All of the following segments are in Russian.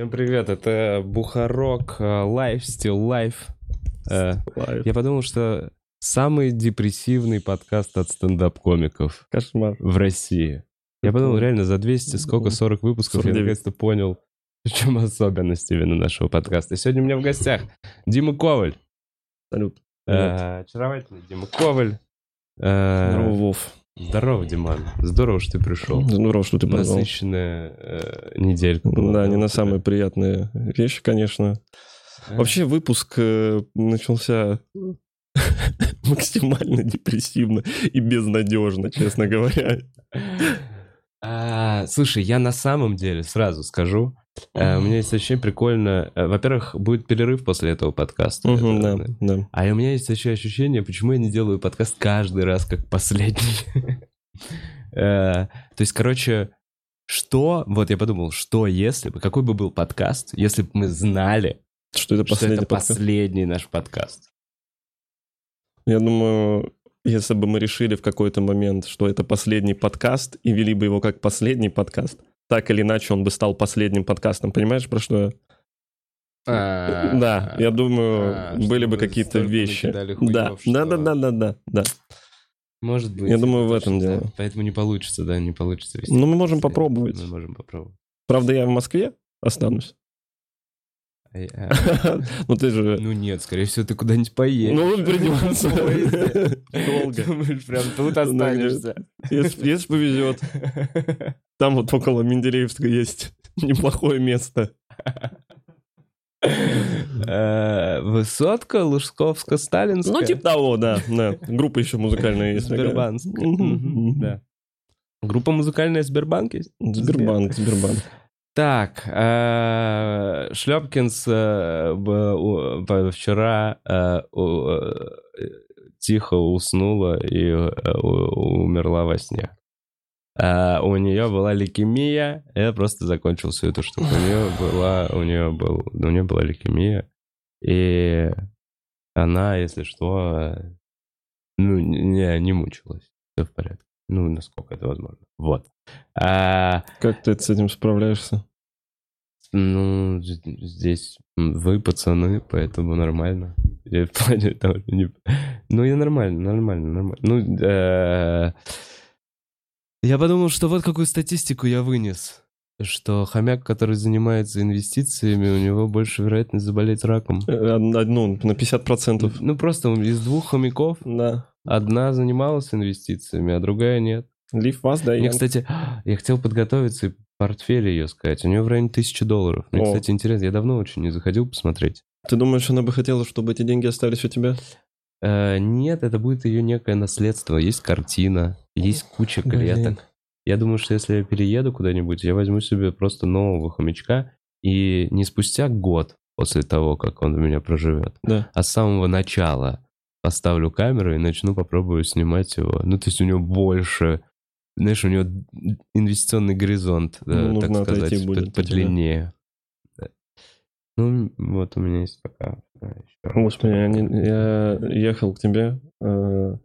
Всем привет, это Бухарок, э, Life, Still Life. Э, Я подумал, что самый депрессивный подкаст от стендап-комиков Кошмар. в России. Я подумал, реально, за 200, сколько, 40 выпусков, я 49. наконец-то понял, в чем особенность именно нашего подкаста. И сегодня у меня в гостях Дима Коваль. Салют. Э, Очаровательный Дима Коваль. Э, Здорово, Вов. Здорово, Диман. Здорово, что ты пришел. Здорово, что ты позвал. Насыщенная э, неделька. была, Да, не на самые приятные вещи, конечно. Э, Вообще выпуск э, начался максимально депрессивно и безнадежно, честно говоря. А, слушай, я на самом деле сразу скажу, э, у меня есть очень прикольно. э, Во-первых, будет перерыв после этого подкаста. Мгм, Это, Да, да. А у меня есть вообще ощущение, почему я не делаю подкаст каждый раз как последний. Э, То есть, короче, что, вот я подумал, что если бы, какой бы был подкаст, если бы мы знали, Что это что последний наш подкаст. Я думаю, если бы мы решили в какой-то момент, что это последний подкаст, и вели бы его как последний подкаст, так или иначе он бы стал последним подкастом. Понимаешь, про что я? Да, я думаю, а, были бы какие-то вещи. Да, да, да, да, да, да. Может быть. Я думаю, в этом дело. Поэтому не получится, да, не получится. Ну, мы можем попробовать. Мы можем попробовать. Правда, я в Москве останусь. А, Ну ты же... Ну нет, скорее всего, ты куда-нибудь поедешь. Ну, придется. Долго. Думаешь, прям тут Ну, останешься. Если повезет. Там вот около Менделеевска есть неплохое место. Э, Высотка, Лужковска, Сталинская. Ну, типа того, да. да. Группа еще музыкальная есть. Сбербанк. Да. Группа музыкальная Сбербанк есть? Сбербанк, Сбербанк. Так, э, Шлепкинс э, вчера э, тихо уснула и умерла во сне. А у нее была лейкемия, я просто закончил всю эту штуку. У нее была, у нее был, у нее была лейкемия, и она, если что, ну не, не мучилась, все в порядке. Ну, насколько это возможно. Вот. А, Как ты с этим справляешься? ну, здесь вы пацаны, поэтому нормально. Я в плане того, что не- Ну, я нормально, нормально, нормально. Ну, э, я подумал, что вот какую статистику я вынес. Что хомяк, который занимается инвестициями, у него больше вероятность заболеть раком. Одну на 50%. Ну, просто из двух хомяков Да. Одна занималась инвестициями, а другая нет. Лив вас, да, Мне, я. кстати, я хотел подготовиться и портфель ее сказать. У нее в районе тысячи долларов. Мне, О. кстати, интересно. Я давно очень не заходил посмотреть. Ты думаешь, она бы хотела, чтобы эти деньги остались у тебя? Э, нет, это будет ее некое наследство. Есть картина, есть куча Блин. клеток. Я думаю, что если я перееду куда-нибудь, я возьму себе просто нового хомячка и не спустя год после того, как он у меня проживет, Да. а с самого начала поставлю камеру и начну попробую снимать его. Ну, то есть у него больше, знаешь, у него инвестиционный горизонт, Ну, так сказать, будет подлиннее. Да. Ну, вот у меня есть пока. Господи, я, не- я ехал к тебе. э,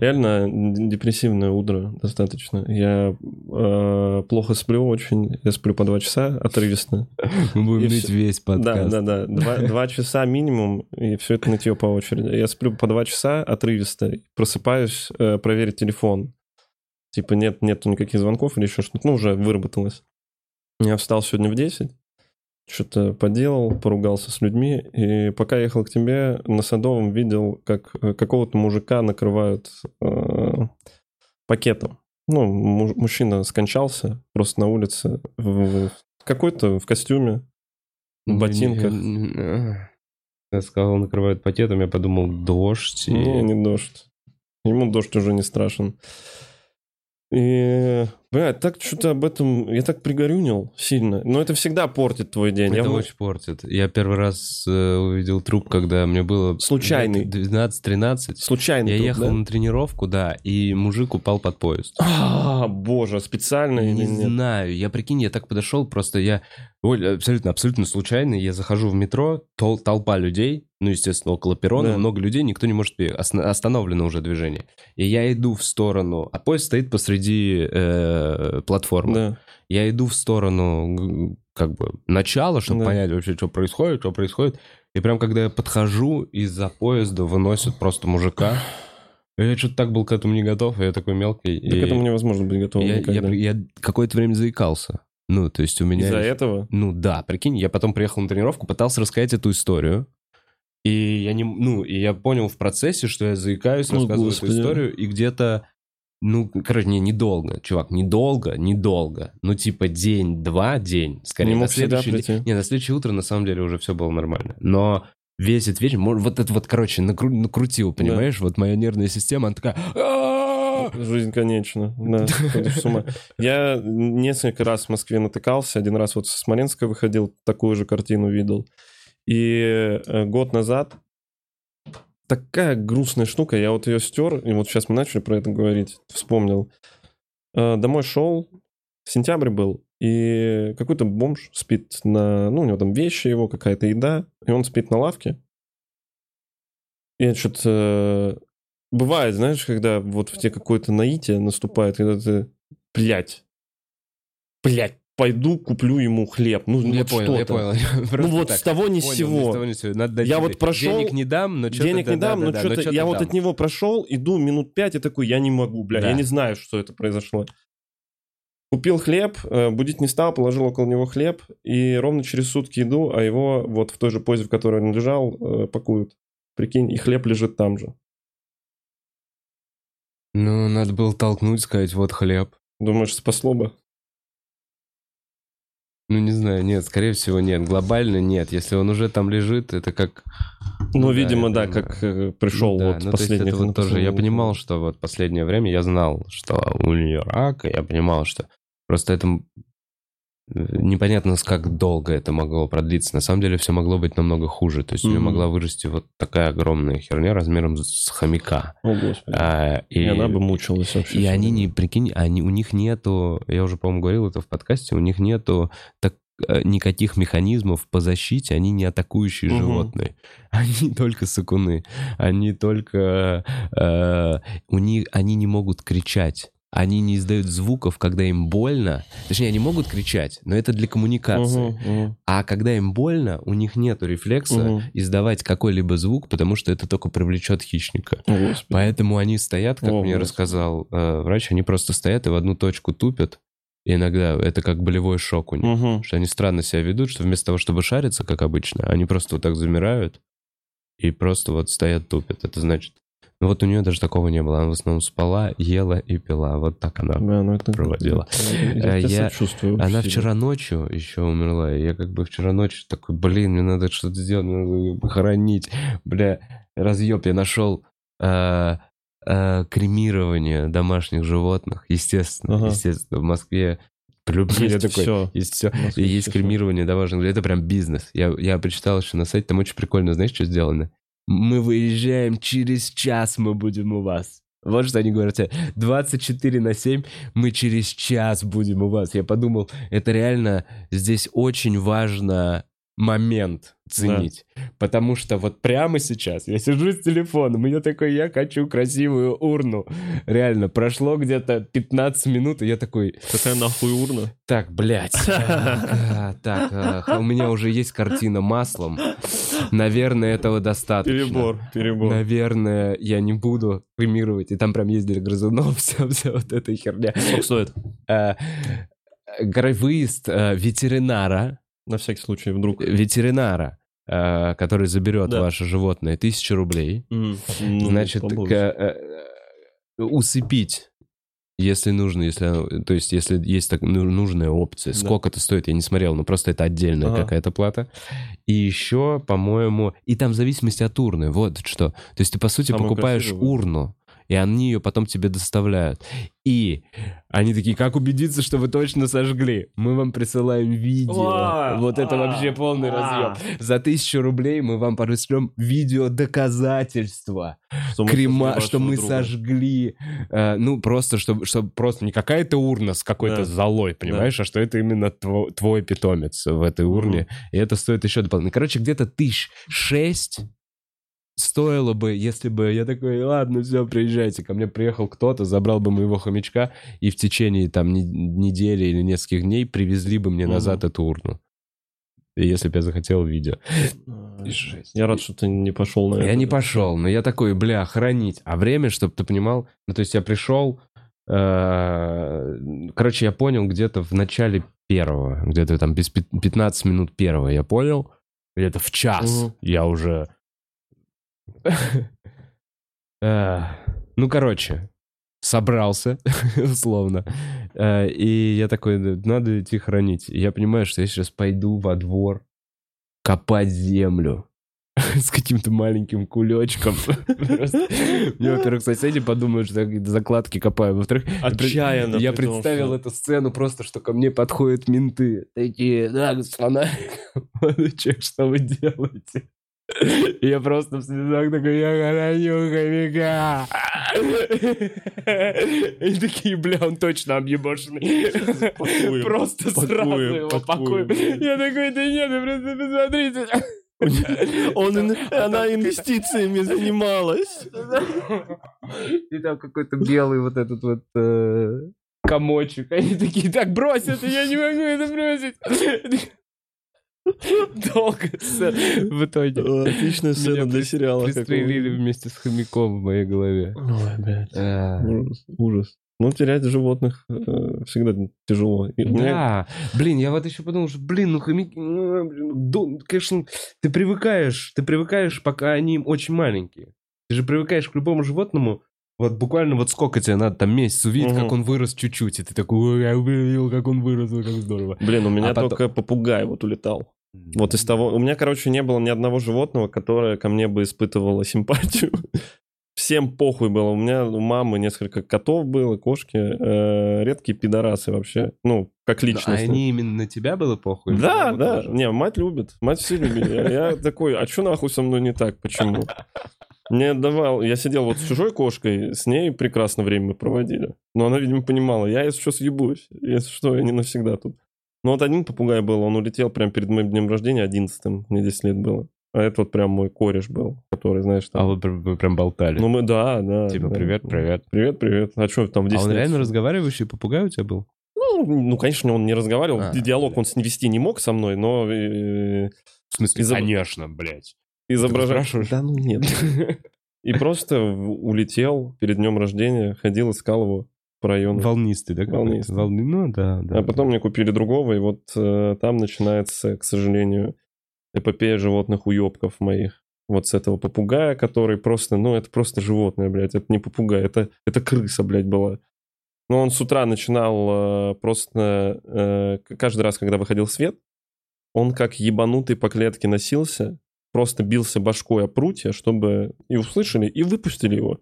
Реально депрессивное утро достаточно. Я э, плохо сплю очень. Я сплю по два часа отрывисто. Мы будем И ныть всё. весь Да, подкаст. да, да. Два, два часа минимум, и все это нытье по очереди. Я сплю по два часа отрывисто. Просыпаюсь э, проверить телефон. Типа нет, нету никаких звонков или еще что-то. Ну, уже выработалось. Я встал сегодня в 10. Что-то поделал, поругался с людьми. И пока ехал к тебе, на Садовом видел, как э, какого-то мужика накрывают э, пакетом. Ну, му- мужчина скончался просто на улице. в- в- какой-то в костюме, в ботинках. Я сказал, накрывают пакетом, я подумал, дождь. и- Не, не дождь. Ему дождь уже не страшен. И, блядь, так что-то об этом... Я так пригорюнил сильно. Но это всегда портит твой день. Это Я очень портит. Я первый раз э, увидел труп, когда мне было... Случайный. лет 12-13. Случайно. Я тут, ехал да? на тренировку, да, и мужик упал под поезд. А, боже, специально Не знаю, я прикинь, я так подошел, просто я ой, абсолютно, абсолютно случайно, я захожу в метро, тол- толпа людей, ну, естественно, около перрона, Да. много людей, никто не может пере- осно- остановлено уже движение. И я иду в сторону, а поезд стоит посреди э, платформы. Да. я иду в сторону как бы начала, чтобы Да. понять вообще, что происходит, что происходит. И прям когда я подхожу, из-за поезда выносят просто мужика. Я что-то так был к этому не готов, я такой мелкий. Да и к этому невозможно быть готовым я, я, никогда. я какое-то время заикался. Ну, то есть у меня... Из-за этого? Ну да, прикинь, я потом приехал на тренировку, пытался рассказать эту историю. И я не, ну, и я понял в процессе, что я заикаюсь, рассказываю Господи. эту историю, и где-то, ну, короче, не, недолго, чувак, недолго, недолго. Ну, типа день-два, день, скорее. Не на следующий? Не, на следующее утро, на самом деле, уже все было нормально. Но весь этот вечер, вот это вот, короче, накру- накрутил, понимаешь? Вот моя нервная система, она такая... Жизнь конечна, да, с ума. Я несколько раз в Москве натыкался, один раз вот с Смоленска выходил, такую же картину видел. И э, год назад такая грустная штука, я вот ее стер, и вот сейчас мы начали про это говорить, вспомнил. Э, Домой шел, сентябрь был, и какой-то бомж спит на... Ну, у него там вещи его, какая-то еда, и он спит на лавке. Я что-то... Бывает, знаешь, когда вот в тебе какое-то наитие наступает, когда ты, блядь, блядь, пойду куплю ему хлеб. Ну, Я вот понял, я что-то. понял. Ну Просто вот так. с того ни с Понял, сего. Надо Я вот прошел, Денег не дам, но что-то... Денег не дам, но да-да-да, что-то... Я вот дам. от него прошел, иду минут пять и такой, я не могу, бля, Да. я не знаю, что это произошло. Купил хлеб, э, будить не стал, положил около него хлеб, и ровно через сутки иду, а его вот в той же позе, в которой он лежал, э, пакуют. Прикинь, и хлеб лежит там же. Ну, надо было толкнуть, сказать, вот хлеб. Думаешь, спасло бы? Ну, не знаю, нет, скорее всего, нет. Глобально нет. Если он уже там лежит, это как... Ну, да, видимо, это, да, как э, пришел да, вот ну, то есть последний. это вот тоже, я понимал, что вот последнее время я знал, что у нее рак, я понимал, что просто это непонятно, как долго это могло продлиться. На самом деле все могло быть намного хуже. То есть у нее могла вырасти вот такая огромная херня размером с хомяка. О, Господи. А, и... она бы мучилась вообще. И они не, прикинь, они, у них нету, я уже, по-моему, говорил это в подкасте, у них нету так, э, никаких механизмов по защите, они не атакующие Мгм. животные. Они только сыкуны. Они только... э, у них, они не могут кричать. Они не издают звуков, когда им больно. Точнее, они могут кричать, но это для коммуникации. Мгм, мгм, А когда им больно, у них нету рефлекса мгм. издавать какой-либо звук, потому что это только привлечет хищника. О, Господи. Поэтому они стоят, как О, мне Господи. рассказал э, врач, они просто стоят и в одну точку тупят. И иногда это как болевой шок у них. Мгм. Что они странно себя ведут, что вместо того, чтобы шариться, как обычно, они просто вот так замирают и просто вот стоят тупят. Это значит... Ну вот у нее даже такого не было. Она в основном спала, ела и пила. Вот так она. Да, ну это... проводила. Я, А тебе я- сочувствую Она сильно. вчера ночью еще умерла. Я как бы вчера ночью такой, блин, мне надо что-то сделать, мне надо ее похоронить. Бля, разъеб, я нашел э, э, кремирование домашних животных. Естественно, Ага. естественно, в Москве полюбили Есть такой. всё. Есть все. И есть кремирование домашних. Это прям бизнес. Я, я прочитал еще на сайте, там очень прикольно, знаешь, что сделано? Мы выезжаем, через час мы будем у вас. Вот что они говорят. тебе, 24 на 7 мы через час будем у вас. Я подумал, это реально здесь очень важно момент ценить. Потому что вот прямо сейчас я сижу с телефоном, и я такой, я хочу красивую урну. Реально, прошло где-то 15 минут, и я такой, Какая нахуй урна? так, блядь. Так, у меня уже есть картина маслом. Наверное, этого достаточно. Перебор, перебор. Наверное, я не буду кремировать. И там прям ездили грызунов, вся, вся вот эта херня. Сколько стоит? А, Короче, выезд а, ветеринара, На всякий случай, вдруг. ветеринара, а, который заберет Да. ваше животное, тысяча рублей. М, ну, Значит, к- э, э, усыпить, если нужно, если, то есть, если есть так, ну, нужная опция. Да. Сколько это стоит, я не смотрел, но просто это отдельная Ага. какая-то плата. И еще, по-моему, и там в зависимости от урны, вот что. То есть ты, по сути, Самую покупаешь красивую. урну, и они ее потом тебе доставляют. И они такие, как убедиться, что вы точно сожгли? Мы вам присылаем видео. Вот это а, вообще полный а. разъем. За тысячу рублей мы вам пришлем видео доказательства Что крема, что мы друга. сожгли, э, ну просто, чтобы, чтобы просто не какая-то урна с какой-то Да. золой, понимаешь, а что это именно тво- твой питомец в этой урне, и это стоит еще дополнительно. Короче, где-то тысяч шесть стоило бы, если бы я такой, ладно, все, приезжайте. Ко мне приехал кто-то, забрал бы моего хомячка, и в течение там не- недели или нескольких дней привезли бы мне назад эту урну. Если бы я захотел видео. Я рад, что ты не пошел на это. Я не пошел, но я такой, бля, хранить. А время, чтобы ты понимал, ну, то есть я пришел, э, короче, я понял где-то в начале первого, где-то там без пят- 15 минут первого я понял, где-то в час я уже... Э, Ну, короче, собрался, условно, Э, и я такой, «Да, надо идти хранить. И я понимаю, что я сейчас пойду во двор копать землю с каким-то маленьким кулечком. Мне, во-первых, соседи подумают, что я закладки копаю. Во-вторых, Отчаянно. я представил эту сцену просто, что ко мне подходят менты. Такие, да, человек, что вы делаете? Я просто в слезах такой, я хороню хомяка. И такие, бля, он точно объебошенный. Просто сразу его пакуем. Я такой, да нет, вы просто посмотрите. Он, она инвестициями занималась. И там какой-то белый вот этот вот э, комочек. Они такие, так, брось это, я не могу это бросить. Долго сцена. В итоге Отличная сцена для сериала. пристрелили вместе с хомяком в моей голове. Ой, блядь. Э, Ужас, Ужас. Ну, терять животных э, всегда тяжело. И у меня- Да, блин, я вот еще подумал, что, блин, ну хомяки, ну, блин, до- конечно, ты привыкаешь, ты привыкаешь, пока они очень маленькие. Ты же привыкаешь к любому животному, вот буквально вот сколько тебе надо, там месяц увидеть, Мгм. как он вырос чуть-чуть, и ты такой, ой, я увидел, как он вырос, как здорово. Блин, у меня А потом- только попугай вот улетал. Вот из того... У меня, короче, не было ни одного животного, которое ко мне бы испытывало симпатию. Всем похуй было. У меня у мамы несколько котов было, кошки. э, редкие пидорасы вообще. Ну, как А личность. они именно на тебя было похуй? Да, да. тоже? Не, мать любит. Мать все любили. Я, я такой, а что нахуй со мной не так? Почему? Мне давал... Я сидел вот с чужой кошкой, с ней прекрасно время проводили. Но она, видимо, понимала, я, если что, съебусь. Если что, я не навсегда тут. Ну вот один попугай был, он улетел прямо перед моим днем рождения, 11 мне 10 лет было. А это вот прям мой кореш был, который, знаешь, А там... вы, пр- вы прям болтали? Ну мы, да, да. типа, да. привет, привет. Привет, привет. А что там в А 10 он лет? реально разговаривающий попугай у тебя был? Ну, ну, конечно, он не разговаривал. А, Диалог он вести не мог со мной, но э, В смысле, Изоб- конечно, блядь. изображать... спрашиваешь? Да ну нет. И просто улетел перед днем рождения, ходил, искал его по району. Волнистый, да? Волнистый. Волны- Ну, да, да. А потом мне купили другого, и вот э, там начинается, к сожалению, эпопея животных уебков моих. Вот с этого попугая, который просто, ну, это просто животное, блядь, это не попугай, это, это крыса, блядь, была. Но он с утра начинал э, просто, э, каждый раз, когда выходил свет, он как ебанутый по клетке носился, просто бился башкой о прутья, чтобы и услышали, и выпустили его.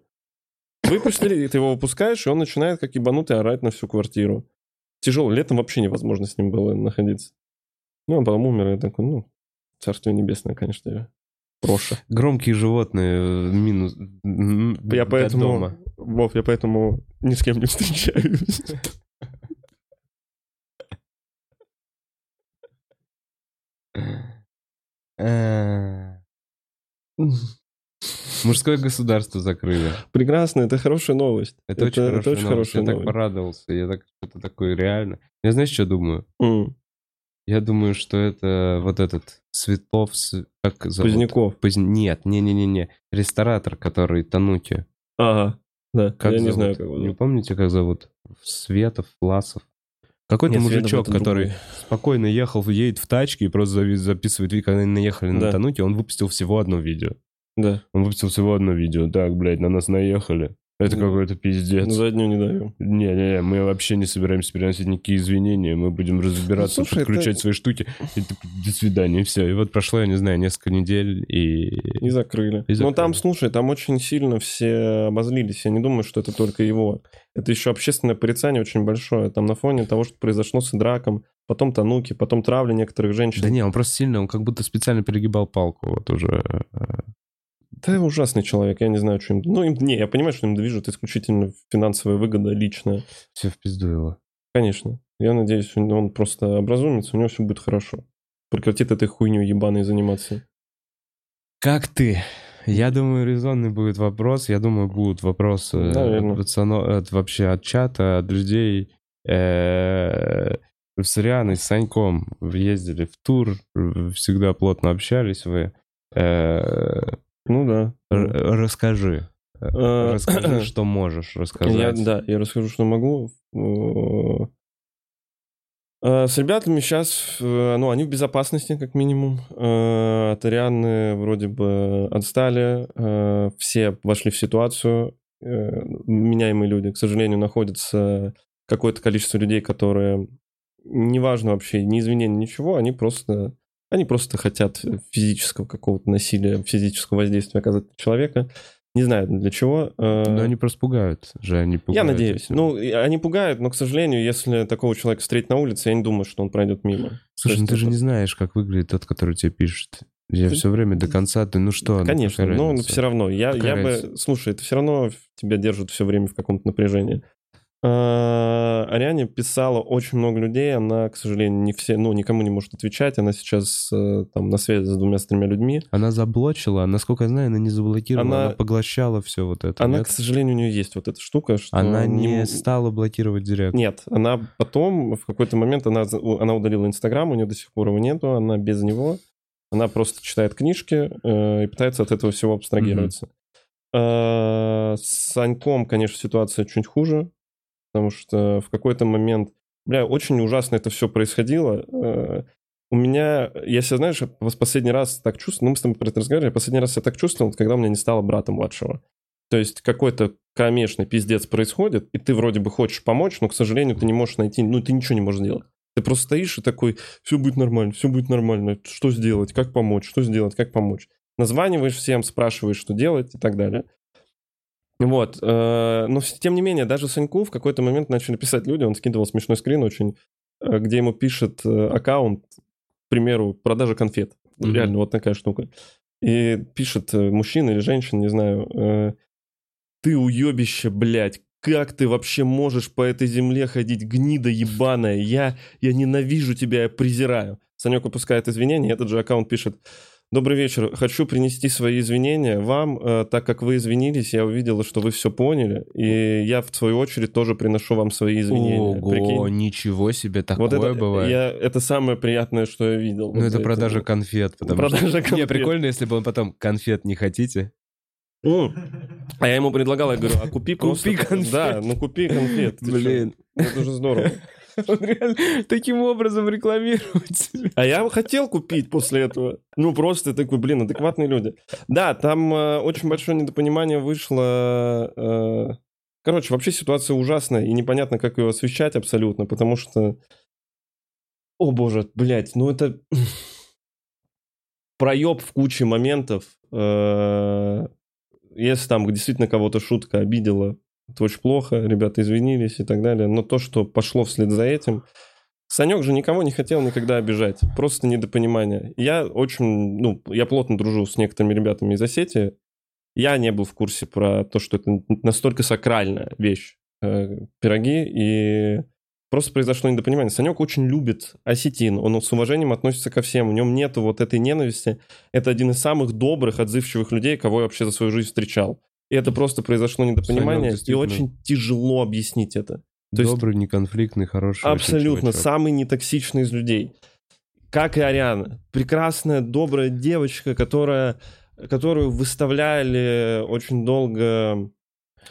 Выпустили, ты его выпускаешь, и он начинает как ебанутый орать на всю квартиру. Тяжело, летом вообще невозможно с ним было находиться. Ну, он потом умер, и я такой, ну, царствие небесное, конечно, проша. Громкие животные э, минус. Я поэтому, дома. Вов, я поэтому ни с кем не встречаюсь. Мужское государство закрыли. Прекрасно, это хорошая новость. Это, очень хорошая это очень новость. хорошая Я так новость. порадовался. Я так что-то такое реально. Я знаешь, что думаю? М, Я думаю, что это вот этот Светлов... Как зовут? Поздняков. Поз- Нет, не-не-не-не. Ресторатор, который Тануки. Ага, да, Как я не зовут? знаю, как его Не помните, как зовут? Светов, Власов. Какой-то Нет, мужичок, это который другой. спокойно ехал, едет в тачке и просто записывает видео, когда они наехали на Да. Тануки, он выпустил всего одно видео. Да, Он выпустил всего одно видео. Так, блядь, на нас наехали. Это Ну, какой-то пиздец. заднюю не даю. Не-не-не, мы вообще не собираемся переносить никакие извинения, мы будем разбираться, Ну, слушай, подключать это- свои штуки. И до свидания, и все. И вот прошло, я не знаю, несколько недель, и... И закрыли. И Но там, закрыли. слушай, там очень сильно все обозлились. Я не думаю, что это только его. Это еще общественное порицание очень большое. Там на фоне того, что произошло с Драком, потом Тануки, потом травля некоторых женщин. Да не, он просто сильно, он как будто специально перегибал палку, вот уже. Э, Да, ужасный человек, я не знаю, что им... Ну, им... не, я понимаю, что им движет исключительно финансовая выгода личная. Все в пизду его. Конечно. Я надеюсь, он просто образумится, у него все будет хорошо. Прекратит этой хуйней ебаной заниматься. Как ты Я думаю, резонный будет вопрос. Я думаю, будут вопросы Наверно. от, пацано- от вообще от чата, от людей. Э, С Рианой, с Саньком ездили в тур, всегда плотно общались вы. Э, Ну да. р- Расскажи. Э, Расскажи, что можешь Я, рассказать. да, я расскажу, что могу. Э, э, С ребятами сейчас, ну, они в безопасности, как минимум. Э, От Арианы вроде бы отстали. э, Все вошли в ситуацию. Э, Меняемые люди, к сожалению, находится какое-то количество людей, которые неважно вообще, ни извинения, ничего, они просто, они просто хотят физического какого-то насилия, физического воздействия оказать на человека. Не знаю для чего. э, Но они просто пугают же, они пугают. я надеюсь. Ну, они пугают, но, к сожалению, если такого человека встретить на улице, я не думаю, что он пройдет мимо. Слушай, ну ты же не знаешь, как выглядит тот, который тебе пишет. Я Ты- все время до конца, ты ну что? ну Конечно, какая но все равно. Я, я бы... Слушай, это все равно тебя держит все время в каком-то напряжении. А, Ариане писала очень много людей, она, к сожалению, не все, ну, никому не может отвечать, она сейчас э, там на связи с двумя, с тремя людьми. Она заблочила, насколько я знаю, она не заблокировала, она, Она- поглощала все вот это. Она, нет? к сожалению, у нее есть вот эта штука, что... Она не м- стала блокировать директ. Нет, она потом, в какой-то момент, она, она удалила Инстаграм, у нее до сих пор его нету, она без него. Она просто читает книжки э, и пытается от этого всего абстрагироваться. Э, с Саньком, конечно, ситуация чуть хуже, потому что в какой-то момент... Бля, очень ужасно это все происходило. Э, у меня, я себя, знаешь, в последний раз так чувствовал, ну, мы с тобой про это разговаривали, последний раз я так чувствовал, когда у меня не стало брата младшего. То есть какой-то кромешный пиздец происходит, и ты вроде бы хочешь помочь, но, к сожалению, ты не можешь найти, ну, ты ничего не можешь сделать. Ты просто стоишь и такой, все будет нормально, все будет нормально, что сделать, как помочь, что сделать, как помочь. Названиваешь всем, спрашиваешь, что делать и так далее. Вот, э, но тем не менее, даже Саньку в какой-то момент начали писать люди, он скидывал смешной скрин очень, э, где ему пишет э, аккаунт, к примеру, продажа конфет. Мгм. Реально, вот такая штука. И пишет мужчина или женщина, не знаю, ты уебище, блядь, как ты вообще можешь по этой земле ходить, гнида ебаная? Я, я ненавижу тебя, я презираю. Санек выпускает извинения, этот же аккаунт пишет, Добрый вечер. Хочу принести свои извинения вам, э, так как вы извинились, я увидела, что вы все поняли, и я в свою очередь тоже приношу вам свои извинения. Ого, Прикинь? ничего себе, такое Вот это, бывает. я, это самое приятное, что я видел. Ну, Вот это продажа конфет. Потому Продажа что... Не, конфет. прикольно, если бы он потом конфет не хотите. М. А я ему предлагал, я говорю, а купи просто... Купи конфет. Да, ну купи конфет. Блин. Это же здорово. Он реально таким образом рекламирует. А я хотел купить после этого. Ну, просто такой, блин, адекватные люди. Да, там э, очень большое недопонимание вышло. э, Короче, вообще ситуация ужасная, и непонятно, как ее освещать абсолютно, потому что... О, боже, блядь, ну это... Проеб в куче моментов. э, Если там действительно кого-то шутка обидела, это очень плохо, ребята извинились и так далее. Но то, что пошло вслед за этим, Санек же никого не хотел никогда обижать. Просто недопонимание. Я очень, ну, я плотно дружу с некоторыми ребятами из Осетии. Я не был в курсе про то, что это настолько сакральная вещь. э, пироги, и просто произошло недопонимание. Санек очень любит осетин, он с уважением относится ко всем, в нем нету вот этой ненависти. Это один из самых добрых, отзывчивых людей, кого я вообще за свою жизнь встречал. И это просто произошло недопонимание, и действительно. очень тяжело объяснить это. То есть- Добрый, неконфликтный, хороший. Абсолютно, самый нетоксичный из людей. Как и Ариана. Прекрасная, добрая девочка, которая, которую выставляли очень долго...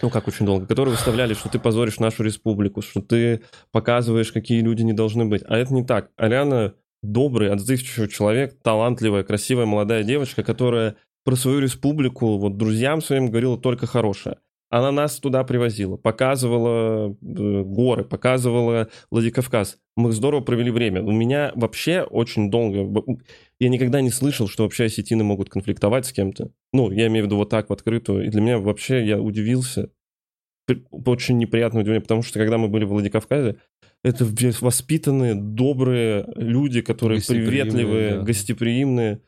Ну, как очень долго? Которую выставляли, что ты позоришь нашу республику, что ты показываешь, какие люди не должны быть. А это не так. Ариана добрый, отзывчивый человек, талантливая, красивая молодая девочка, которая про свою республику вот друзьям своим говорила только хорошее. Она нас туда привозила, показывала э, горы, показывала Владикавказ. Мы здорово провели время. У меня вообще очень долго... Я никогда не слышал, что вообще осетины могут конфликтовать с кем-то. Ну, я имею в виду вот так в открытую. И для меня вообще я удивился. Очень неприятное удивление, потому что когда мы были в Владикавказе, это воспитанные, добрые люди, которые Гостеприимные, приветливые, да. гостеприимные.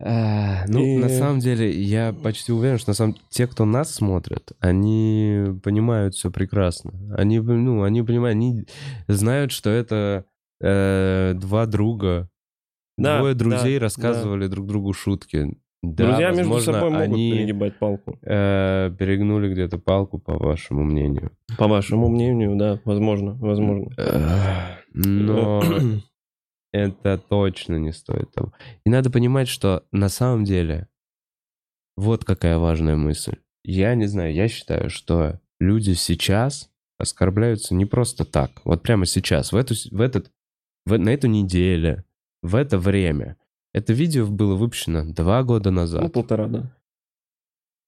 А, ну, И- на самом деле, я почти уверен, что на самом те, кто нас смотрят, они понимают все прекрасно. Они, ну, они понимают, они знают, что это э, два друга, Да, двое друзей да, рассказывали друг другу шутки. Да, Друзья между возможно, собой могут они перегибать палку. э, перегнули где-то палку, по вашему мнению. По вашему мнению, да, возможно, возможно. Эх, Но это точно не стоит того. И надо понимать, что на самом деле вот какая важная мысль. Я не знаю, я считаю, что люди сейчас оскорбляются не просто так. Вот прямо сейчас, в, эту, в этот, в- на эту неделю, в это время. Это видео было выпущено два года назад. Ну, полтора, да.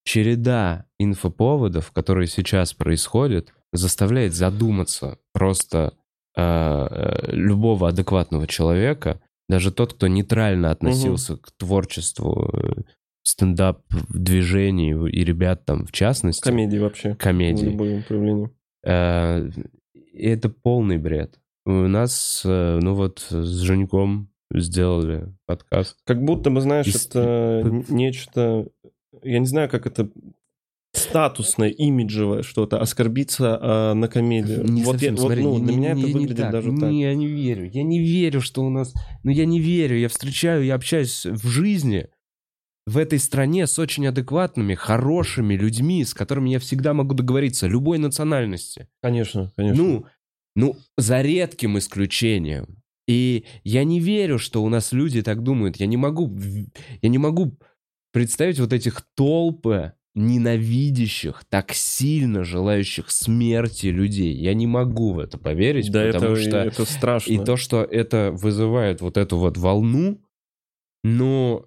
череда инфоповодов, которые сейчас происходят, заставляет задуматься просто любого адекватного человека, даже тот, кто нейтрально относился к творчеству э, стендап-движений и ребят там в частности, Комедии вообще. комедий. Любое проявление. Э, и это полный бред. У нас, э, ну вот, с Женьком сделали подкаст. Как будто бы, знаешь, И это нечто... Я не знаю, как это статусное, имиджевое что-то, оскорбиться а, на комедию. Не вот совсем, я- вот, смотри, ну, не- для не- меня это не- не выглядит так. даже не, так. Я не верю. Я не верю, что у нас... Ну, я не верю. Я встречаю, я общаюсь в жизни в этой стране с очень адекватными, хорошими людьми, с которыми я всегда могу договориться, любой национальности. Конечно, конечно. Ну, ну, за редким исключением. И я не верю, что у нас люди так думают. Я не могу, я не могу представить вот этих толпы ненавидящих, так сильно желающих смерти людей. Я не могу в это поверить, да, потому это, что это страшно. и то, что это вызывает вот эту вот волну, ну...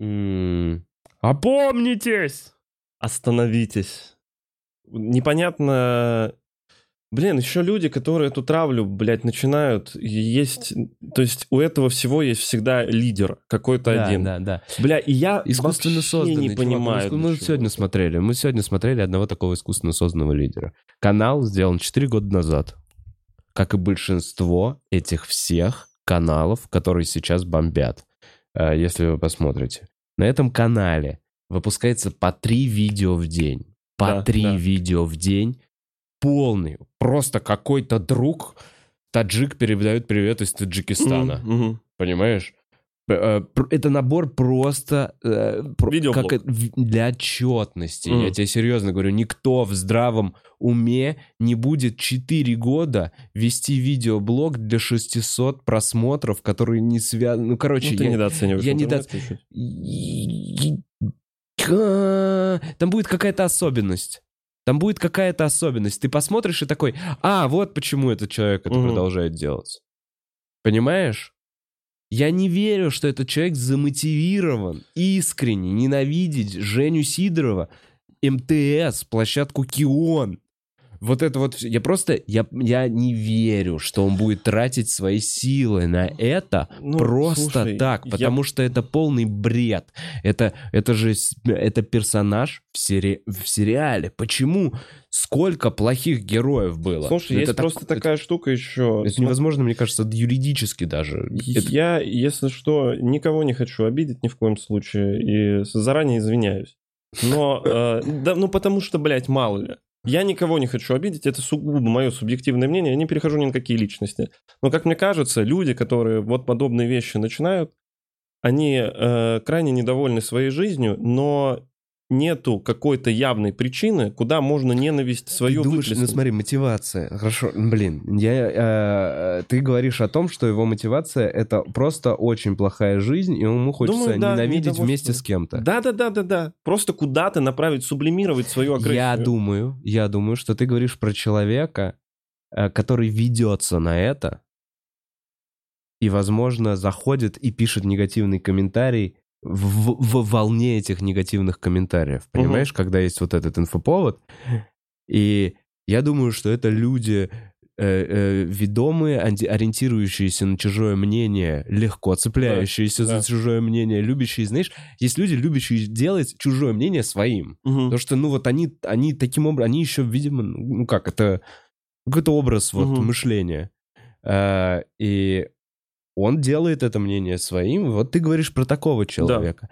м, Опомнитесь! Остановитесь. Непонятно... Блин, еще люди, которые эту травлю, блядь, начинают, есть... То есть у этого всего есть всегда лидер какой-то Да, один. да, да. Бля, и я Искусственно созданный. не чувак. понимаю. Мы, мы сегодня смотрели. Мы сегодня смотрели одного такого искусственно созданного лидера. Канал сделан 4 года назад. Как и большинство этих всех каналов, которые сейчас бомбят. Э, Если вы посмотрите. На этом канале выпускается по три видео в день. По Да, три да. видео в день. Полный. Просто какой-то друг таджик передает привет из Таджикистана. Мгм. Понимаешь? Э, пр- Это набор просто э, Видеоблог. как для отчетности. Мгм. Я тебе серьезно говорю, никто в здравом уме не будет 4 года вести видеоблог для 600 просмотров, которые не связаны. Ну, короче, Ну, ты я- недооцениваешь я недо- Там будет какая-то особенность. Там будет какая-то особенность. Ты посмотришь и такой, а, вот почему этот человек это Мгм. продолжает делать. Понимаешь? Я не верю, что этот человек замотивирован искренне ненавидеть Женю Сидорова, МТС, площадку Кион. Вот это вот, я просто, я, я не верю, что он будет тратить свои силы на это Ну, просто слушай, так, я- потому что это полный бред. Это, это же это персонаж в, сери- в сериале. Почему? Сколько плохих героев было? Слушай, Это есть так- просто это- такая штука еще. Это невозможно, мне кажется, юридически даже. Это- Я, если что, никого не хочу обидеть ни в коем случае и заранее извиняюсь. Но, э, да, ну потому что, блядь, мало ли. Я никого не хочу обидеть, это сугубо мое субъективное мнение, я не перехожу ни на какие личности. Но, как мне кажется, люди, которые вот подобные вещи начинают, они э, крайне недовольны своей жизнью, но нету какой-то явной причины, куда можно ненависть свою ты думаешь, ну выплеснуть. смотри, мотивация. Хорошо, блин, я, э, ты говоришь о том, что его мотивация это просто очень плохая жизнь, и ему хочется Думаю, да, ненавидеть вместе с кем-то. Да, да, да, да, да. Просто куда-то направить, сублимировать свою агрессию. Я думаю, я думаю, что ты говоришь про человека, э, который ведется на это и, возможно, заходит и пишет негативный комментарий в, в волне этих негативных комментариев. Понимаешь, когда есть вот этот инфоповод. И я думаю, что это люди э, э, ведомые, ориентирующиеся на чужое мнение, легко цепляющиеся да. за чужое мнение, любящие, знаешь, есть люди, любящие делать чужое мнение своим. Мгм. Потому что, ну, вот они, они таким образом, они еще, видимо, ну как, это какой-то образ вот Мгм. мышления. А, и он делает это мнение своим. Вот ты говоришь про такого человека.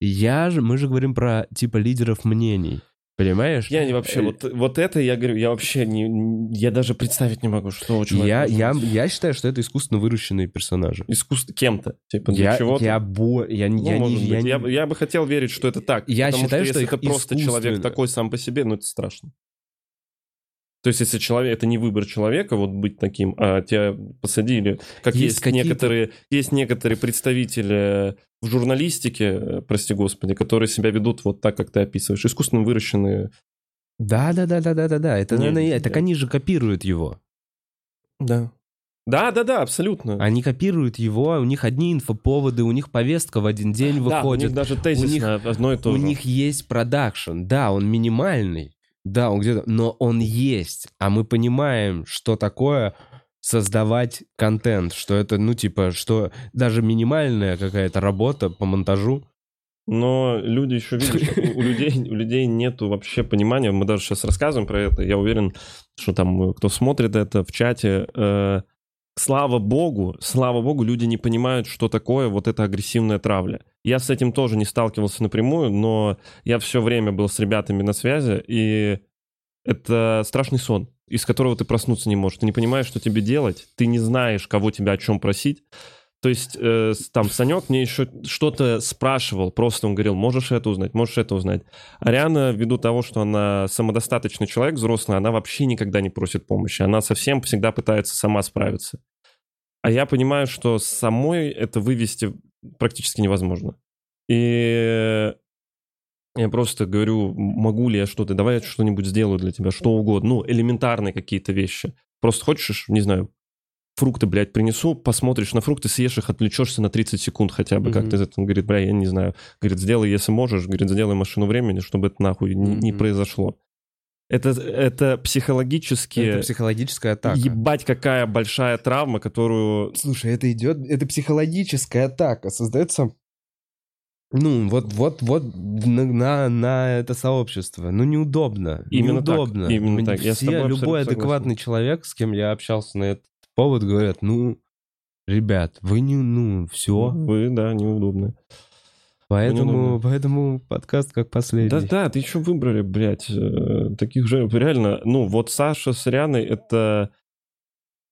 Я же, мы же говорим про типа лидеров мнений. Понимаешь? Я не вообще, Э, вот, вот это я говорю, я вообще не, я даже представить не могу, что у человека я, я, я считаю, что это искусственно выращенные персонажи. искусство кем-то, типа для Я, чего-то. я, бо- я, Ну, я, может не, я быть. Я, я бы хотел верить, что это так. Я потому считаю, что что это просто человек такой сам по себе, ну это страшно. То есть, если человек, это не выбор человека, вот быть таким, а тебя посадили, как Есть есть, некоторые, есть некоторые представители в журналистике, э, прости господи, которые себя ведут вот так, как ты описываешь, искусственно выращенные. Да, да, да, да, да, да, да. Это, Не, наверное, не так они же копируют его. Да. Да, да, да, абсолютно. Они копируют его, у них одни инфоповоды, у них повестка в один день Да, у выходит. них даже тезисно одно и то у же. них есть продакшн, да, он минимальный, да, он где-то, но он есть, а мы понимаем, что такое создавать контент, что это, ну, типа, что даже минимальная какая-то работа по монтажу. Но люди еще, видишь, у, людей, у людей нету вообще понимания. Мы даже сейчас рассказываем про это. Я уверен, что там э, кто смотрит это в чате. э, слава богу, слава богу, люди не понимают, что такое вот эта агрессивная травля. Я с этим тоже не сталкивался напрямую, но я все время был с ребятами на связи, и это страшный сон, из которого ты проснуться не можешь. Ты не понимаешь, что тебе делать, ты не знаешь, кого тебя о чем просить. То есть э, там Санек мне еще что-то спрашивал, просто он говорил, можешь это узнать, можешь это узнать. Ариана, ввиду того, что она самодостаточный человек, взрослый, она вообще никогда не просит помощи. Она совсем всегда пытается сама справиться. А я понимаю, что самой это вывести практически невозможно. И я просто говорю, могу ли я что-то, давай я что-нибудь сделаю для тебя, что угодно. Ну, элементарные какие-то вещи. Просто хочешь, не знаю, фрукты, блядь, принесу, посмотришь на фрукты, съешь их, отвлечешься на 30 секунд хотя бы, как Мгм. ты это Он говорит, бля, я не знаю. Говорит, сделай, если можешь, говорит, сделай машину времени, чтобы это нахуй не, не произошло. Это, это психологически... Это психологическая атака. Ебать, какая большая травма, которую... Слушай, это идет, это психологическая атака, создается, ну, вот, вот, вот на, на, на это сообщество. Ну, неудобно. Именно так, неудобно. именно Мне так. Я с Все, тобой любой адекватный человек, с кем я общался на этот повод, говорят, ну, ребят, вы не, ну, все. Вы, да, неудобны. Поэтому, неудобно. поэтому подкаст как последний. Да, да, ты еще выбрали, блядь, э, таких же... Реально, ну, вот Саша с Рианой — это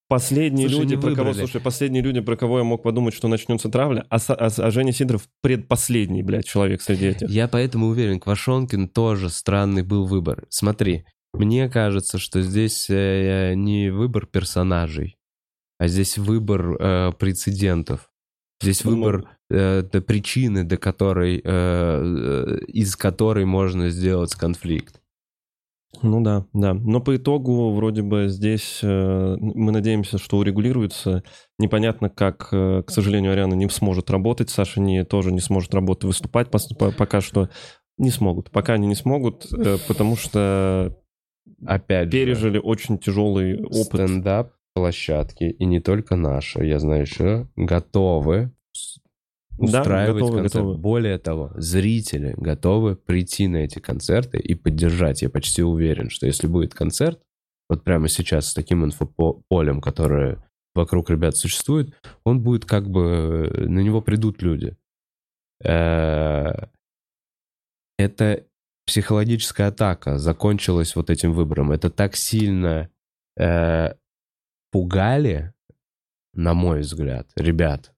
последние Слушай, люди, про кого... Слушай, последние люди, про кого я мог подумать, что начнется травля, а, а, а Женя Сидоров предпоследний, блядь, человек среди этих. Я поэтому уверен, Квашонкин тоже странный был выбор. Смотри, мне кажется, что здесь э, не выбор персонажей, а здесь выбор э, прецедентов. Здесь Ну, выбор э, до причины, до которой, э, э, из которой можно сделать конфликт. Ну да, да. Но по итогу вроде бы здесь э, мы надеемся, что урегулируется. Непонятно, как, э, к сожалению, Ариана не сможет работать, Саша не, тоже не сможет работать, выступать пос- по- пока что. Не смогут. Пока они не смогут, э, потому что Опять же, пережили очень тяжелый опыт. стендап площадки, и не только наши, я знаю еще, готовы с- Да, устраивать готовы, концерт. готовы. Более того, зрители готовы прийти на эти концерты и поддержать. Я почти уверен, что если будет концерт, вот прямо сейчас с таким инфополем, которое вокруг ребят существует, он будет как бы... На него придут люди. Э, Это психологическая атака закончилась вот этим выбором. Это так сильно э, пугали, на мой взгляд, ребят,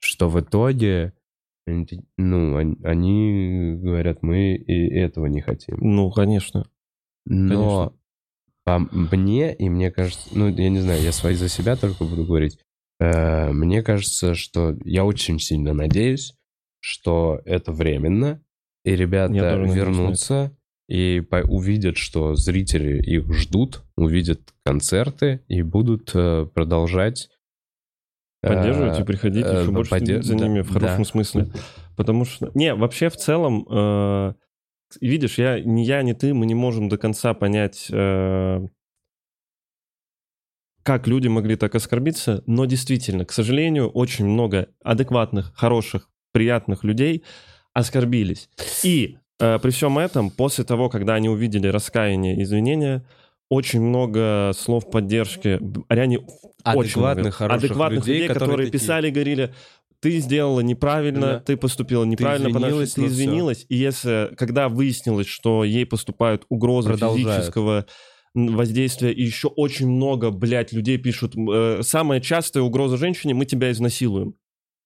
что в итоге, ну, они, они говорят, мы и этого не хотим. Ну, конечно. Но по мне, и мне кажется, ну, я не знаю, я свои за себя только буду говорить, э, мне кажется, что я очень сильно надеюсь, что это временно, и ребята вернутся и по- увидят, что зрители их ждут, увидят концерты и будут э, продолжать э, Поддерживать и приходить э, еще больше подде- следить за ними в хорошем да. смысле. Потому что... Не, вообще в целом... э, видишь, я, ни я, ни ты, мы не можем до конца понять, э, как люди могли так оскорбиться, но действительно, к сожалению, очень много адекватных, хороших, приятных людей оскорбились. И э, при всем этом, после того, когда они увидели раскаяние и извинения, очень много слов поддержки. Очень много. Адекватных, хороших адекватных людей, людей, которые которые такие- писали говорили, ты сделала неправильно, Да. ты поступила неправильно, потому извинилась, что ты ну извинилась, и если, когда выяснилось, что ей поступают угрозы Продолжают. физического воздействия, и еще очень много, блядь, людей пишут, э, самая частая угроза женщине, мы тебя изнасилуем.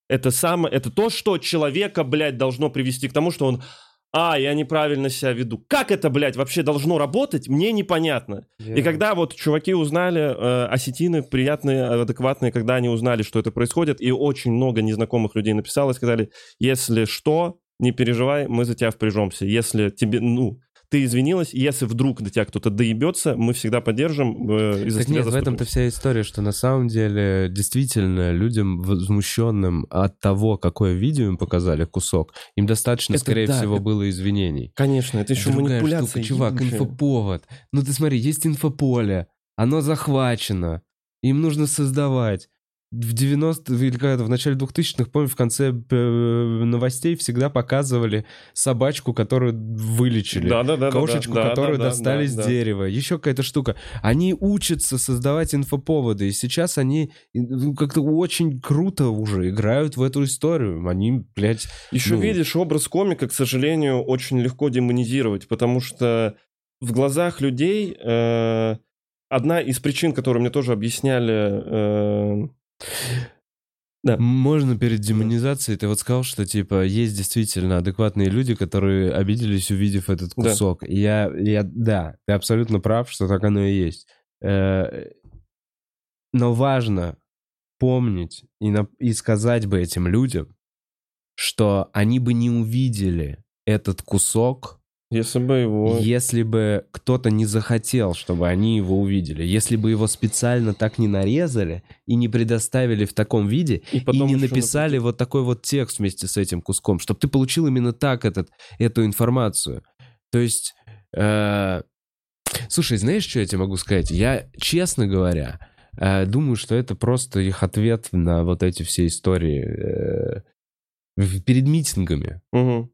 Это самое, это то, что человека, блядь, должно привести к тому, что он, а, я неправильно себя веду. Как это, блядь, вообще должно работать, мне непонятно. И когда вот чуваки узнали, э, осетины приятные, адекватные, когда они узнали, что это происходит, и очень много незнакомых людей написало, и сказали, если что, не переживай, мы за тебя впряжемся. Если тебе, ну, ты извинилась, и если вдруг до тебя кто-то доебется, мы всегда поддержим э, и за Так тебя нет, в этом-то вся история, что на самом деле действительно людям возмущенным от того, какое видео им показали, кусок, им достаточно, Это скорее да, всего, это- было извинений. Конечно, это еще Другая манипуляция. штука, чувак, ебучая. инфоповод. Ну ты смотри, есть инфополе, оно захвачено, им нужно создавать. В 90 или когда в начале 2000-х, помню, в конце э, новостей всегда показывали собачку, которую вылечили. Да-да-да. Кошечку, да, которую да, да, достали да, с да. дерева. Еще какая-то штука. Они учатся создавать инфоповоды. И сейчас они ну, как-то очень круто уже играют в эту историю. Они, блядь, Еще Ну. видишь, образ комика, к сожалению, очень легко демонизировать, потому что в глазах людей э, одна из причин, которую мне тоже объясняли... э, Да. Можно перед демонизацией, ты вот сказал, что, типа, есть действительно адекватные люди, которые обиделись, увидев этот Да. кусок. И я, я, да, ты абсолютно прав, что так оно и есть. Э, Но важно помнить и, на- и сказать бы этим людям, что они бы не увидели этот кусок, если бы его... если бы кто-то не захотел, чтобы они его увидели. Если бы его специально так не нарезали и не предоставили в таком виде, И и потом не еще написали вот такой вот текст вместе с этим куском, чтобы ты получил именно так этот, эту информацию. То есть, э, слушай, знаешь, что я тебе могу сказать? Я, честно говоря, э, думаю, что это просто их ответ на вот эти все истории э, перед митингами. Мгм.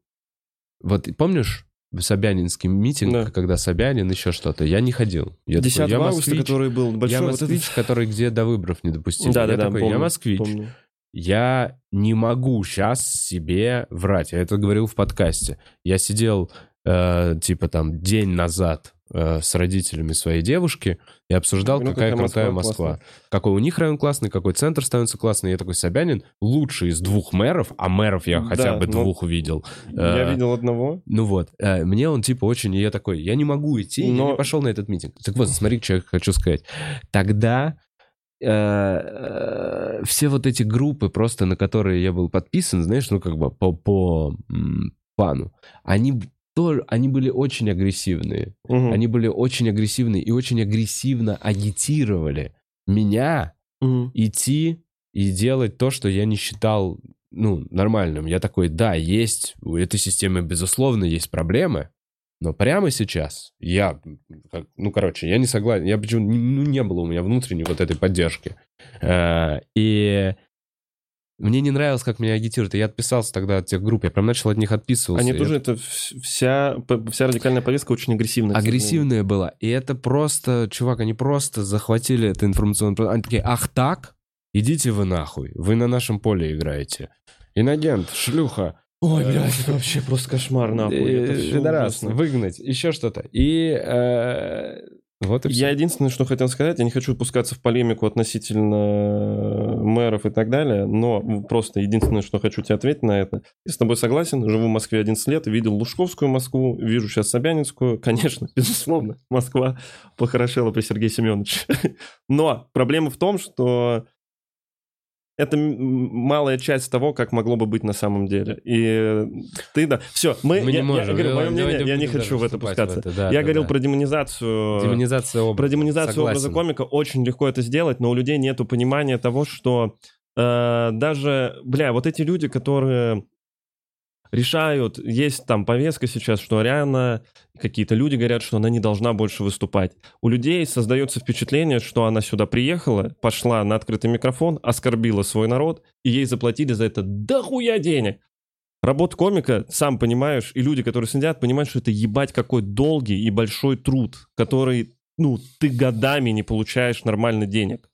Вот помнишь Собянинский митинг, Да. когда Собянин еще что-то? Я не ходил. Я 10 такой, я августа, москвич, который был большой... я вот москвич, который где до выборов не допустили. Да, да, я да, такой, помню, я москвич. помню. Я не могу сейчас себе врать. Я это говорил в подкасте. Я сидел, э, типа, там, день назад с родителями своей девушки и обсуждал, Ну, какая, какая крутая Москва Москва. Какой у них район классный, какой центр становится классный. Я такой, Собянин лучший из двух мэров, а мэров я Да, хотя бы ну, двух увидел. Я Э, видел одного. Ну вот, э, мне он типа очень, и я такой, я не могу идти, я Но- не пошел на этот митинг. Так вот, смотри, что я хочу сказать. Тогда э, э, все вот эти группы, просто на которые я был подписан, знаешь, ну как бы по, по пану, они, то, они были очень агрессивные. Мгм. Они были очень агрессивные и очень агрессивно агитировали меня Мгм. идти и делать то, что я не считал ну, нормальным. Я такой, да, есть, у этой системы, безусловно, есть проблемы, но прямо сейчас я, ну, короче, я не согласен, я почему ну, не было у меня внутренней вот этой поддержки. Э, И мне не нравилось, как меня агитируют. И я отписался тогда от тех групп, я прям начал от них отписываться. Они тоже, это вс- вся, вся радикальная повестка очень агрессивная. агрессивная была. И это просто, чувак, они просто захватили это информационное... Они такие, ах так? Идите вы нахуй. Вы на нашем поле играете. Инагент, шлюха. Ой, Э, блядь, это вообще просто кошмар, нахуй. Это э, ужасно. выгнать, еще что-то. И э, вот и Я все. единственное, что хотел сказать, я не хочу пускаться в полемику относительно мэров и так далее, но просто единственное, что хочу тебе ответить на это. Я с тобой согласен, живу в Москве 11 лет, видел Лужковскую Москву, вижу сейчас Собянинскую. Конечно, безусловно, Москва похорошела при Сергее Семеновиче. Но проблема в том, что это малая часть того, как могло бы быть на самом деле. И ты, да... Все, мы... Мы я, не я можем. говорю, Давай- мое мнение, я не хочу в это пускаться. в это, да, я да, говорил да. про демонизацию... Демонизация образа. Про демонизацию Согласен. образа комика очень легко это сделать, но у людей нету понимания того, что э, даже, бля, вот эти люди, которые решают, есть там повестка сейчас, что Ариана, какие-то люди говорят, что она не должна больше выступать. У людей создается впечатление, что она сюда приехала, пошла на открытый микрофон, оскорбила свой народ, и ей заплатили за это дохуя денег. Работа комика, сам понимаешь, и люди, которые сидят, понимают, что это ебать какой долгий и большой труд, который, ну, ты годами не получаешь нормально денег.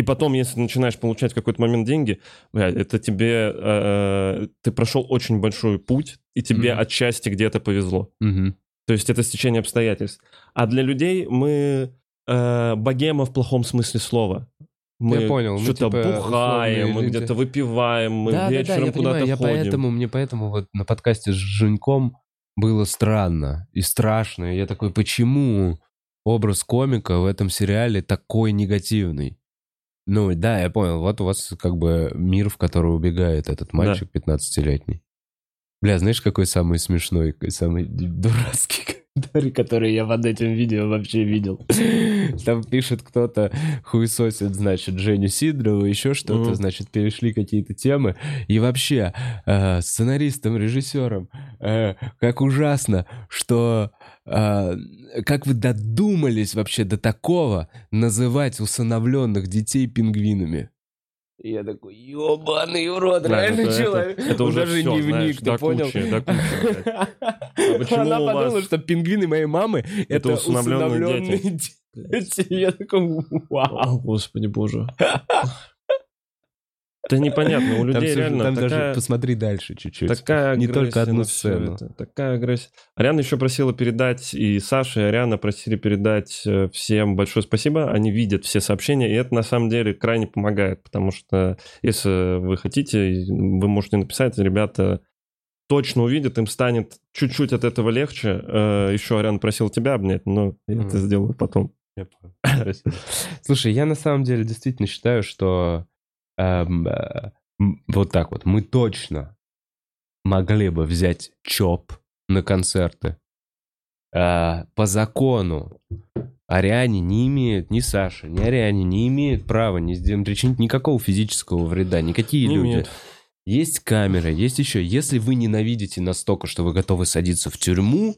И потом, если начинаешь получать в какой-то момент деньги, это тебе... э, ты прошел очень большой путь, и тебе Мгм. отчасти где-то повезло. Мгм. То есть это стечение обстоятельств. А для людей мы э, богема в плохом смысле слова. Мы Я понял, мы что-то типа бухаем, мы где-то выпиваем, мы да, да, да, вечером я куда-то понимаю, я ходим. поэтому, мне поэтому вот на подкасте с Женьком было странно и страшно. И Я такой, почему образ комика в этом сериале такой негативный? Ну, да, я понял. Вот у вас как бы мир, в который убегает этот мальчик 15-летний. Бля, знаешь, какой самый смешной, какой самый дурацкий комментарий, который я под этим видео вообще видел? Там пишет кто-то, хуесосит, значит, Женю Сидорову, еще что-то, Мгм. значит, перешли какие-то темы. И вообще, э, сценаристам, режиссерам, э, как ужасно, что... э, как вы додумались вообще до такого называть усыновленных детей пингвинами? Я такой, ебаный урод, Да, реально это- это- человек. это Он уже даже всё, не знаешь, вник, ты понял? кучи, до кучи, блядь. почему Она у вас- подумала, что пингвины моей мамы это, усыновленные усыновленные дети. дети. Я такой, вау. О, господи боже. Да непонятно, у людей реально там даже посмотри дальше чуть-чуть. Такая Не только одну сцену. это, Такая агрессия. Ариана еще просила передать, и Саша, и Ариана просили передать э, всем большое спасибо. Они видят все сообщения, и это на самом деле крайне помогает, потому что если вы хотите, вы можете написать, ребята точно увидят, им станет чуть-чуть от этого легче. Э, Еще Ариана просила тебя обнять, но я это сделаю потом. Я. Слушай, я на самом деле действительно считаю, что эм, э, вот так вот мы точно могли бы взять ЧОП на концерты. Э, по закону Ариане не имеет, ни Саша, ни Ариане не имеет права не причинить никакого физического вреда. Никакие Не люди. имеют. Есть камеры, есть еще. Если вы ненавидите настолько, что вы готовы садиться в тюрьму,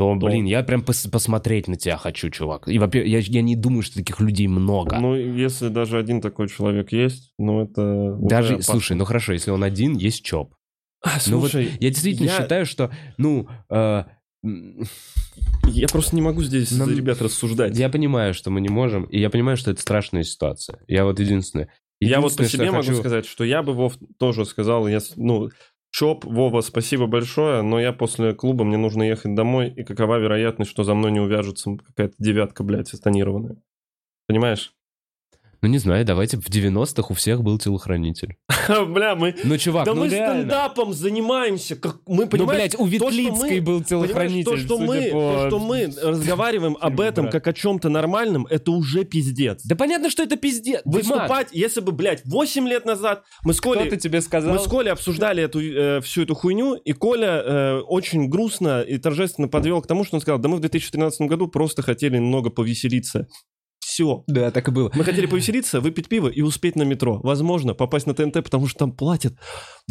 то, блин, я прям пос- посмотреть на тебя хочу, чувак. И, во-первых, я, я не думаю, что таких людей много. Ну, если даже один такой человек есть, ну это... Даже, опасно. слушай, ну хорошо, если он один, есть ЧОП. А, Ну вот слушай, я действительно я- считаю, что, ну, э, Я просто не могу здесь Нам- за ребят рассуждать. я понимаю, что мы не можем, и я понимаю, что это страшная ситуация. Я вот единственное. Я вот по единственное, себе я могу хочу- сказать, что я бы, Вов, тоже сказал, я, ну, Чоп, Вова, спасибо большое, но я после клуба, мне нужно ехать домой, и какова вероятность, что за мной не увяжется какая-то девятка, блядь, тонированная. Понимаешь? Ну, не знаю, давайте в 90-х у всех был телохранитель. Бля, мы... Ну, чувак, Да ну мы реально. стендапом занимаемся, как мы, Ну, понимаешь? блядь, у Ветлицкой был телохранитель, то, что мы, по- то, что мы разговариваем об этом как о чем-то нормальном, это уже пиздец. Да понятно, что это пиздец. Выступать, если бы, блядь, 8 лет назад мы с Колей... кто-то тебе сказал? Мы с Колей обсуждали эту, э, всю эту хуйню, и Коля э, очень грустно и торжественно подвел к тому, что он сказал, да мы в 2013 году просто хотели немного повеселиться. Все. Да, так и было. Мы хотели повеселиться, выпить пиво и успеть на метро. Возможно, попасть на ТНТ, потому что там платят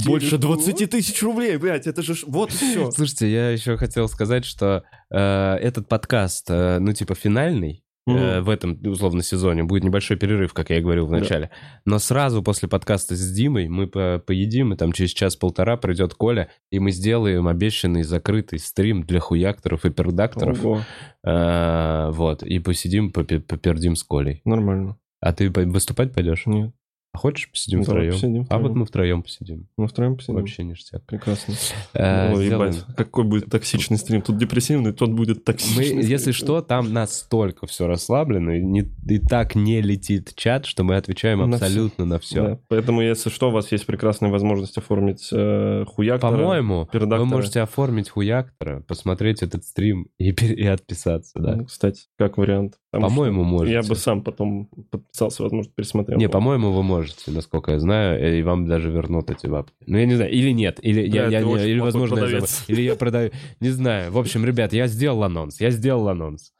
больше Телефон. 20 тысяч рублей, блядь, это же ж- вот все. Слушайте, я еще хотел сказать, что э, этот подкаст, э, ну, типа, финальный, э, в этом, условно, сезоне. Будет небольшой перерыв, как я и говорил в начале. Но сразу после подкаста с Димой мы по- поедим, и там через час-полтора придет Коля, и мы сделаем обещанный закрытый стрим для хуякторов и пердакторов. Ого, Э, вот, и посидим, попе- попердим с Колей. нормально. А ты выступать пойдешь? Нет, А хочешь посидим Ну, давай втроем? посидим А вот втроем. мы втроем посидим. мы втроем посидим. Вообще ништяк. Прекрасно. Э, сделаем. ебать, какой будет токсичный стрим. Тут депрессивный, тот будет Мы, токсичный. если что, там настолько все расслаблено, и, не- и так не летит чат, что мы отвечаем На абсолютно на все. Да, Поэтому, если что, у вас есть прекрасная возможность оформить э, хуяктора. По-моему, вы можете оформить хуяктора, посмотреть этот стрим и отписаться, да. Ну, кстати, как вариант. По-моему, можете. Я бы сам потом подписался, возможно, пересмотрел. Не, по-моему, вы можете, насколько я знаю, и вам даже вернут эти бабки. Ну, я не знаю, или нет, или, Да, я, я не- или возможно, я забыл. или я продаю, не знаю. В общем, ребят, я сделал анонс, я сделал анонс.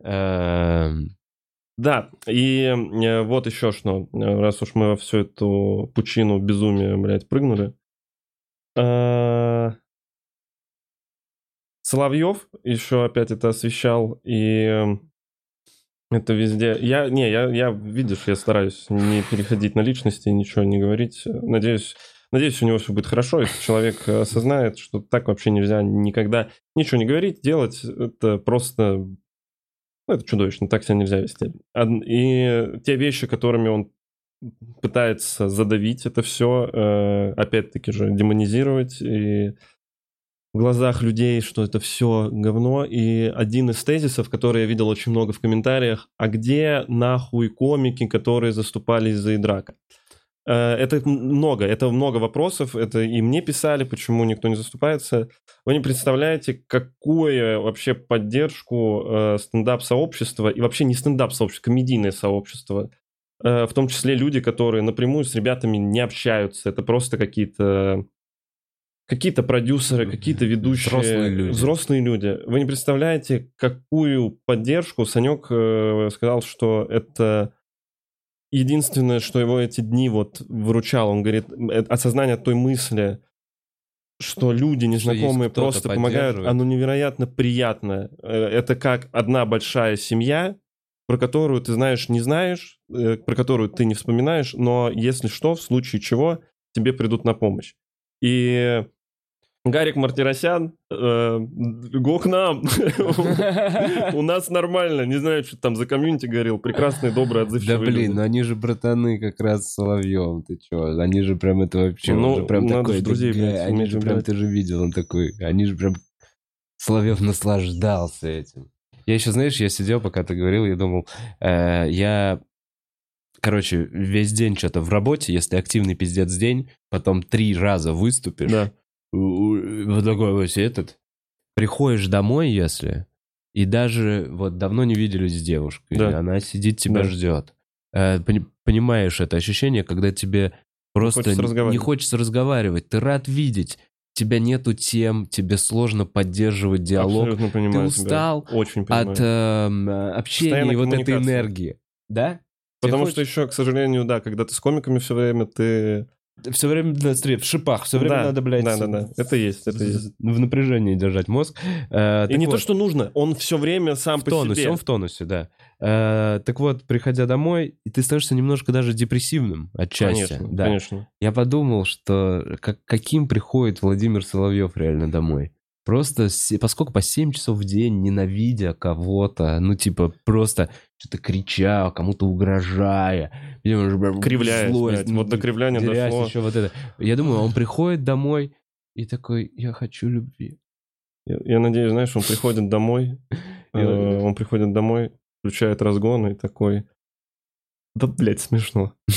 Эм, Да, и э, вот еще что, э, раз уж мы во всю эту пучину безумия, блядь, прыгнули. Э, Соловьев еще опять это освещал, и э, это везде... Я, не, я, я, видишь, я стараюсь не переходить на личности, ничего не говорить. Надеюсь, надеюсь, у него все будет хорошо, если человек осознает, что так вообще нельзя никогда ничего не говорить, делать. Это просто Ну, это чудовищно, так себя нельзя вести. И те вещи, которыми он пытается задавить это все, опять-таки же, демонизировать и в глазах людей, что это все говно. И один из тезисов, который я видел очень много в комментариях, а где нахуй комики, которые заступались за Идрака? Э, Это много, это много вопросов, это и мне писали, почему никто не заступается. Вы не представляете, какую вообще поддержку э, стендап-сообщества, и вообще не стендап-сообщество, комедийное сообщество, э, в том числе люди, которые напрямую с ребятами не общаются, это просто какие-то какие-то продюсеры, какие-то ведущие. Взрослые люди. Взрослые люди. Вы не представляете, какую поддержку Санек э, сказал, что это единственное, что его эти дни вот выручало. Он говорит, э, осознание той мысли, что люди незнакомые кто-то просто помогают, оно невероятно приятно. Э, Это как одна большая семья, про которую ты знаешь, не знаешь, про которую ты не вспоминаешь, но если что, в случае чего, тебе придут на помощь. И Гарик Мартиросян, э, го к нам. У нас нормально. Не знаю, что там за комьюнити говорил. Прекрасный, добрый, Да отзывчивый. блин, люди. ну они же братаны как раз с Соловьем, ты чё? Они же прям это вообще, Ну, прям такой, друзей, да, они же прям, ты же видел, он такой, они же прям, Соловьев наслаждался этим. Я еще, знаешь, я сидел, пока ты говорил, я думал, э, я, короче, весь день что-то в работе, если активный пиздец день, потом три раза выступишь, Да. Вот такой вот этот, приходишь домой, если, и даже вот давно не виделись с девушкой, Да. она сидит, тебя Да. ждет. Э, пони- понимаешь это ощущение, когда тебе просто хочется не хочется разговаривать, ты рад видеть, тебя нету тем, тебе сложно поддерживать диалог понимаю тебя. устал Очень понимаю. от эм, общения Постоянной и вот этой энергии. Да? Потому Тебе что еще, к сожалению, да, когда ты с комиками все время, ты... Все время на стре- в шипах, все время Да, надо, блядь, да, да, да. Это есть, это есть. в напряжении держать мозг. Э, И не вот. то, что нужно, он все время сам в по тонусе, себе. он в тонусе, да. Э, так вот, приходя домой, и ты становишься немножко даже депрессивным отчасти. Конечно, да. конечно. Я подумал, что как, каким приходит Владимир Соловьев реально домой. Просто, поскольку по 7 часов в день, ненавидя кого-то, ну, типа, просто что-то крича, кому-то угрожая, Кривляясь, злость, вот до кривляния дошло. еще вот это. Я думаю, он приходит домой и такой, я хочу любви. Я, я надеюсь, знаешь, он приходит домой, э, он приходит домой, включает разгон и такой... Да, блядь, смешно.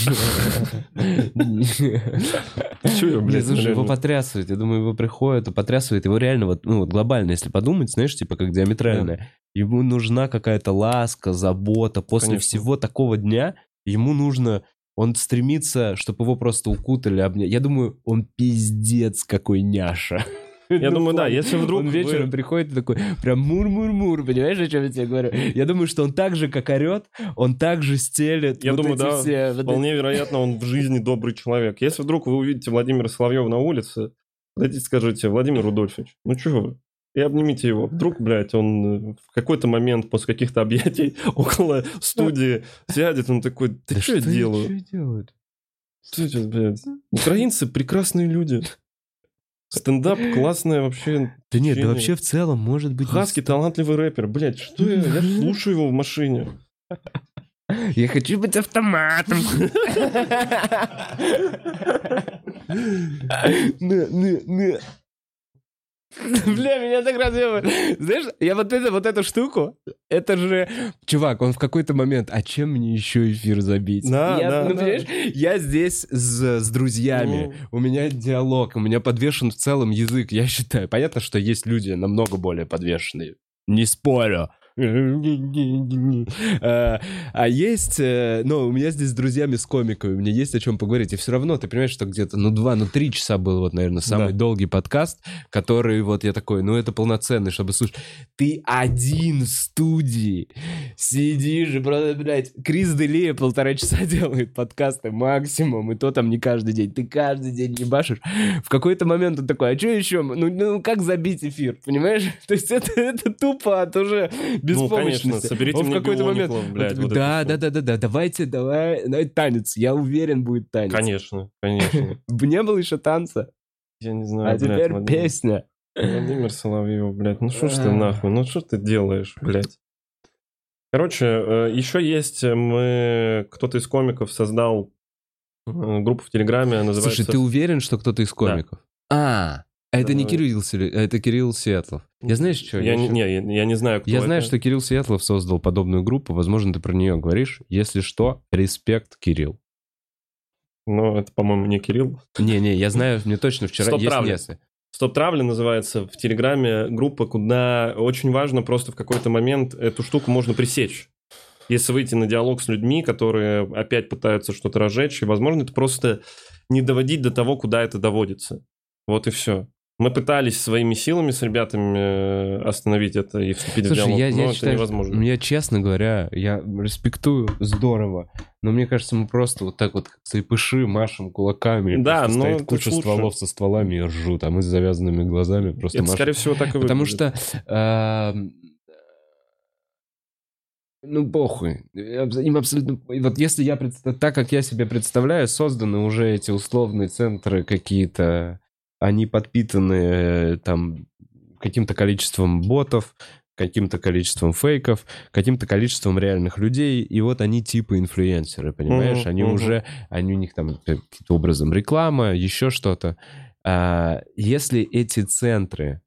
Не, блядь, слушай, его потрясывает. Я думаю, его приходит, и потрясывает. Его реально вот, ну, вот глобально, если подумать, знаешь, типа как диаметрально. Ему нужна какая-то ласка, забота. После всего такого дня ему нужно... Он стремится, чтобы его просто укутали, обняли. Я думаю, он пиздец какой няша. Я думаю, да, если вдруг Он вечером приходит и такой, прям мур-мур-мур, понимаешь, о чем я тебе говорю? Я думаю, что он так же, как орет, он так же стелет Я думаю, да, Вполне вероятно, он в жизни добрый человек. Если вдруг вы увидите Владимира Соловьева на улице, подойдите, скажите, Владимир Рудольфович, ну чего вы? И обнимите его. Вдруг, блядь, он э, в какой-то момент после каких-то объятий около студии сядет, он такой, ты Да что я что делаю? Что делают? Что блядь? Украинцы прекрасные люди. Стендап классное вообще. Да нет, да вообще в целом может быть... Хаски талантливый рэпер. Блядь, что я? Я слушаю его в машине. Я хочу быть автоматом. Ну, ну, ну. Бля, меня так разъебывает. Знаешь, я вот, это, вот эту штуку, это же... Чувак, он в какой-то момент, а чем мне еще эфир забить? Да, я, да, ну, да. понимаешь, я здесь с, с друзьями, у меня диалог, у меня подвешен в целом язык. Я считаю, понятно, что есть люди намного более подвешенные. Не спорю. А а есть, э, ну, у меня здесь с друзьями, с комиками, у меня есть о чем поговорить. И все равно, ты понимаешь, что где-то, ну, два, ну, три часа был, вот, наверное, самый Да. долгий подкаст, который вот я такой, ну, это полноценный, чтобы слушать. Ты один в студии сидишь и просто, блядь, Крис Делея полтора часа делает подкасты максимум, и то там не каждый день. Ты каждый день ебашишь. В какой-то момент он такой, а что еще? Ну, ну как забить эфир, понимаешь? То есть это, это тупо от уже беспомощности. конечно, соберите Он в какой-то момент... Блядь, вот да, да, всё». да, да, да, давайте, давай, давай танец. Я уверен, будет танец. Конечно, конечно. Не было еще танца, Я не знаю, а блядь, теперь Владимир- песня. Владимир Соловьев, блядь, ну что ж ты нахуй, ну что ты делаешь, блядь? Короче, э, еще есть, э, мы, кто-то из комиков создал э, группу в Телеграме, называется... Слушай, ты уверен, что кто-то из комиков? А, а это не Кирилл, Селе- это Кирилл Сетлов. Я знаешь, что? Я, не, не, я, я не знаю, кто Я это. знаю, что Кирилл Светлов создал подобную группу. Возможно, ты про нее говоришь. Если что, респект, Кирилл. Но это, по-моему, не Кирилл. Не-не, я знаю, мне точно вчера Стоп, есть травля. место. Стоп Травли называется в Телеграме группа, куда очень важно просто в какой-то момент эту штуку можно пресечь. Если выйти на диалог с людьми, которые опять пытаются что-то разжечь, и, возможно, это просто не доводить до того, куда это доводится. Вот и все. Мы пытались своими силами с ребятами э, остановить это и вступить в Слушай, диалог, я, но я это считаю, невозможно. я, честно говоря, я респектую здорово, но мне кажется, мы просто вот так вот как слепыши машем кулаками. Да, но стоит куча лучше. стволов со стволами и ржут, а мы с завязанными глазами просто это, машем. скорее всего, так и Потому выглядит. что... эм, Ну, похуй. Им абсолютно... Вот если я... Так, как я себе представляю, созданы уже эти условные центры какие-то... Они подпитаны э, там каким-то количеством ботов, каким-то количеством фейков, каким-то количеством реальных людей, и вот они типа инфлюенсеры, понимаешь? Мгм, они мгм. уже, они у них там каким-то образом реклама, еще что-то. А если эти центры,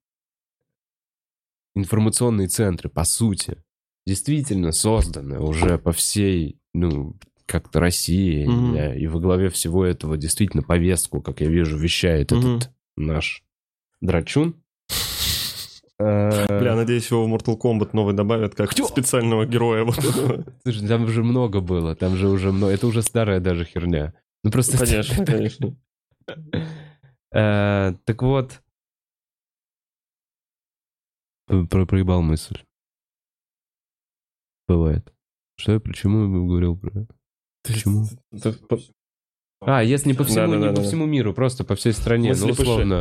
информационные центры, по сути, действительно созданы уже по всей, ну, как-то России, знаю, и во главе всего этого действительно повестку, как я вижу, вещает Мгм. этот наш драчун. Э, Бля, надеюсь, его в Mortal Kombat новый добавят как специального героя. Слушай, там уже много было, там же уже много, это уже старая даже херня. Ну просто... Конечно, конечно. Э, Так вот... Про- про- Проебал мысль. Бывает. Что я, почему я говорил про... Почему? А, если не по всему, не Да-да-да-да. по всему миру, просто по всей стране. Мы Ну, условно,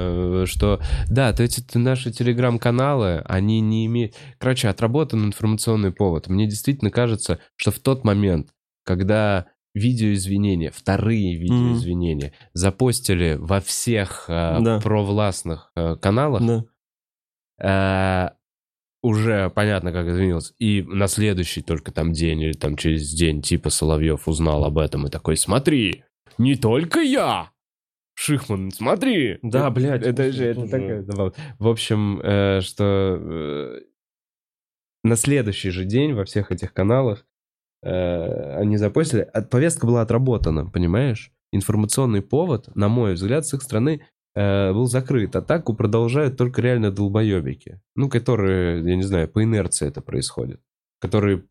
э, что... Да, то эти наши телеграм-каналы, они не имеют... Короче, отработан информационный повод. Мне действительно кажется, что в тот момент, когда видеоизвинения, вторые видеоизвинения запостили во всех э, Да. провластных э, каналах, Да. э, уже понятно, как извинился. И на следующий только там день или там через день типа Соловьев узнал об этом и такой, смотри, не только я! Шихман, смотри! Да, блядь, Это же, это такая. В общем, э, что э, на следующий же день во всех этих каналах э, они запостили. А Повестка была отработана, понимаешь? Информационный повод, на мой взгляд, с их стороны э, был закрыт. Атаку продолжают только реально долбоебики. Ну, которые, я не знаю, по инерции это происходит. Которые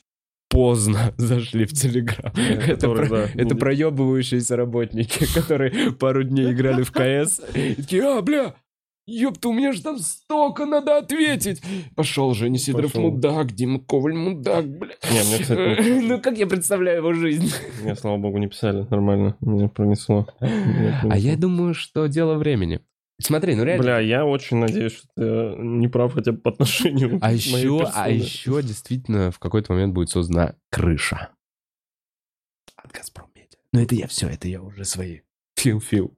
поздно зашли в Телеграм. Это, которые, про- да, это проебывающиеся работники, которые пару дней играли в КС. И такие, а, бля, ёпта, у меня же там столько надо ответить. Пошел Женя Сидоров Пошел. мудак, Дима Коваль мудак, бля. Не, мне, кстати, не- Ну, как я представляю его жизнь? мне, слава богу, не писали нормально. Меня пронесло. Меня А я пронесло. думаю, что дело времени. Смотри, ну реально. Бля, я очень надеюсь, что ты не прав хотя бы по отношению к А моей еще, а персоне. еще действительно в какой-то момент будет создана крыша. От Газпроммедиа. Но это я все, это я уже свои. Фил-фил.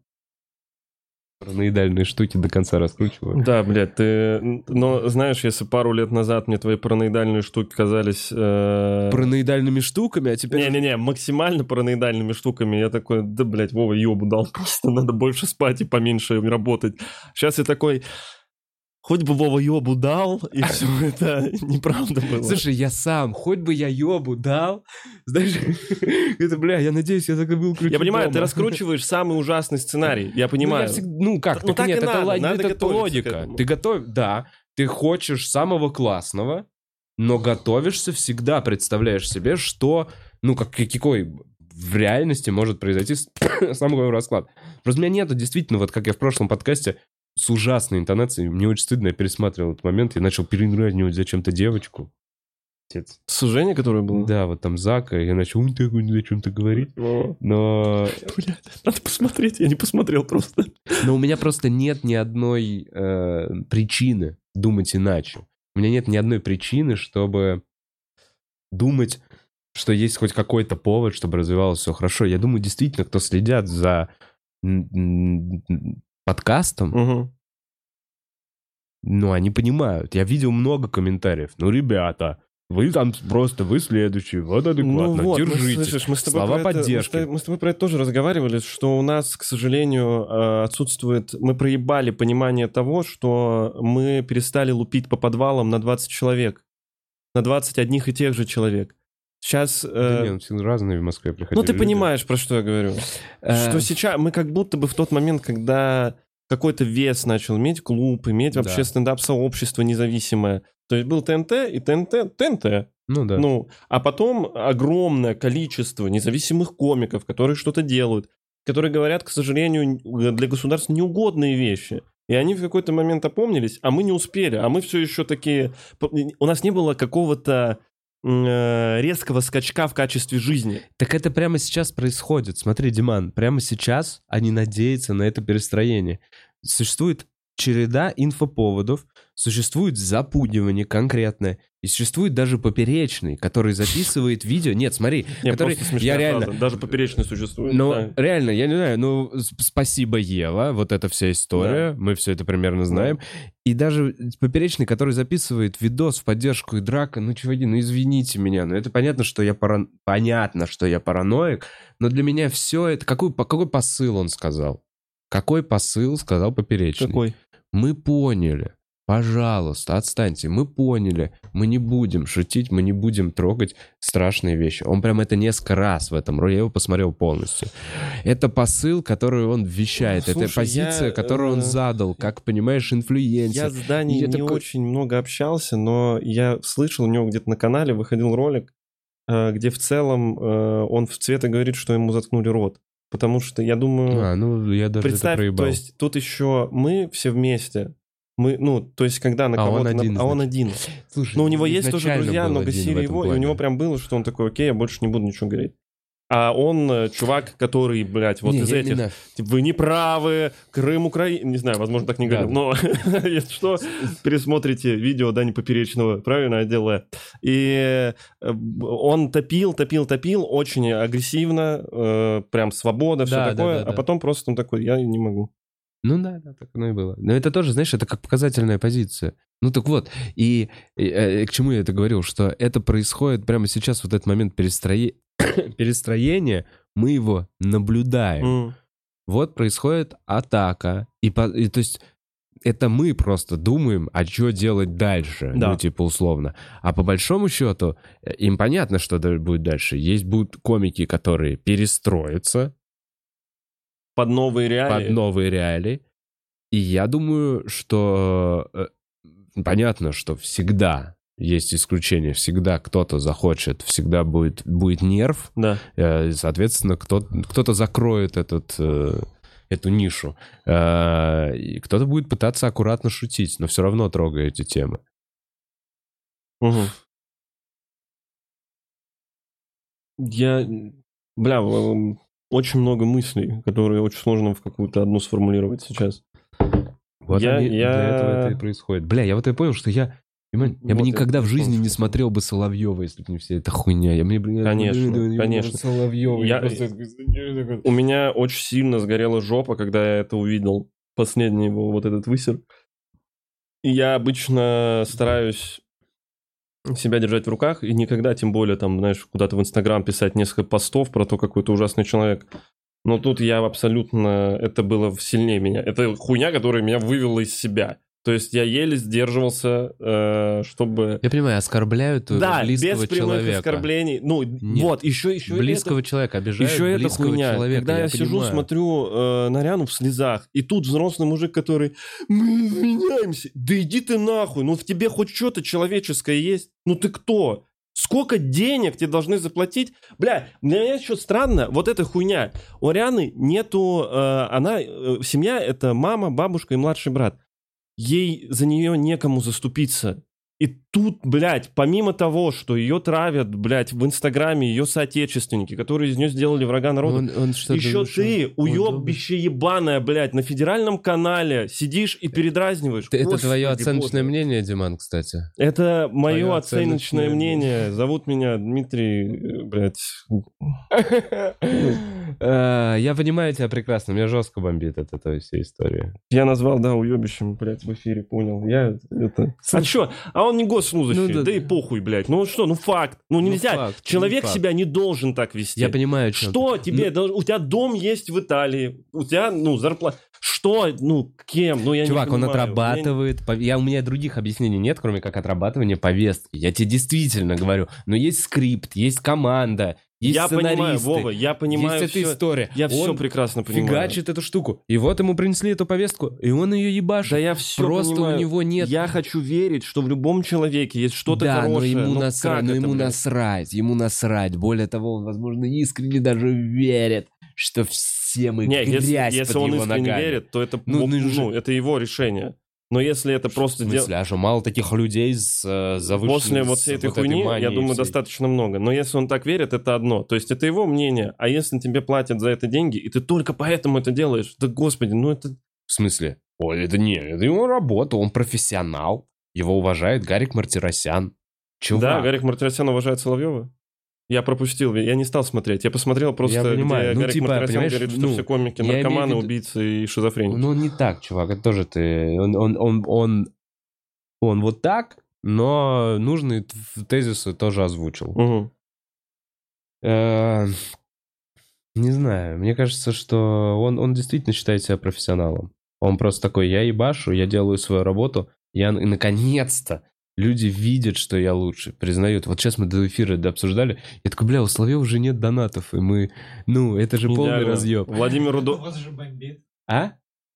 Параноидальные штуки до конца раскручиваю. Да, блядь, ты... Но знаешь, если пару лет назад мне твои параноидальные штуки казались... э, Параноидальными штуками, а теперь... Не-не-не, максимально параноидальными штуками. Я такой, да, блядь, Вова, ёбу дал. Просто надо больше спать и поменьше работать. Сейчас я такой, хоть бы Вова ёбу дал, и все это неправда было. Слушай, я сам, хоть бы я ёбу дал, знаешь, это, бля, я надеюсь, я забыл ключи я понимаю, ты дома. раскручиваешь самый ужасный сценарий. Я Ну, понимаю. я всегда- ну как, Ну, так, так нет, и это, надо, надо это логика. Ты готов, да, ты хочешь самого классного, но готовишься всегда, представляешь себе, что, ну, как, какой в реальности может произойти самый расклад. Просто у меня нету действительно, вот как я в прошлом подкасте, с ужасной интонацией, мне очень стыдно, я пересматривал этот момент, я начал переигрывать зачем-то девочку. Отец. Сужение, которое было? Да, вот там Зака, я начал «Ой, ты о чем-то говорить, но Блядь, надо посмотреть, я не посмотрел просто. Но у меня просто нет ни одной э, причины думать иначе. У меня нет ни одной причины, чтобы думать, что есть хоть какой-то повод, чтобы развивалось все хорошо. Я думаю, действительно, кто следят за подкастом, Мгм. ну, они понимают. Я видел много комментариев. Ну, ребята, Вы там просто, вы следующий, вот адекватно, Ну вот, мы, держите. слышишь, мы с тобой Слова про это- поддержки. мы, с тобой, мы с тобой про это тоже разговаривали, что у нас, к сожалению, э, отсутствует... Мы проебали понимание того, что мы перестали лупить по подвалам на 20 человек. На 20 одних и тех же человек. Сейчас... Э, не, ну, все разные в Москве приходили. ну, ты люди. понимаешь, про что я говорю. Э, Что сейчас мы как будто бы в тот момент, когда какой-то вес начал иметь клуб, иметь вообще Да. стендап-сообщество независимое. То есть был ТНТ и ТНТ, ТНТ. Ну да. Ну, а потом огромное количество независимых комиков, которые что-то делают, которые говорят, к сожалению, для государства неугодные вещи. И они в какой-то момент опомнились, а мы не успели, а мы все еще такие... У нас не было какого-то э, резкого скачка в качестве жизни. Так это прямо сейчас происходит. Смотри, Диман, прямо сейчас они надеются на это перестроение. Существует череда инфоповодов, существует запугивание конкретное, и существует даже поперечный, который записывает видео. Нет, смотри, Не, который... Я реально... фраза. Даже поперечный существует. Ну, да. реально, я не знаю, ну, спасибо, Ева, вот эта вся история, мы все это примерно знаем. И даже поперечный, который записывает видос в поддержку и драка, ну, чуваки, ну, извините меня, ну, это понятно, что я паран... понятно, что я параноик, но для меня все это... Какой, какой посыл он сказал? Какой посыл сказал поперечный? Какой? Мы поняли. Пожалуйста, отстаньте. Мы поняли. Мы не будем шутить, мы не будем трогать страшные вещи. Он прям это несколько раз в этом роли. Я его посмотрел полностью. Это посыл, который он вещает. это Слушай, позиция, я, которую он э, задал, как, понимаешь, Я инфлюенсер. с Даней Я не такой- очень много общался, но я слышал, у него где-то на канале выходил ролик, э, где в целом э, он в цвета говорит, что ему заткнули рот. Потому что я думаю, А, ну, я даже представь, это проебал. то есть тут еще мы все вместе. Мы, ну, то есть когда на А он кого-то... на- один, а он один. Слушай, Но у него есть тоже друзья, один силы этом его, и у плане. него прям было, что он такой, окей, я больше не буду ничего говорить. А он э, чувак, который, блядь, вот Не, из этих, именно- типа, вы не правы, Крым, Украина, не знаю, возможно, так не Да. говорил, но если что, пересмотрите видео Дани Поперечного, правильно, отдел «Э». И э, он топил, топил, топил, очень агрессивно, э, прям свобода, все Да, да, такое, да, да. а потом просто он такой, я не могу. Ну да, да, так оно и было. Но это тоже, знаешь, это как показательная позиция. Ну так вот, и, и, э, к чему я это говорил, что это происходит прямо сейчас, вот этот момент перестрое- перестроения, мы его наблюдаем. М. Вот происходит атака, и, по- и то есть это мы просто думаем, а что делать дальше, Да. ну типа условно. А по большому счету э, им понятно, что будет дальше. Есть будут комики, которые перестроятся, Под новые реалии. под новые реалии. И я думаю, что э, понятно, что всегда есть исключения, всегда кто-то захочет, всегда будет, будет нерв, Да. э, и, соответственно, кто, кто-то закроет этот, э, эту нишу, и кто-то будет пытаться аккуратно шутить, но все равно трогая эти темы. Мгм. Я, бля, очень много мыслей, которые очень сложно в какую-то одну сформулировать сейчас. Вот Я- они- я- для этого это и происходит. Бля, я вот и понял, что я... понимаешь, Я бы Вот никогда это в жизни не смотрел бы Соловьева, если бы не вся эта хуйня. Я мне, блин, Конечно, блин, конечно. Соловьева. Я- Я просто такой- У меня очень сильно сгорела жопа, когда я это увидел. Последний его вот этот высер. И я обычно стараюсь себя держать в руках и никогда, тем более, там, знаешь, куда-то в Инстаграм писать несколько постов про то, какой ты ужасный человек. Но тут я абсолютно... Это было сильнее меня. Это хуйня, которая меня вывела из себя. То есть я еле сдерживался, э, чтобы... Я понимаю, оскорбляют э, Да, близкого без прямых человека. оскорблений. Ну, вот, еще, еще Близкого человека обижают Еще близкого хуйня. человека. Когда я, сижу, понимаю. смотрю э, на Ряну в слезах, и тут взрослый мужик, который мы извиняемся. Да иди ты нахуй, ну в тебе хоть что-то человеческое есть. Ну ты кто? Сколько денег тебе должны заплатить? Бля, для меня еще странно, вот эта хуйня. У Арианы нету, э, она, э, семья это мама, бабушка и младший брат. Ей за нее некому заступиться. И тут, блядь, помимо того, что ее травят, блядь, в Инстаграме ее соотечественники, которые из нее сделали врага народа, Он- он еще что- ты, уебище ебаное, блядь, на федеральном канале сидишь и передразниваешь. Это Господи, твое оценочное Господи. мнение, Диман, кстати. Это мое Твое оценочное оценочное мнение. Зовут меня Дмитрий, э, блядь. Э, Я понимаю тебя прекрасно, меня жестко бомбит от этой всей истории. Я назвал, да, уебищем, блядь, в эфире, понял. Я это... А чё? А он не служащие, Ну, да, да, и похуй, блядь. Ну что, ну факт. Ну Ну, нельзя. факт, Человек ну, факт. себя не должен так вести. Я понимаю, о чем ты. Что тебе? дол- У тебя дом есть в Италии, у тебя, ну, зарплата. Что? Ну, кем? Ну, я Чувак, не он отрабатывает. пов- Я, у меня других объяснений нет, кроме как отрабатывания повестки. Я тебе действительно говорю. Но есть скрипт, есть команда, есть Я понимаю, Вова, я понимаю есть эта всё. история. Я все Он прекрасно понимаю. фигачит эту штуку. И вот ему принесли эту повестку, и он ее ебашит. Да я все Просто понимаю. у него нет... Я хочу верить, что в любом человеке есть что-то да, хорошее. но ему Ну, насрать, как но это, ему блядь? насрать, ему насрать. Более того, он, возможно, искренне даже верит, что все мы Не, грязь если, если под он его искренне ногами. верит, то это, Ну, ну, ну, же- это его решение. Но если это В просто смысле, дело... а что, мало таких людей с э, завышенной... После вот всей этой вот хуйни, я манией думаю, всей? достаточно много. Но если он так верит, это одно. То есть это его мнение. А если тебе платят за это деньги, и ты только поэтому это делаешь, да господи, ну это... В смысле? Ой, это не, это его работа, он профессионал. Его уважает Гарик Мартиросян. Чувак. Да, Гарик Мартиросян уважает Соловьева. Я пропустил, я не стал смотреть. Я посмотрел просто, Я понимаю. где Ну, Гарик типа, Мартиросян говорит, что ну, все комики наркоманы, виду- убийцы и шизофреники. Ну, не так, чувак, это тоже ты... Он, он, он, он, он вот так, но нужные тезисы тоже озвучил. Э, Не знаю, мне кажется, что он, он действительно считает себя профессионалом. Он просто такой, я ебашу, я делаю свою работу, я, наконец-то люди видят, что я лучше, признают. Вот сейчас мы до эфира до обсуждали, я такой, бля, у Соловьева уже нет донатов, и мы, ну, это же полный Идеально. разъеб. Владимир У Рудо... вас же бомбит. А?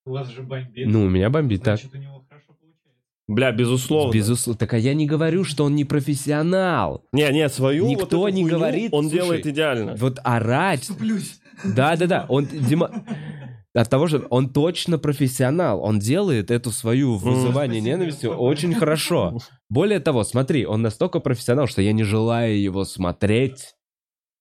У вас же бомбит. Ну, у меня бомбит так. Значит, у него хорошо получается. Бля, безусловно. Безусловно. Так а я не говорю, что он не профессионал. Не, не, свою вот Никто эту не говорит, он слушай, делает идеально. Вот орать Вступлюсь. Да-да-да, он Дима... От того же, он точно профессионал, он делает эту свою вызывание Папа. очень хорошо. Более того, смотри, он настолько профессионал, что я не желаю его смотреть.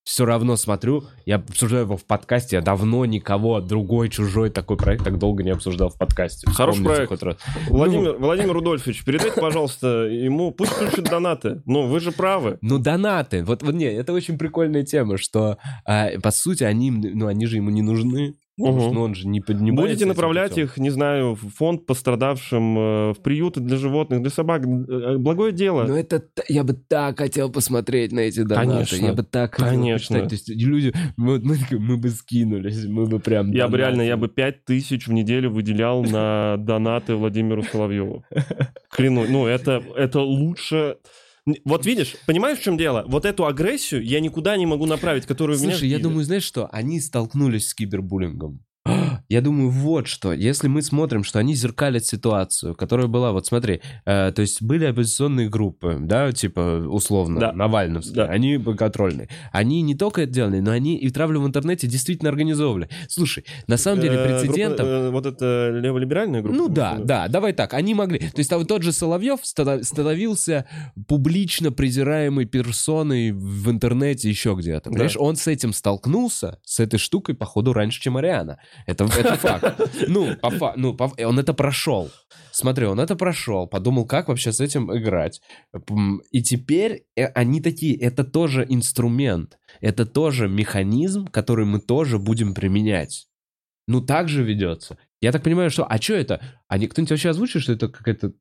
Все равно смотрю, я обсуждаю его в подкасте, я давно никого, другой, чужой такой проект так долго не обсуждал в подкасте. Хороший Вспомните проект. раз. Владимир, Владимир Рудольфович, передайте, пожалуйста, ему, пусть включит донаты. Ну, вы же правы. Ну, донаты. Вот, вот не, это очень прикольная тема, что, а, по сути, они, им- ну, они же ему не нужны. Потому Мгм. что, ну, он же не поднимается Будете направлять путем. их, не знаю, в фонд пострадавшим, э, в приюты для животных, для собак. Э, Благое дело. Ну это я бы так хотел посмотреть на эти донаты. Конечно. Я бы так хотел Конечно. почитать. То есть люди, мы, мы, мы бы скинулись, мы бы прям. Я бы реально, я бы 5 тысяч в неделю выделял на донаты Владимиру Соловьеву. Клянусь, ну это, это лучше... Вот видишь, понимаешь, в чем дело? Вот эту агрессию я никуда не могу направить, которую у меня... Слушай, я думаю, знаешь что? Они столкнулись с кибербуллингом. Я думаю, вот что. Если мы смотрим, что они зеркалят ситуацию, которая была, вот смотри, э, то есть были оппозиционные группы, да, типа условно, Да. Навальновские, Да. они контрольные. Они не только это делали, но они и травлю в интернете действительно организовывали. Слушай, на самом деле Э, группа, прецедентом... э, вот это леволиберальная группа? Ну да, да, давай так, они могли. То есть тот же Соловьев ста- становился публично презираемой персоной в интернете еще где-то. Понимаешь, он с этим столкнулся, с этой штукой, походу, раньше, чем Ариана. Это, это факт. Ну, по фа- ну, по- он это прошел. Смотри, он это прошел, подумал, как вообще с этим играть. И теперь э, они такие, это тоже инструмент, это тоже механизм, который мы тоже будем применять. Ну, так же ведется. Я так понимаю, что... А что это? А кто-нибудь вообще озвучит, что это какая-то...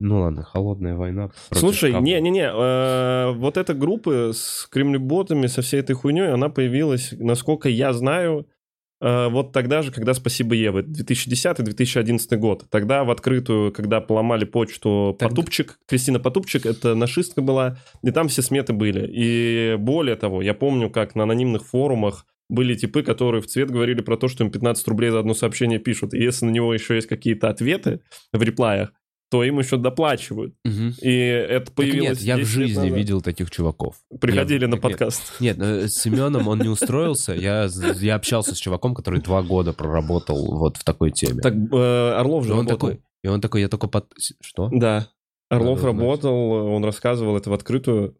Ну ладно, холодная война. Слушай, не-не-не, э, вот эта группа с кремлеботами, со всей этой хуйней, она появилась, насколько я знаю, э, вот тогда же, когда «Спасибо, Ева», 2010-2011 год. Тогда в открытую, когда поломали почту Так- Потупчик, Кристина Потупчик, это нашистка была, и там все сметы были. И более того, я помню, как на анонимных форумах были типы, которые в цвет говорили про то, что им 15 рублей за одно сообщение пишут. И если на него еще есть какие-то ответы в реплаях, то им еще доплачивают. Мгм. И это Так появилось нет, я в 10 лет жизни видел таких чуваков. Приходили Я- на нет, подкаст. Нет, э, с Семеном он не устроился. Я, я общался с чуваком, который два года проработал вот в такой теме. Так э, Орлов и же он работал. такой, и он такой, я только под... Что? Да. Орлов Надо работал, он рассказывал это в открытую.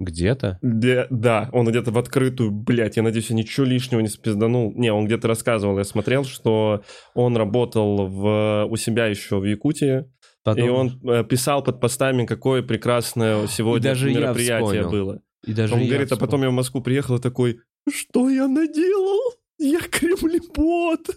Где-то? Где- да, он где-то в открытую, блядь, я надеюсь, я ничего лишнего не спизданул. Не, он где-то рассказывал, я смотрел, что он работал в, у себя еще в Якутии, Потом- и он э, писал под постами, какое прекрасное сегодня даже мероприятие было. И даже Он говорит, а вспомнил. потом я в Москву приехал и такой, что я наделал? Я кремлебот.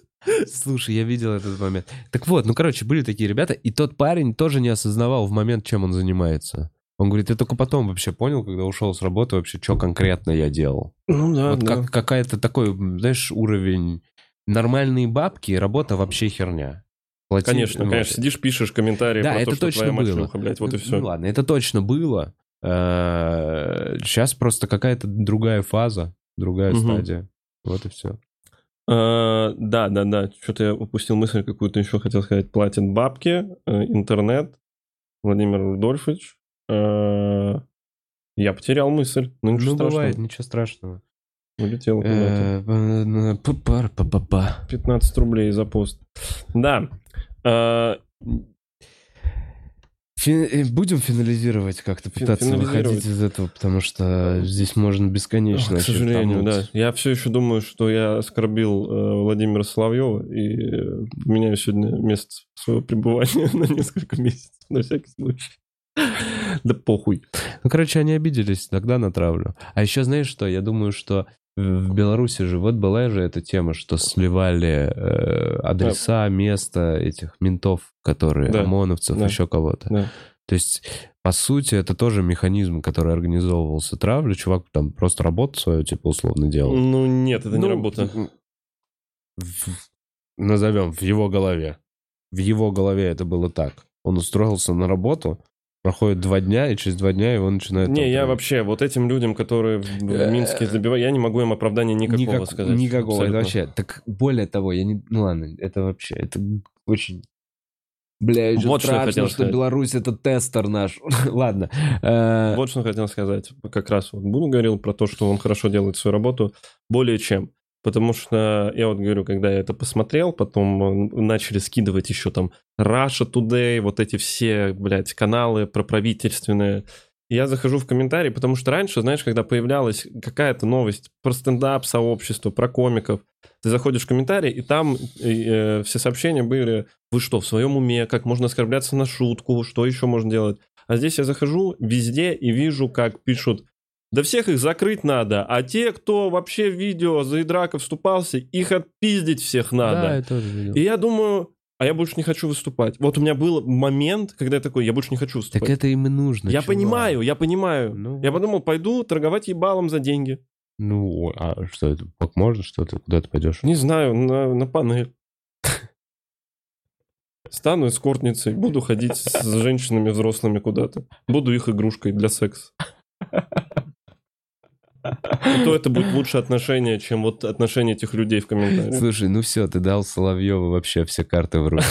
Слушай, я видел этот момент. Так вот, ну, короче, были такие ребята, и тот парень тоже не осознавал в момент, чем он занимается. Он говорит, я только потом вообще понял, когда ушел с работы, вообще, что конкретно я делал. Ну да, вот да. как, какая-то такой, знаешь, уровень нормальные бабки, работа вообще херня. Плати- Конечно, вот. конечно. Сидишь, пишешь комментарии Да, про это то, что точно твоя мать было. шлюха, блядь, вот и Ну, все. Ну ладно, это точно было. Сейчас просто какая-то другая фаза, другая Мгм. стадия. Вот и все. А, да, да, да. Что-то я упустил мысль какую-то еще хотел сказать. Платят бабки, э, интернет. Владимир Рудольфович. Я потерял мысль. Ну, ничего Ну, страшного. бывает, ничего страшного. Улетел куда-то. Э, э, па-пар, па-па-па. 15 рублей за пост. Да. А, Фи- э, Будем финализировать как-то, пытаться финализировать. выходить из этого, потому что здесь можно бесконечно. к вообще сожалению, да. томнуть. Я все еще думаю, что я оскорбил э, Владимира Соловьева и э, меняю сегодня место своего пребывания на несколько месяцев, на всякий случай. Да похуй. Ну, короче, они обиделись, тогда натравлю. А еще знаешь что? Я думаю, что в Беларуси же, вот была же эта тема, что сливали э, адреса, места этих ментов, которые, Да, ОМОНовцев, да. еще кого-то. Да. То есть, по сути, это тоже механизм, который организовывался травлю. Чувак там просто работу свою, типа, условно делал. Ну нет, это не Ну, работа. в- назовем, в его голове. В его голове это было так. Он устроился на работу, проходит два дня, и через два дня его начинают... Не, там я вообще, вот этим людям, которые в в Минске забивают, я не могу им оправдания никакого Никак- сказать. Никакого, это Абсолютно. вообще. Так более того, я не... Ну ладно, это вообще, это очень... Бля, Вот что я страшно, хотел что сказать. Беларусь это тестер наш. ладно. Э, Вот что хотел сказать. Как раз вот Бун говорил про то, что он хорошо делает свою работу. Более чем. Потому что, я вот говорю, когда я это посмотрел, потом э, начали скидывать еще там Russia Today, вот эти все, блядь, каналы проправительственные. И я захожу в комментарии, потому что раньше, знаешь, когда появлялась какая-то новость про стендап-сообщество, про комиков, ты заходишь в комментарии, и там э, все сообщения были, вы что, в своем уме, как можно оскорбляться на шутку, что еще можно делать? А здесь я захожу везде и вижу, как пишут, да всех их закрыть надо, а те, кто вообще в видео за Идрака вступался, их отпиздить всех надо. Да, я тоже видел. И я думаю, а я больше не хочу выступать. Вот у меня был момент, когда я такой, я больше не хочу выступать. Так это им и нужно. я чувак. понимаю, я понимаю. Ну, Я подумал, пойду торговать ебалом за деньги. ну, а что это? Как можно? Что ты? Куда ты пойдешь? Не знаю, на, на панель. Стану эскортницей, буду ходить с женщинами взрослыми куда-то. Буду их игрушкой для секса. И то это будет лучше отношение, чем вот отношение этих людей в комментариях. Слушай, ну все, ты дал Соловьеву вообще все карты в руки.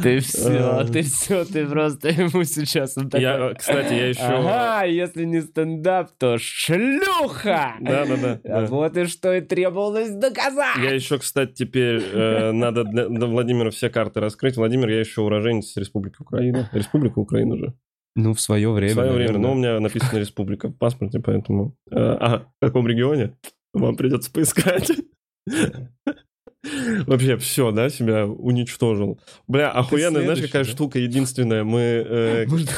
Ты все, А. ты все, ты просто ему сейчас... Я, кстати, я еще... Ага, если не стендап, то шлюха! Да-да-да, А. Вот и что и требовалось доказать! Я еще, кстати, теперь э, надо для Владимира все карты раскрыть. Владимир, я еще уроженец Республики Украина. Республика Украина же. Ну, в свое В время, свое время, наверное. но у меня написано Республика в паспорте, поэтому... э, а в каком регионе? Вам придется поискать. Вообще все, да, себя уничтожил. Бля, охуенно, знаешь, какая да? штука единственная? Мы, э, Можно...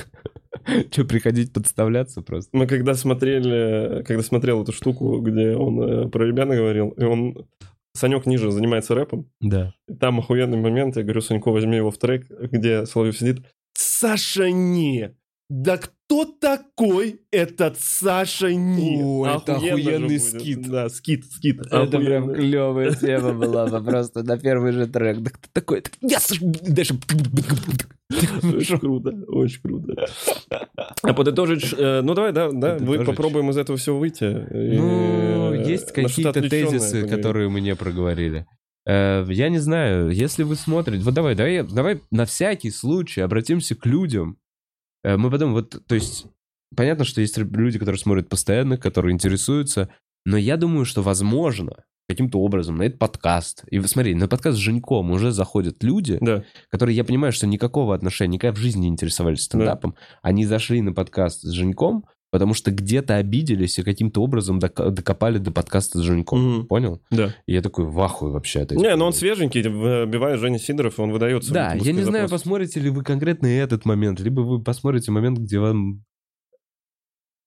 Что, приходить подставляться просто? мы когда смотрели, когда смотрел эту штуку, где он э, про Ребяна говорил, и он... Санек ниже занимается рэпом, Да. Там охуенный момент, я говорю, Санько, возьми его в трек, где Соловьев сидит. Саша Не! Да кто такой этот Саша Не? О, это охуенный скит. Да, скит, скит. Это прям Охуенно. клевая тема была бы просто на первый же трек. Да кто такой? Так Я Саш- дальше... Очень круто, очень круто. А подытожить, э, ну давай, да, да, Подытожить. попробуем из этого всего выйти. Ну, э, есть какие-то тезисы, которые мы не проговорили. Э, Я не знаю, если вы смотрите... Вот давай, давай, давай на всякий случай обратимся к людям. Э, Мы потом вот, то есть, понятно, что есть люди, которые смотрят постоянно, которые интересуются, но я думаю, что возможно каким-то образом на этот подкаст. И смотри, на подкаст с Женьком уже заходят люди, Да, которые, я понимаю, что никакого отношения, никогда в жизни не интересовались стендапом. Они зашли на подкаст с Женьком, потому что где-то обиделись и каким-то образом докопали до подкаста с Женьком. Мгм. Понял? да. И я такой в ахуе вообще этих Не, ну он свеженький, вбивает Женя Сидоров, и он выдается. Да, я не запрос. знаю, посмотрите ли вы конкретно этот момент, либо вы посмотрите момент, где вам...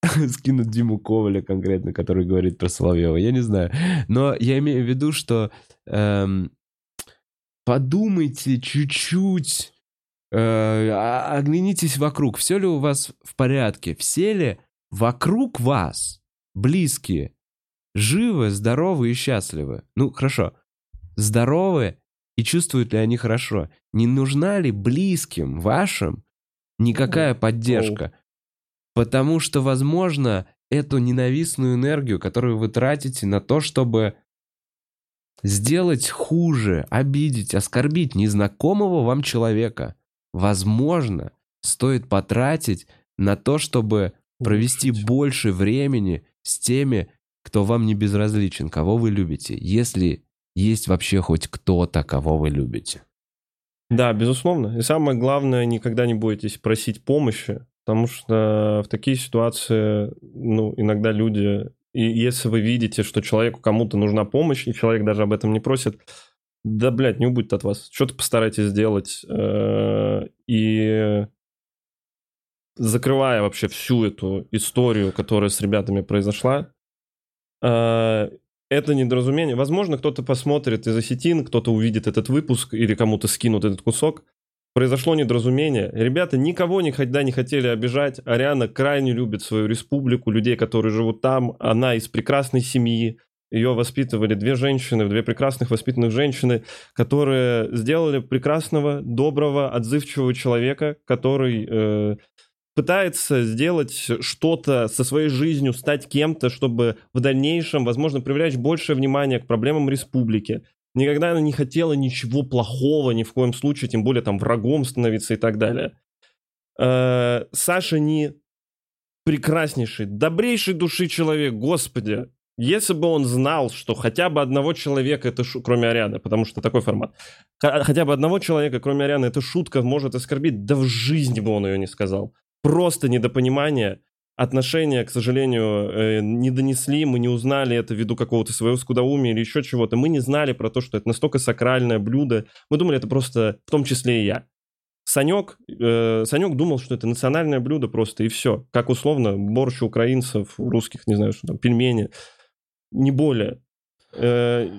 скинут Диму Коваля конкретно, который говорит про Соловьева. Я не знаю. Но я имею в виду, что эм, подумайте чуть-чуть, э, оглянитесь вокруг. Все ли у вас в порядке? Все ли вокруг вас близкие живы, здоровы и счастливы? Ну, хорошо. Здоровы и чувствуют ли они хорошо? Не нужна ли близким вашим никакая поддержка? Потому что, возможно, эту ненавистную энергию, которую вы тратите на то, чтобы сделать хуже, обидеть, оскорбить незнакомого вам человека, возможно, стоит потратить на то, чтобы провести больше времени с теми, кто вам не безразличен, кого вы любите, если есть вообще хоть кто-то, кого вы любите. Да, безусловно. И самое главное, никогда не бойтесь просить помощи, потому что в такие ситуации, ну, иногда люди... И если вы видите, что человеку кому-то нужна помощь, и человек даже об этом не просит, да, блядь, не убудет от вас. Что-то постарайтесь сделать. э, И закрывая вообще всю эту историю, которая с ребятами произошла, э, это недоразумение. Возможно, кто-то посмотрит из осетин, кто-то увидит этот выпуск или кому-то скинут этот кусок. Произошло недоразумение. Ребята никого никогда не хотели обижать. Ариана крайне любит свою республику, людей, которые живут там. Она из прекрасной семьи. Ее воспитывали две женщины, две прекрасных воспитанных женщины, которые сделали прекрасного, доброго, отзывчивого человека, который э, пытается сделать что-то со своей жизнью, стать кем-то, чтобы в дальнейшем, возможно, привлечь большее внимание к проблемам республики. Никогда она не хотела ничего плохого, ни в коем случае, тем более там врагом становиться и так далее. Э, Саша не прекраснейший, добрейший души человек, господи. Если бы он знал, что хотя бы одного человека, это шу- кроме Арианы, потому что такой формат, хотя бы одного человека, кроме Арианы, эта шутка может оскорбить, да в жизни бы он ее не сказал. Просто недопонимание, отношения, к сожалению, э, не донесли, мы не узнали это ввиду какого-то своего скудоумия или еще чего-то. Мы не знали про то, что это настолько сакральное блюдо. Мы думали, это просто, в том числе и я. Санек, э, Санек думал, что это национальное блюдо просто, и все. Как условно борщ украинцев, русских, не знаю, что там, пельмени. Не более. Э,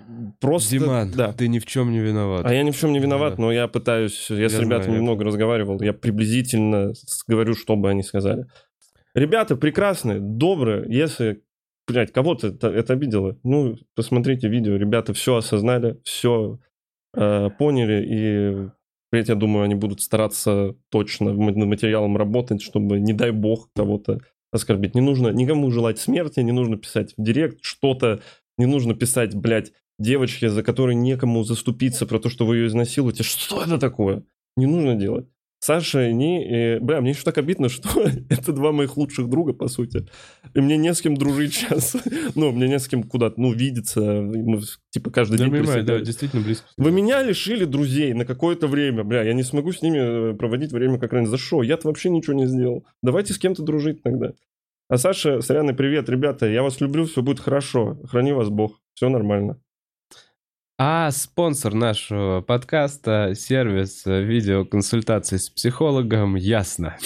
просто... Диман, да. ты ни в чем не виноват. А я ни в чем не виноват, Да. но я пытаюсь, я, с Я ребятами знаю, много разговаривал, я приблизительно с- говорю, что бы они сказали. Ребята прекрасные, добрые, если, блядь, кого-то это, это обидело, ну, посмотрите видео, ребята все осознали, все поняли, и впредь, я думаю, они будут стараться точно над материалом работать, чтобы, не дай бог, кого-то оскорбить. Не нужно никому желать смерти, не нужно писать в директ что-то, не нужно писать, блядь, девочке, за которой некому заступиться про то, что вы ее изнасилуете. Что это такое? Не нужно делать. Саша, не... э, бля, мне еще так обидно, что это два моих лучших друга, по сути. И мне не с кем дружить сейчас. ну, мне не с кем куда-то, ну, видеться. Мы, типа, каждый Я день понимаю, да, действительно близко. Вы меня лишили друзей на какое-то время, бля, я не смогу с ними э, проводить время как раньше. За что? Я-то вообще ничего не сделал. Давайте с кем-то дружить тогда. А Саша, Соряны, привет, ребята, я вас люблю, все будет хорошо. Храни вас Бог, все нормально. А спонсор нашего подкаста — сервис видеоконсультаций с психологом «Ясно».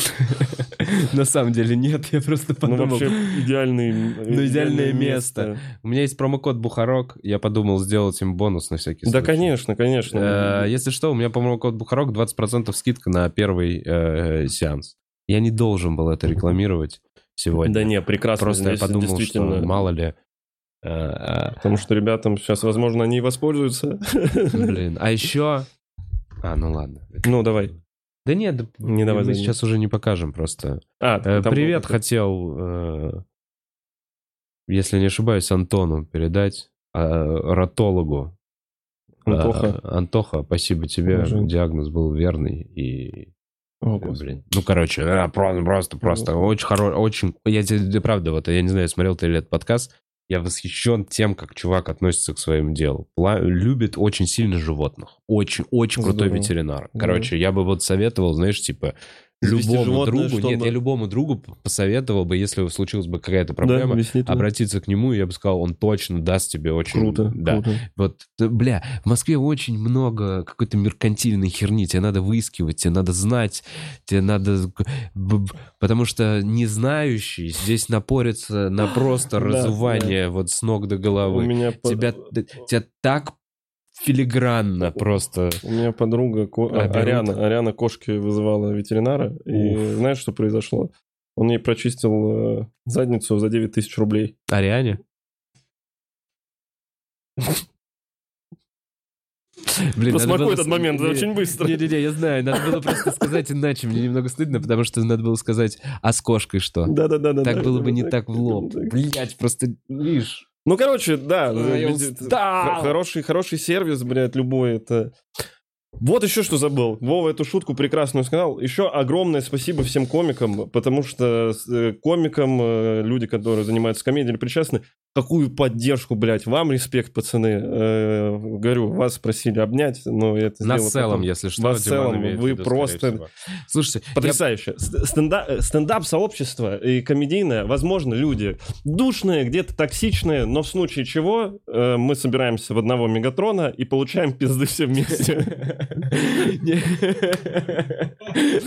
На самом деле нет, я просто Ну, подумал... вообще, идеальный, Ну, идеальное место. У меня есть промокод Бухарок, я подумал сделать им бонус на всякий Да, случай. конечно, конечно. Э, Если что, у меня промокод Бухарок 20% скидка на первый э, сеанс. Я не должен был это рекламировать сегодня. Да не, прекрасно. Просто я здесь подумал, действительно... что мало ли... э, э, Потому что ребятам сейчас, возможно, они и воспользуются. Блин, а еще... А, ну ладно. Ну, давай. Да нет, Не давай, мы сейчас уже не покажем просто. А, Э, Привет, хотел, э, если не ошибаюсь, Антону передать, э, ротологу. Антоха. Антоха, спасибо тебе, диагноз был верный и... О, э. Блин. Ну, короче, э, просто, просто, просто очень хороший, очень... Я тебе, да, правда, вот, я не знаю, смотрел ты ли этот подкаст, я восхищен тем, как чувак относится к своему делу. Пла- Любит очень сильно животных. Очень, очень крутой ветеринар. Да. Короче, я бы вот советовал, знаешь, типа, любому животное, другу, нет, я любому другу посоветовал бы, если случилась бы какая-то Да, проблема, ты. обратиться к нему, и я бы сказал, он точно даст тебе очень... Круто, Да. круто. Вот, э, бля, в Москве очень много какой-то меркантильной херни, тебе надо выискивать, тебе надо знать, тебе надо... Потому что не знающий здесь напорится на просто Да, разувание вот с ног до У головы. меня, по- Тебя, тебя так филигранно просто... у меня подруга ко- А? Ариана, Ариана кошки вызывала ветеринара, и Уф. знаешь, что произошло? Он ей прочистил э, задницу за 9 тысяч рублей. Ариане? Блин, Просмакуй было этот момент, Не- очень быстро. Не-не-не, я знаю, надо было просто сказать иначе, мне немного стыдно, потому что надо было сказать, а с кошкой что? Да-да-да. Так было бы не так в лоб. Блять, просто, видишь. Ну, короче, да. Х- Хороший, хороший сервис, блядь, любой это... Вот еще что забыл. Вова эту шутку прекрасную сказал. Еще огромное спасибо всем комикам, потому что э, комикам, э, люди, которые занимаются комедией или причастны, какую поддержку, блядь. Вам респект, пацаны. Э, говорю, вас просили обнять, но я это в целом, потом. если что, Вас в Диман целом, вы виду, просто-. Слушайте, я- Потрясающе. Стенда- э, Стендап-сообщество и комедийное, возможно, люди душные, где-то токсичные, но в случае чего э, мы собираемся в одного Мегатрона и получаем пизды все вместе.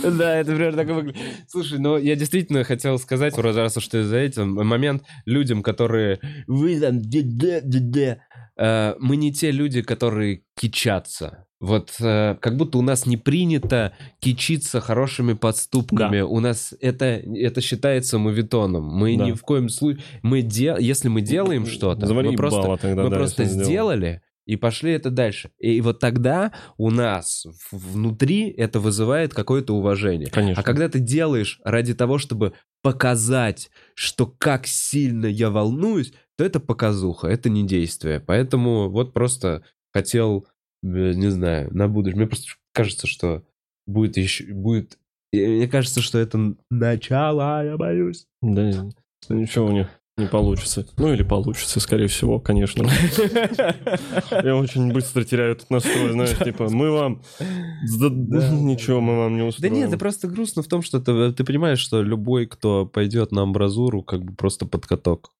Да, это примерно так выглядит. Слушай, ну я действительно хотел сказать, раз уж ты за этим момент, людям, которые вы там де-де-де-де», э, мы не те люди, которые кичатся. Вот э, как будто у нас не принято кичиться хорошими поступками. У нас это, это считается моветоном. Мы Да. ни в коем случае... Мы де... Если мы делаем что-то, мы просто тогда, мы да, просто сделали и пошли это дальше. И вот тогда у нас внутри это вызывает какое-то уважение. Конечно. А когда ты делаешь ради того, чтобы показать, что как сильно я волнуюсь, то это показуха, это не действие. Поэтому вот просто хотел, э, не знаю, на будущее. Мне просто кажется, что будет еще, будет... Мне кажется, что это начало, я боюсь. Да, ничего у них не получится. Ну или получится, скорее всего, конечно. Я очень быстро теряю этот настрой, знаешь, типа, мы вам... Да, Ничего мы вам не Да устроим. нет, это просто грустно в том, что ты, понимаешь, что любой, кто пойдет на амбразуру, как бы просто под каток.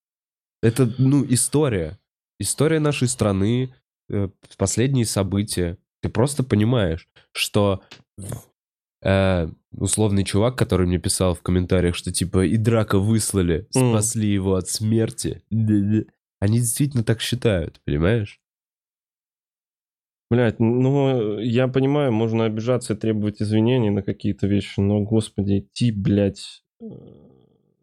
Это, ну, история. История нашей страны, э, последние события. Ты просто понимаешь, что э, условный чувак, который мне писал в комментариях, что типа и драка выслали, спасли его от смерти. Они действительно так считают, понимаешь? Блять, ну, я понимаю, можно обижаться и требовать извинений на какие-то вещи, но, господи, идти, блядь, э,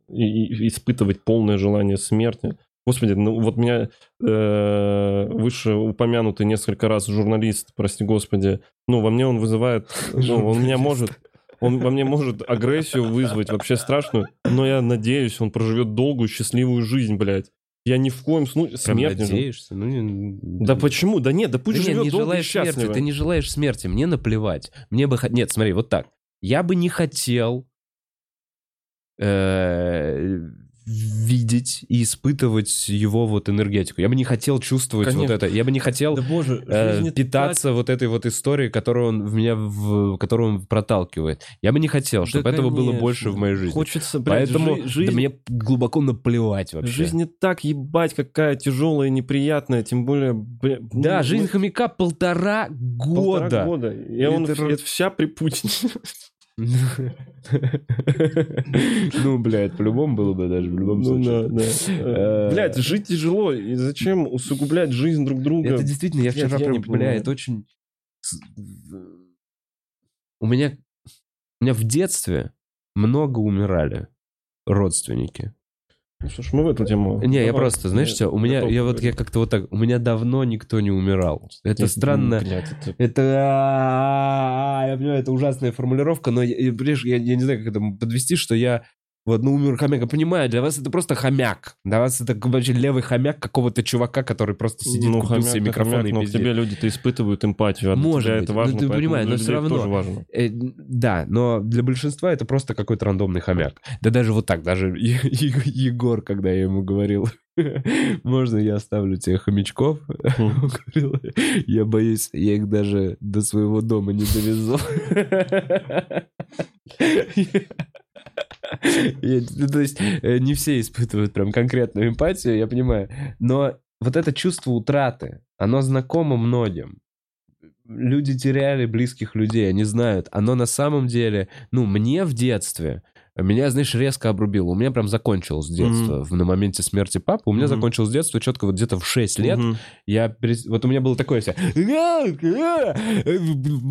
и, и испытывать полное желание смерти. Господи, ну вот меня э, выше упомянутый несколько раз журналист, прости господи, ну, во мне он вызывает, ну, он меня может, он во мне может агрессию вызвать, вообще страшную, но я надеюсь, он проживет долгую, счастливую жизнь, блядь. Я ни в коем случае... Смерть надеешься? Ну, не- Да почему? Да нет, да пусть Да нет, живет не долго и желаешь смерти, ты не желаешь смерти, мне наплевать. Мне бы... Нет, смотри, вот так. Я бы не хотел э, видеть и испытывать его вот энергетику. Я бы не хотел чувствовать Конечно. вот это. Я бы не хотел Да боже, э, питаться вот этой вот историей, которую он в меня, в, которую он проталкивает. Я бы не хотел, так- чтобы Да, этого было больше в моей жизни. Хочется, блядь, Поэтому жи- да жизнь, мне глубоко наплевать вообще. жизнь не так ебать, какая тяжелая и неприятная, тем более... бля, Да, ну, жизнь мы- хомяка полтора года. полтора года. И он Это это вся при Путине. Ну, блядь, по-любому было бы даже в любом Ну случае. Э, Блядь, жить тяжело, и зачем усугублять жизнь друг друга? Это действительно, я Блядь, вчера прям, не бля, понимаю. это очень... У меня... У меня в детстве много умирали родственники. Ну ж, мы в эту тему... Не, я Давай. просто, знаешь что, у меня, я вот, я как-то вот так, у меня давно никто не умирал. Это Я- странно, Блядь, это- Это, а, я понимаю, это ужасная формулировка, но я, я, я- я не знаю, как это подвести, что я вот, ну, умер хомяк. Я понимаю, для вас это просто хомяк. Для вас это вообще левый хомяк какого-то чувака, который просто сидит, ну, купил хомяк, себе ты микрофон хомяк, и но пиздит. тебе люди-то испытывают эмпатию, а Может быть. это Ну, важно, ты поэтому понимаешь, но людей равно. тоже важно. Э, да, но для большинства это просто какой-то рандомный хомяк. Да даже вот так, даже Егор, когда я ему говорил, можно я оставлю тебе хомячков? Он говорил, я боюсь, я их даже до своего дома не довезу. Ну, То есть э, не все испытывают прям конкретную эмпатию, я понимаю. Но вот это чувство утраты, оно знакомо многим. Люди теряли близких людей, они знают. Оно на самом деле, ну, мне в детстве, меня, знаешь, резко обрубило. У меня прям закончилось детство. В- На моменте смерти папы у меня Мгм. закончилось детство четко вот где-то в 6 лет. Мгм. Я перес- вот у меня было такое все,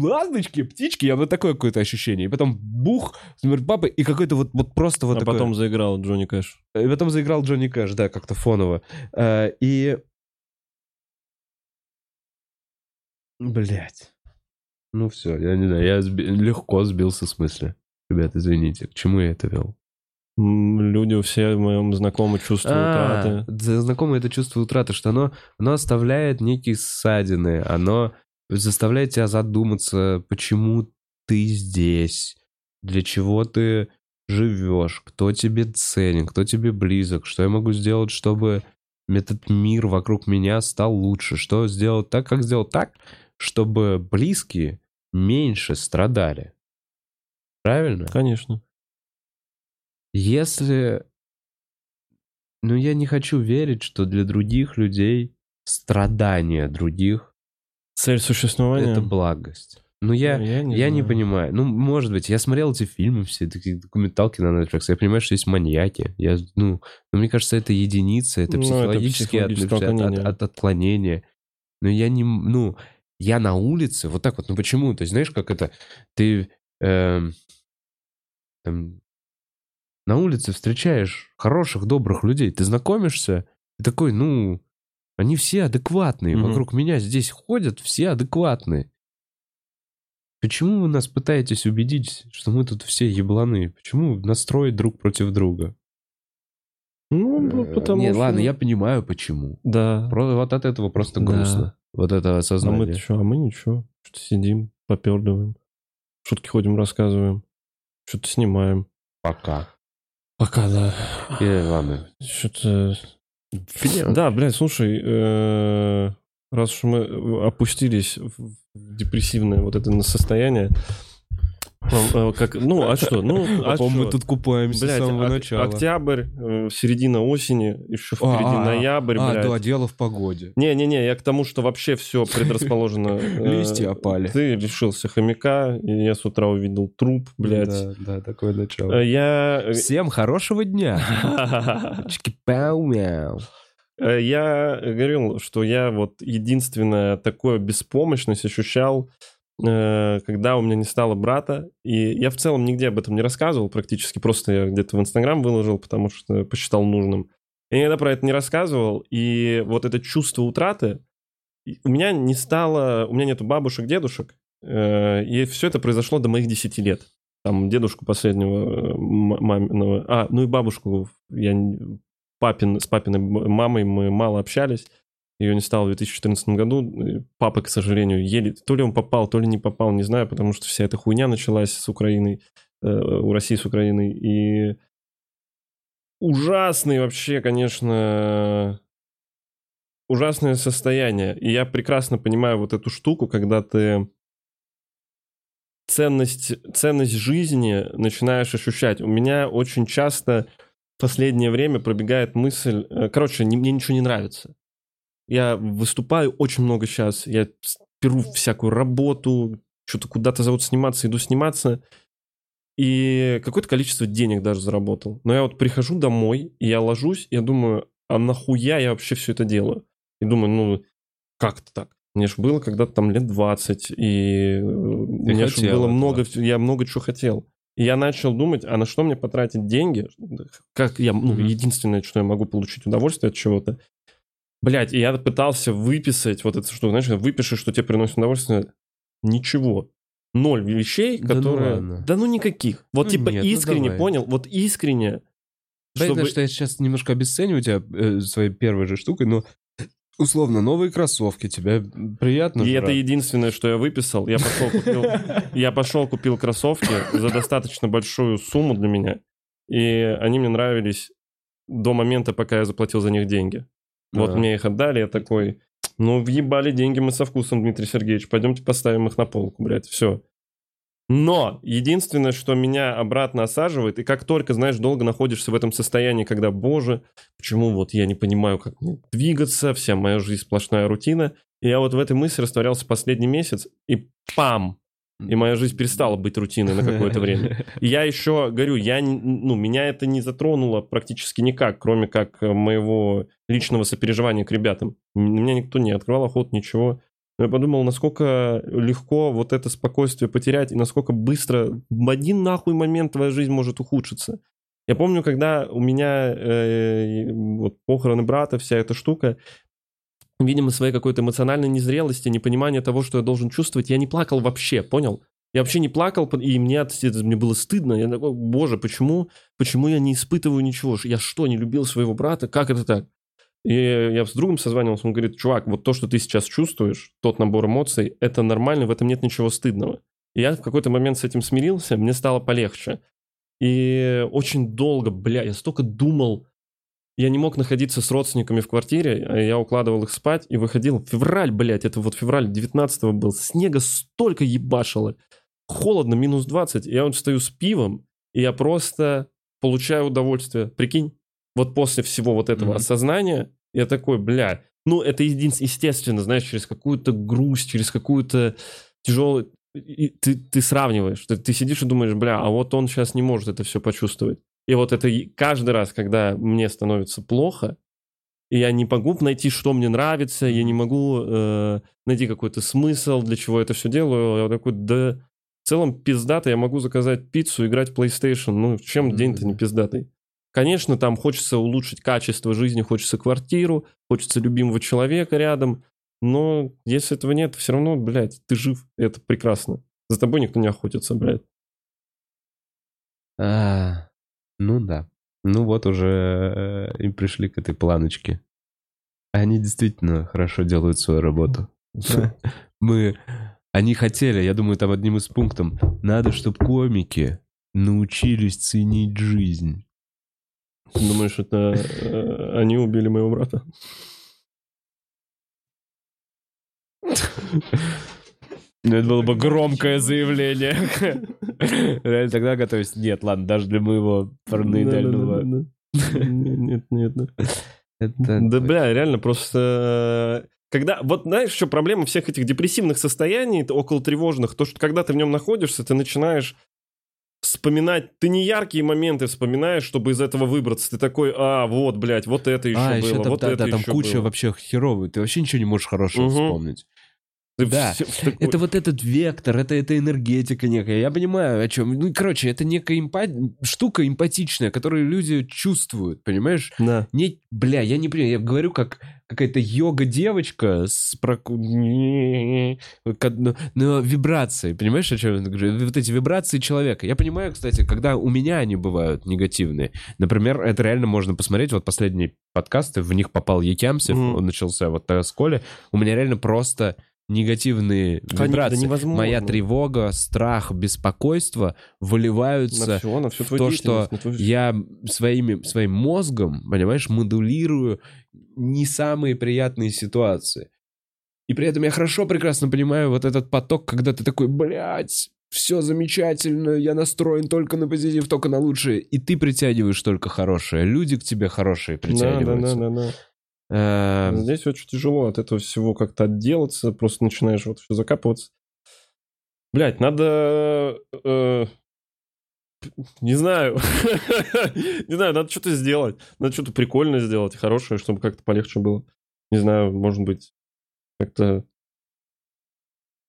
ласточки, птички, я вот такое какое-то ощущение. И потом бух, смерть папы, и какой-то вот, вот просто вот А такое. потом заиграл Джонни Кэш. И потом заиграл Джонни Кэш, да, как-то фоново. Э, И... Блять. Ну все, я не знаю, я сби- легко сбился с мысли. Ребят, извините, к чему я это вел? Люди все в моем знакомы чувствуют А, утраты. знакомое это чувство утраты, что оно, оно оставляет некие ссадины, оно заставляет тебя задуматься, почему ты здесь, для чего ты живешь, кто тебе ценен, кто тебе близок, что я могу сделать, чтобы этот мир вокруг меня стал лучше, что сделать так, как сделать так, чтобы близкие меньше страдали. Правильно? Конечно. Если... Ну, я не хочу верить, что для других людей страдания других Цель существования? это благость. Ну, я, Я не я не понимаю. Ну, может быть, я смотрел эти фильмы, все такие документалки на Netflix. Я понимаю, что есть маньяки. Я, ну, ну, мне кажется, это единица, это Ну, это психологические от- психологическое от- от- отклонения. Но я не... Ну, я на улице, вот так вот, ну почему? То есть, знаешь, как это... Ты эм, там, на улице встречаешь хороших, добрых людей, ты знакомишься, и такой, ну, они все адекватные, Мгм. вокруг меня здесь ходят все адекватные. Почему вы нас пытаетесь убедить, что мы тут все ебланы? Почему настроить друг против друга? Ну, Э, потому Нет, что... ладно, я понимаю, почему. Да. Вот от этого просто Да. грустно. Вот это А мы осознание. что? А мы ничего. Что-то сидим, попердываем. Шутки ходим, рассказываем. Что-то снимаем. Пока. Пока, да. И, ладно. Что-то... Да, блядь, слушай, э, раз уж мы опустились в депрессивное вот это состояние, э, как, ну, а что? Ну, а А мы что? тут купаемся Блядь, с самого ок- начала. октябрь, э, середина осени, еще впереди А, а, а. ноябрь, А, блядь. да, дело в погоде. Не-не-не, я к тому, что вообще все предрасположено. э, Листья опали. Ты лишился хомяка, и я с утра увидел труп, блядь. Да, да, такое начало. Э, Я... Всем хорошего дня. Чики-пау-мяу. Э, Я говорил, что я вот единственное такое беспомощность ощущал, э, когда у меня не стало брата. И я в целом нигде об этом не рассказывал практически, просто я где-то в Инстаграм выложил, потому что посчитал нужным. Я никогда про это не рассказывал, и вот это чувство утраты, у меня не стало, у меня нету бабушек, дедушек, э, и все это произошло до моих 10 лет. Там дедушку последнего э, маминого, а, ну и бабушку я папин, с папиной мамой мы мало общались. Ее не стало в 2014 году. Папа, к сожалению, еле... То ли он попал, то ли не попал, не знаю, потому что вся эта хуйня началась с Украиной, э, у России с Украиной. И ужасный вообще, конечно, ужасное состояние. И я прекрасно понимаю вот эту штуку, когда ты ценность, ценность жизни начинаешь ощущать. У меня очень часто в последнее время пробегает мысль... э, Короче, не- мне ничего не нравится. Я выступаю очень много сейчас. Я беру всякую работу, что-то куда-то зовут сниматься, иду сниматься. И какое-то количество денег даже заработал. Но я вот прихожу домой, и я ложусь, и я думаю, а нахуя я вообще все это делаю? И думаю, ну, как это так? Мне же было когда-то там лет 20, и э, мне же было много, вс- я много чего хотел. И я начал думать, а на что мне потратить деньги? Как я, ну, единственное, что я могу получить удовольствие от чего-то. Блять, и я пытался выписать вот это, что, знаешь, выпишешь, что тебе приносит удовольствие. Ничего. Ноль вещей, Да ну которые... ладно. Да ну никаких. Вот Ну типа нет, ну искренне, давай. понял? Вот искренне. Понятно, чтобы- что я сейчас немножко обесцениваю тебя э, своей первой же штукой, но условно новые кроссовки тебе приятно. И же, это единственное, что я выписал. Я пошел купил, я пошел купил кроссовки за достаточно большую сумму для меня. И они мне нравились до момента, пока я заплатил за них деньги. Вот мне их отдали, я такой, ну, въебали деньги мы со вкусом, Дмитрий Сергеевич, пойдемте поставим их на полку, блядь, все. Но единственное, что меня обратно осаживает, и как только, знаешь, долго находишься в этом состоянии, когда, боже, почему вот я не понимаю, как мне двигаться, вся моя жизнь сплошная рутина, и я вот в этой мысли растворялся последний месяц, и пам! И моя жизнь перестала быть рутиной на какое-то время. Я еще говорю, я, ну, меня это не затронуло практически никак, кроме как э, моего личного сопереживания к ребятам. Меня никто не открывал охот, ничего. Но я подумал, насколько легко вот это спокойствие потерять, и насколько быстро в один нахуй момент твоя жизнь может ухудшиться. Я помню, когда у меня э, вот похороны брата, вся эта штука, видимо, своей какой-то эмоциональной незрелости, непонимания того, что я должен чувствовать, я не плакал вообще, понял? Я вообще не плакал, и мне, от- мне было стыдно. Я такой, боже, почему, почему я не испытываю ничего? Я что, не любил своего брата? Как это так? И я с другом созванивался, он говорит, чувак, вот то, что ты сейчас чувствуешь, тот набор эмоций, это нормально, в этом нет ничего стыдного. И я в какой-то момент с этим смирился, мне стало полегче. И очень долго, бля, я столько думал, я не мог находиться с родственниками в квартире, а я укладывал их спать и выходил. Февраль, блядь, это вот февраль 19 был. Снега столько ебашило. Холодно, минус 20. Я вот стою с пивом, и я просто получаю удовольствие. Прикинь, вот после всего вот этого Мгм. осознания, я такой, бля, ну это естественно, знаешь, через какую-то грусть, через какую-то тяжелую... и Ты, ты сравниваешь, ты, ты сидишь и думаешь, бля, а вот он сейчас не может это все почувствовать. И вот это каждый раз, когда мне становится плохо, и я не могу найти, что мне нравится, я не могу э, найти какой-то смысл, для чего это все делаю, я такой, да, в целом пиздато, я могу заказать пиццу, играть в PlayStation, ну, чем день-то не пиздатый? Конечно, там хочется улучшить качество жизни, хочется квартиру, хочется любимого человека рядом, но если этого нет, все равно, блядь, ты жив, это прекрасно. За тобой никто не охотится, блядь. А, ну да. Ну вот уже э, и пришли к этой планочке. Они действительно хорошо делают свою работу. Да. Мы... Они хотели, я думаю, там одним из пунктов, надо, чтобы комики научились ценить жизнь. Думаешь, это э, они убили моего брата? Ну, это было бы громкое заявление. Реально тогда готовись. Нет, ладно, даже для моего параноидального... Нет, нет, нет. Да, бля, реально, просто... э, Когда, вот знаешь, что проблема всех этих депрессивных состояний, около тревожных, то, что когда ты в нем находишься, ты начинаешь вспоминать, ты не яркие моменты вспоминаешь, чтобы из этого выбраться. Ты такой, а, вот, блядь, вот это еще А, было, еще там, вот да, это да, там еще куча было. вообще херовой. Ты вообще ничего не можешь хорошего Мгм. вспомнить. Да. такой- Это вот этот вектор, это, это энергетика некая. Я понимаю, о чем. Ну, короче, это некая эмпа- штука эмпатичная, которую люди чувствуют, понимаешь? Да. Не, бля, я не понимаю, я говорю как какая-то йога-девочка с проку... как, ну, ну, вибрацией, понимаешь, о чем я говорю? Вот эти вибрации человека. Я понимаю, кстати, когда у меня они бывают негативные. Например, это реально можно посмотреть, вот последние подкасты, в них попал Якямсев, Мгм. он начался вот на Сколе. У меня реально просто негативные Конечно, да вибрации. невозможно. Моя тревога, страх, беспокойство выливаются На все, на всю в то, что твою- я своими, своим мозгом, понимаешь, модулирую не самые приятные ситуации. И при этом я хорошо, прекрасно понимаю вот этот поток, когда ты такой, блядь, все замечательно, я настроен только на позитив, только на лучшее. И ты притягиваешь только хорошее. Люди к тебе хорошие Да, да, притягиваются. да, да, да. Эм, Здесь очень тяжело от этого всего как-то отделаться, просто начинаешь вот все закапываться. Блять, надо... э, не знаю. не знаю, надо что-то сделать. Надо что-то прикольное сделать, хорошее, чтобы как-то полегче было. Не знаю, может быть, как-то...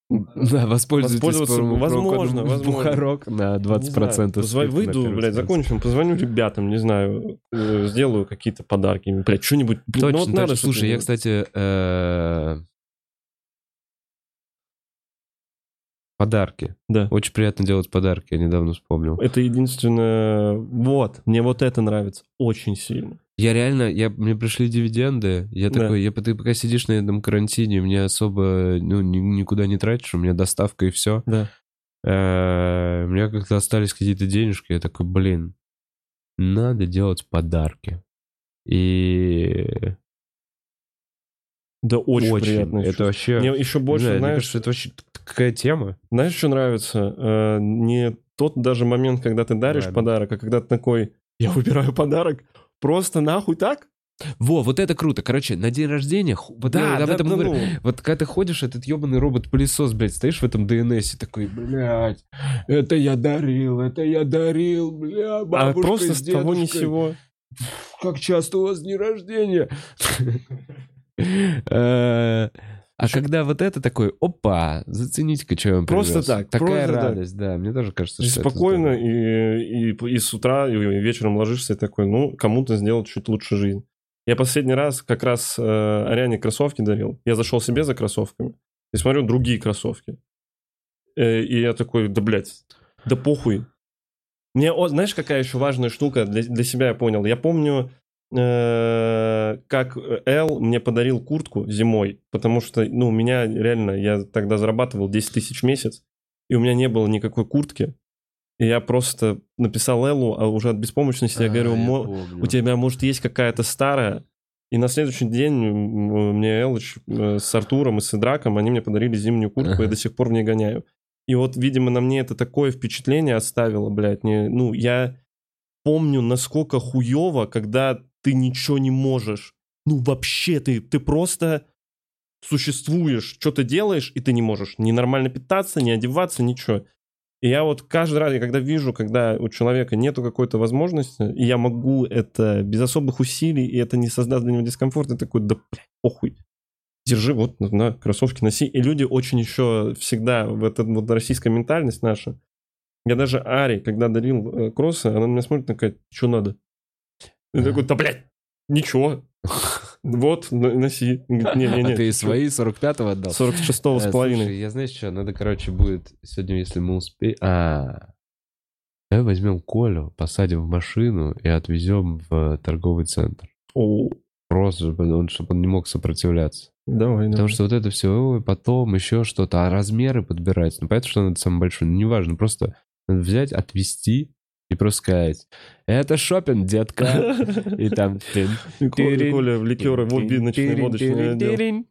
Да, воспользуйтесь Воспользоваться, возможно, возможно. Бухарок на 20% Не знаю, позва- скидки на Выйду, блядь, закончим, позвоню ребятам, не знаю, э, сделаю какие-то подарки. Блядь, что-нибудь... ну Точно, вот точно. надо Слушай, я, кстати, э, подарки. Да. Очень приятно делать подарки, я недавно вспомнил. Это единственное... Вот, мне вот это нравится очень сильно. Я реально, я, мне пришли дивиденды, я Да. такой, я, ты пока сидишь на этом карантине, мне особо ну, ни- никуда не тратишь, у меня доставка и все. Да. Э, У меня как-то остались какие-то денежки, я такой, блин, надо делать подарки. И Да очень, приятно. Это вообще... Мне еще больше, знаю, мне знаешь, кажется, это вообще какая тема. знаешь, что нравится? Э, не тот даже момент, когда ты даришь Ладно. подарок, а когда ты такой, я выбираю подарок, просто нахуй так? Во, вот это круто. Короче, на день рождения... Вот я об этом и говорю. ну, Вот когда ты ходишь, этот ебаный робот-пылесос, блядь, стоишь в этом ДНСе такой, блядь, это я дарил, это я дарил, бля, а бабушка просто с с того ни сего. Как часто у вас день рождения? А Ещё- когда вот это такой, опа, зацените-ка, что я вам Просто привез. так, Такая просто так. радость, да. Мне тоже кажется, что спокойно, и, и, и с утра, и вечером ложишься и такой, ну, кому-то сделал чуть лучше жизнь. Я последний раз как раз э, Ариане кроссовки дарил. Я зашел себе за кроссовками и смотрю другие кроссовки. Э, и я такой, да, блядь, да похуй. Мне, о, знаешь, какая еще важная штука для, для себя я понял? Я помню, как Эл мне подарил куртку зимой, потому что, ну, у меня реально, я тогда зарабатывал 10 тысяч в месяц, и у меня не было никакой куртки. И я просто написал Эллу, а уже от беспомощности я А, говорю, я «Мо- помню. у тебя, может, есть какая-то старая? И на следующий день мне Элыч э, с Артуром и с Идраком, они мне подарили зимнюю куртку, Ага. я до сих пор в ней гоняю. И вот, видимо, на мне это такое впечатление оставило, блядь. Не, ну, я помню, насколько хуево, когда ты ничего не можешь. Ну, вообще, ты, ты просто существуешь, что-то делаешь, и ты не можешь ни нормально питаться, ни одеваться, ничего. И я вот каждый раз, когда вижу, когда у человека нету какой-то возможности, и я могу это без особых усилий, и это не создаст для него дискомфорт, я такой, да блядь, похуй. Держи, вот, на, кроссовки носи. И люди очень еще всегда, в эта вот российская ментальность наша, я даже Ари, когда дарил э, кроссы, она на меня смотрит такая, что надо? Я такой, да, блядь, ничего. Вот, носи. Не-не-не. А ты свои 45-го отдал? 46 с Э, половиной. Я знаешь что, надо, короче, будет сегодня, если мы успеем... А, давай возьмем Колю, посадим в машину и отвезем в торговый центр. О, Просто, чтобы он, чтобы он не мог сопротивляться. Давай, Потому давай. что вот это все, ой, потом еще что-то, а размеры подбирать. Ну, понятно, что надо самый большой, но неважно, просто надо взять, отвезти и сказать, это шопинг, детка. И там... Коля, в ликеры, тырень, ночной водочный тырень,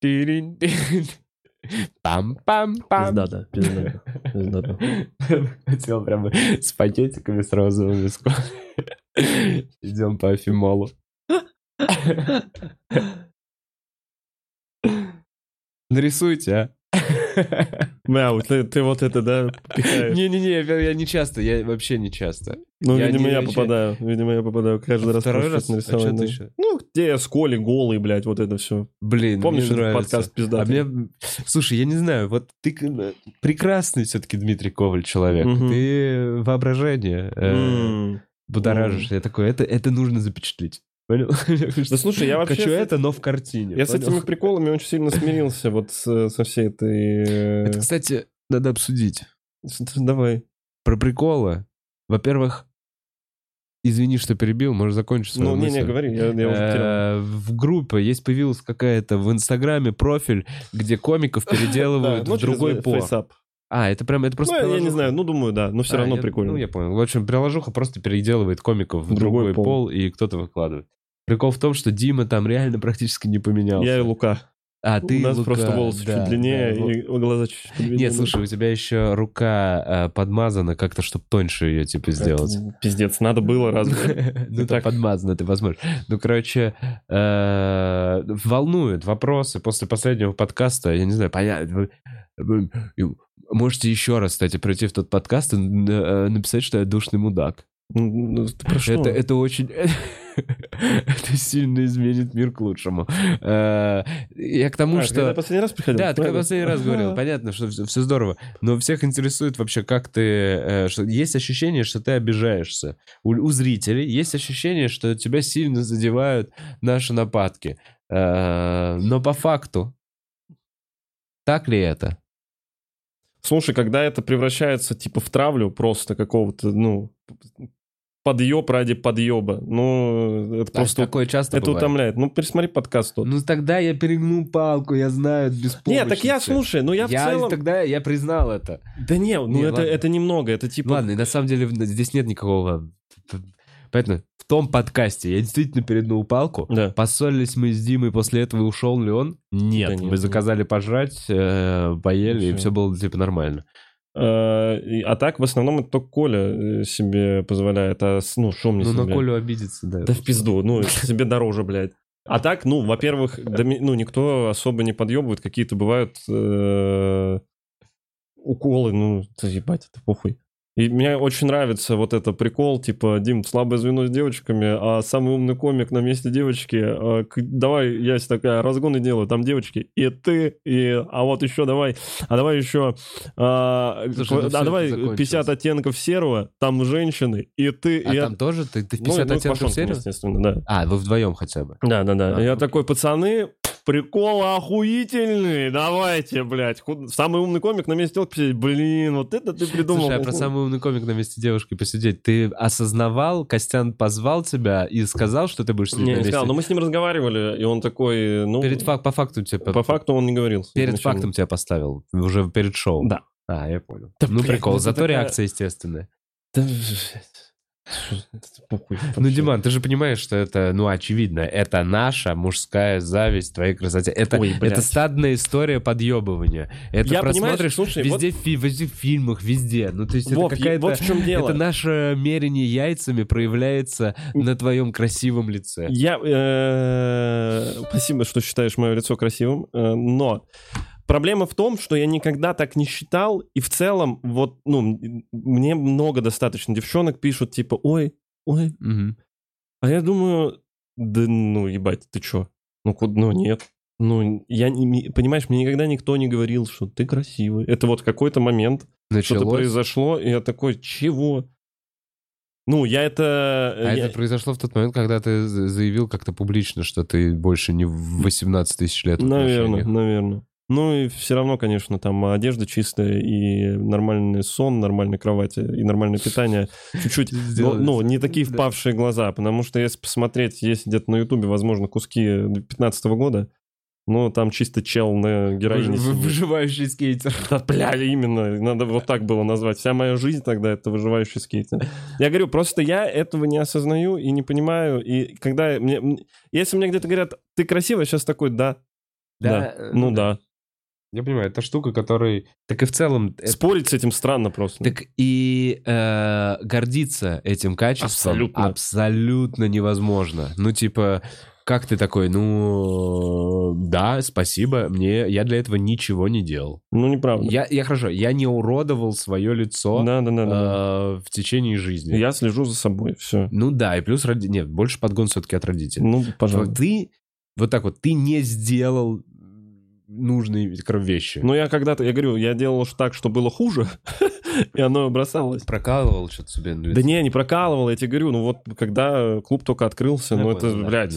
отдел. Пам-пам-пам. Пиздата, пиздата, пиздата. Хотел прямо с пакетиками с розовым виском. Идем по Афимолу. Нарисуйте, а. Мяу, ты, ты вот это, да, пихаешь? Не-не-не, я, я не часто, я вообще не часто. Ну, я видимо, не- я вообще- попадаю. Видимо, я попадаю каждый раз. Второй раз? что-то А да. еще? Ну, где я с Колей голый, блядь, вот это все. Блин, Помнишь мне этот подкаст А пиздатый? мне... Слушай, я не знаю, вот ты прекрасный все-таки Дмитрий Коваль человек. Мгм. Ты воображение э, М. будоражишь. Я такой, это, это нужно запечатлеть. Понял? Да слушай, я вообще... Хочу это, но в картине. Я с этими приколами очень сильно смирился вот с- со всей этой... э, Это, кстати, надо обсудить. Давай. Про приколы. Во-первых, извини, что перебил, можешь закончить свою Ну, не-не, мысль. говори, я, я уже потерял. Э, В группе есть появилась какая-то в Инстаграме профиль, где комиков переделывают Да, ну, в другой через пол. А, это прям, это просто Ну, я- я не приложуха. знаю, ну, думаю, да, но все А, равно я- прикольно. Ну, я понял. В общем, приложуха просто переделывает комиков в Другой другой, пол. пол. и кто-то выкладывает. Прикол в том, что Дима там реально практически не поменялся. Я и Лука. А, ты У нас Лука, просто волосы да, чуть длиннее да, вот. и глаза чуть длиннее. Нет, слушай, у тебя еще рука э, подмазана как-то, чтобы тоньше ее, типа, сделать. Это Пиздец, надо было разве? Ну, так. подмазано, ты возможно. Ну, короче, э, волнуют вопросы после последнего подкаста. Я не знаю, понятно. Можете еще раз, кстати, прийти в тот подкаст и э, написать, что я душный мудак. Ну, ну, ты про что? Это, это очень... Это сильно изменит мир к лучшему. Э, Я к тому, А, что... когда последний раз приходил? Да, ты Правильно? последний раз говорил. Понятно, что все, здорово. Но всех интересует вообще, как ты... э, что есть ощущение, что ты обижаешься. У, у зрителей есть ощущение, что тебя сильно задевают наши нападки. Э, но по факту, так ли это? Слушай, когда это превращается типа в травлю просто какого-то, ну, подъеб ради подъеба, ну, это Просто просто... такое часто Это бывает. утомляет. Ну, пересмотри подкаст тот. Ну тогда я перегнул палку, я знаю, без Нет, так я, слушай, ну я в целом... тогда я признал это. Да не, ну Не, это, ладно. это немного, это типа... Ладно, и на самом деле здесь нет никакого... Понятно, том подкасте я действительно переднул палку. Да. Поссорились мы с Димой, после этого ушел ли он? Нет, Да нет, мы нет. заказали пожрать, э, поели, и все было типа нормально. Э, А так, в основном, это только Коля э, себе позволяет. А, ну, шо мне Ну, на себе? Колю обидеться, да. Да в пизду, ну, себе дороже, блядь. А так, ну, во-первых, ну, никто особо не подъебывает, какие-то бывают э, уколы, ну, ебать, это похуй. И мне очень нравится вот это прикол, типа, Дим, слабое звено с девочками, а самый умный комик на месте девочки, к- давай, я такая, разгоны делаю, там девочки, и ты, и, а вот еще давай, а давай еще, а, Слушай, ну а давай это закончилось. 50 оттенков серого, там женщины, и ты, А и я- там тоже ты, ты в Ну, 50 ну, оттенков серии? естественно, да. А, вы вдвоем хотя бы. Да, да, да. А, я окей. такой, пацаны, прикол охуительный, давайте, блядь. Самый умный комик на месте телки посидеть. Блин, вот это ты придумал. Слушай, а про самый умный комик на месте девушки посидеть, ты осознавал, Костян позвал тебя и сказал, что ты будешь сидеть Не, на не месте? сказал, но мы с ним разговаривали, и он такой, ну... Перед фак- по факту тебе... По факту он не говорил. Перед изначально. фактом тебя поставил, уже перед шоу. Да. А, я понял. Да, ну, блядь, прикол, зато такая- реакция естественная. Да, похуй Ну. Диман, ты же понимаешь, что это, ну, очевидно, это наша мужская зависть твоей красоте. Это, Ой, блядь. это стадная история подъебывания. Это Я, просмотришь слушай, везде, в фи- везде в фильмах, везде. Ну, то есть Вов, это какая-то... вот в чем дело. Это наше мерение яйцами проявляется на твоем красивом лице. Я... э, Спасибо, что считаешь мое лицо красивым, э, но... Проблема в том, что я никогда так не считал, и в целом, вот, ну, мне много достаточно девчонок пишут, типа, ой, ой, Мгм. А я думаю, да ну, ебать, ты чё? Ну, куда, ну, нет. Ну, я не, понимаешь, мне никогда никто не говорил, что ты красивый. Это вот какой-то момент, что-то Началось. произошло, и я такой, чего? Ну, я это... А я- это произошло в тот момент, когда ты за- заявил как-то публично, что ты больше не в 18 тысяч лет в Наверное, отношениях. наверное. Ну и все равно, конечно, там одежда чистая и нормальный сон, нормальная кровать и нормальное питание. Чуть-чуть, ну, Сделали. ну, не такие Да. впавшие глаза, потому что если посмотреть, есть где-то на Ютубе, возможно, куски 2015 года, ну, там чисто чел на героине вы-. Выживающий скейтер. Да, бля, именно, надо вот так было назвать. Вся моя жизнь тогда это выживающий скейтер. Я говорю, просто я этого не осознаю и не понимаю. И когда мне... Если мне где-то говорят, ты красивая, сейчас такой, да, да, э, ну да. Я понимаю, это штука, которой... Так и в целом... это- Спорить с этим странно просто. Так и э, гордиться этим качеством Абсолютно. абсолютно невозможно. Ну, типа, как ты такой, ну, да, спасибо, мне, я для этого ничего не делал. Ну, неправда. Я, я хорошо, я не уродовал свое лицо Да, да, да, да. э, в течение жизни. Я слежу за собой, все. Ну да, и плюс, роди... нет, больше подгон все-таки от родителей. Ну, пожалуйста. Ты, вот так вот, ты не сделал нужные вещи. Ну, я когда-то, я говорю, я делал так, что было хуже, и оно бросалось. прокалывал что-то себе на Да не, не прокалывал, я тебе говорю, ну вот когда клуб только открылся, Я ну это, блядь,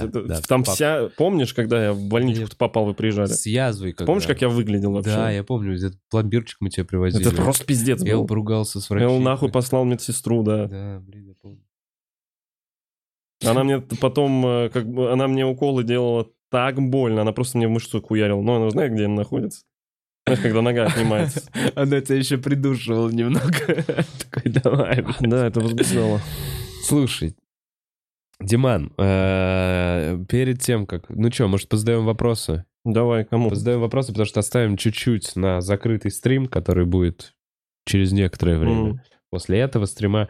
там вся... Помнишь, когда я в больничку попал, вы приезжали? С язвой когда. Помнишь, как я выглядел вообще? Да, я помню, этот пломбирчик мы тебе привозили. Это просто пиздец Я был. поругался с Я врачом. его нахуй послал медсестру, да. Да, блин, я помню. Она мне потом, э, как бы, она мне уколы делала так больно, она просто мне в мышцу хуярила. Но она знает, где она находится. Знаешь, когда нога отнимается. Она тебя еще придушивала немного. Такой, давай. Да, это возбуждало. Слушай, Диман, э, перед тем, как... Ну что, может, позадаем вопросы? Давай, кому? Позадаем вопросы, потому что оставим чуть-чуть на закрытый стрим, который будет через некоторое время. После этого стрима.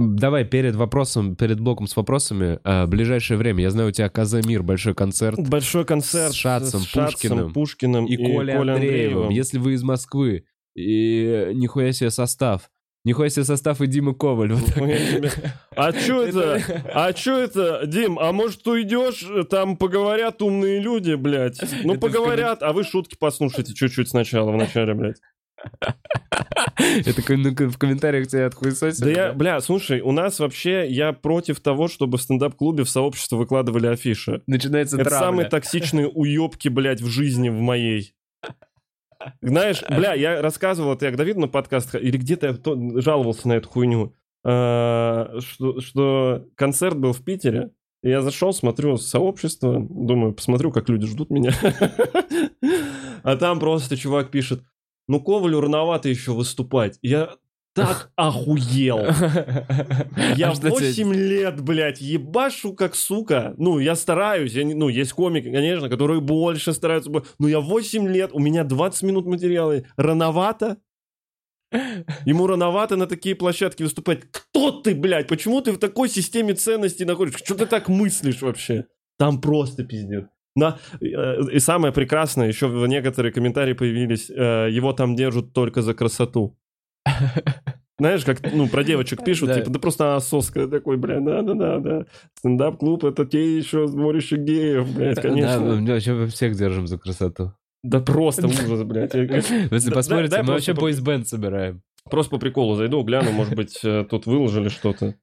Давай перед вопросом, перед блоком с вопросами, э, ближайшее время. Я знаю, у тебя Казамир, большой концерт. Большой концерт С Шацем, Пушкиным Пушкиным и, Колей Андреевым. Андреевым. Если вы из Москвы, и нихуя себе состав. Нихуя себе состав и Дима Коваль. Вот себе. А чё это? А чё это, Дим? А может уйдешь, там поговорят умные люди, блядь? Ну поговорят, а вы шутки послушайте чуть-чуть сначала, в начале, блядь. Это ну, в комментариях тебя отхуесосили. Да я, бля, слушай, у нас вообще, я против того, чтобы в стендап-клубе в сообщество выкладывали афиши. Начинается Это травля. самые токсичные уебки, блядь, в жизни в моей. Знаешь, бля, я рассказывал это, я к Давиду на подкаст, или где-то я жаловался на эту хуйню, а, что, что концерт был в Питере, я зашел, смотрю сообщество, думаю, посмотрю, как люди ждут меня. А там просто чувак пишет, ну, Ковалю рановато еще выступать. Я так охуел. Я А что тебе- 8 лет, блядь, ебашу как сука. Ну, я стараюсь, я не- ну, есть комики, конечно, которые больше стараются. Но я 8 лет, у меня 20 минут материала. Рановато? Ему рановато на такие площадки выступать. Кто ты, блядь? Почему ты в такой системе ценностей находишься? Что ты так мыслишь вообще? Там просто пиздец. На, э, и самое прекрасное, еще в некоторые комментарии появились, э, его там держат только за красоту. Знаешь, как, ну, про девочек пишут, Да. типа, да просто соска такой, бля, да-да-да, да. Стендап-клуб это те еще сборище геев, блядь, Да, конечно. мы вообще всех держим за красоту. Да просто ужас, блядь. Если Да- посмотрите, мы вообще бойсбенд собираем. Просто по приколу зайду, гляну, может быть, э, тут выложили что-то.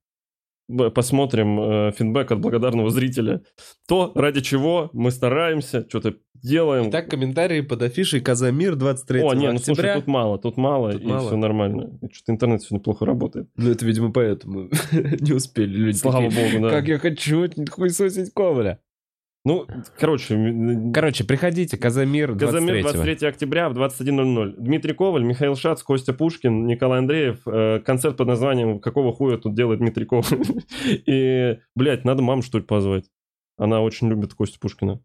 Посмотрим э, фидбэк от благодарного зрителя. То, ради чего мы стараемся, что-то делаем. Итак, комментарии под афишей Казамир 23 О, не, ну слушай, тут мало, тут мало, Тут и мало. все нормально. Что-то интернет сегодня плохо работает. Ну, это, видимо, поэтому не успели люди. Слава такие, богу, да. Как я хочу хуесосить Коваля. Ну, короче, Короче, приходите, Казамир 23 Казамир 23 октября в 21.00. Дмитрий Коваль, Михаил Шац, Костя Пушкин, Николай Андреев. Э, концерт под названием «Какого хуя тут делает Дмитрий Коваль?» И, блядь, надо маму, что ли, позвать. Она очень любит Костю Пушкина.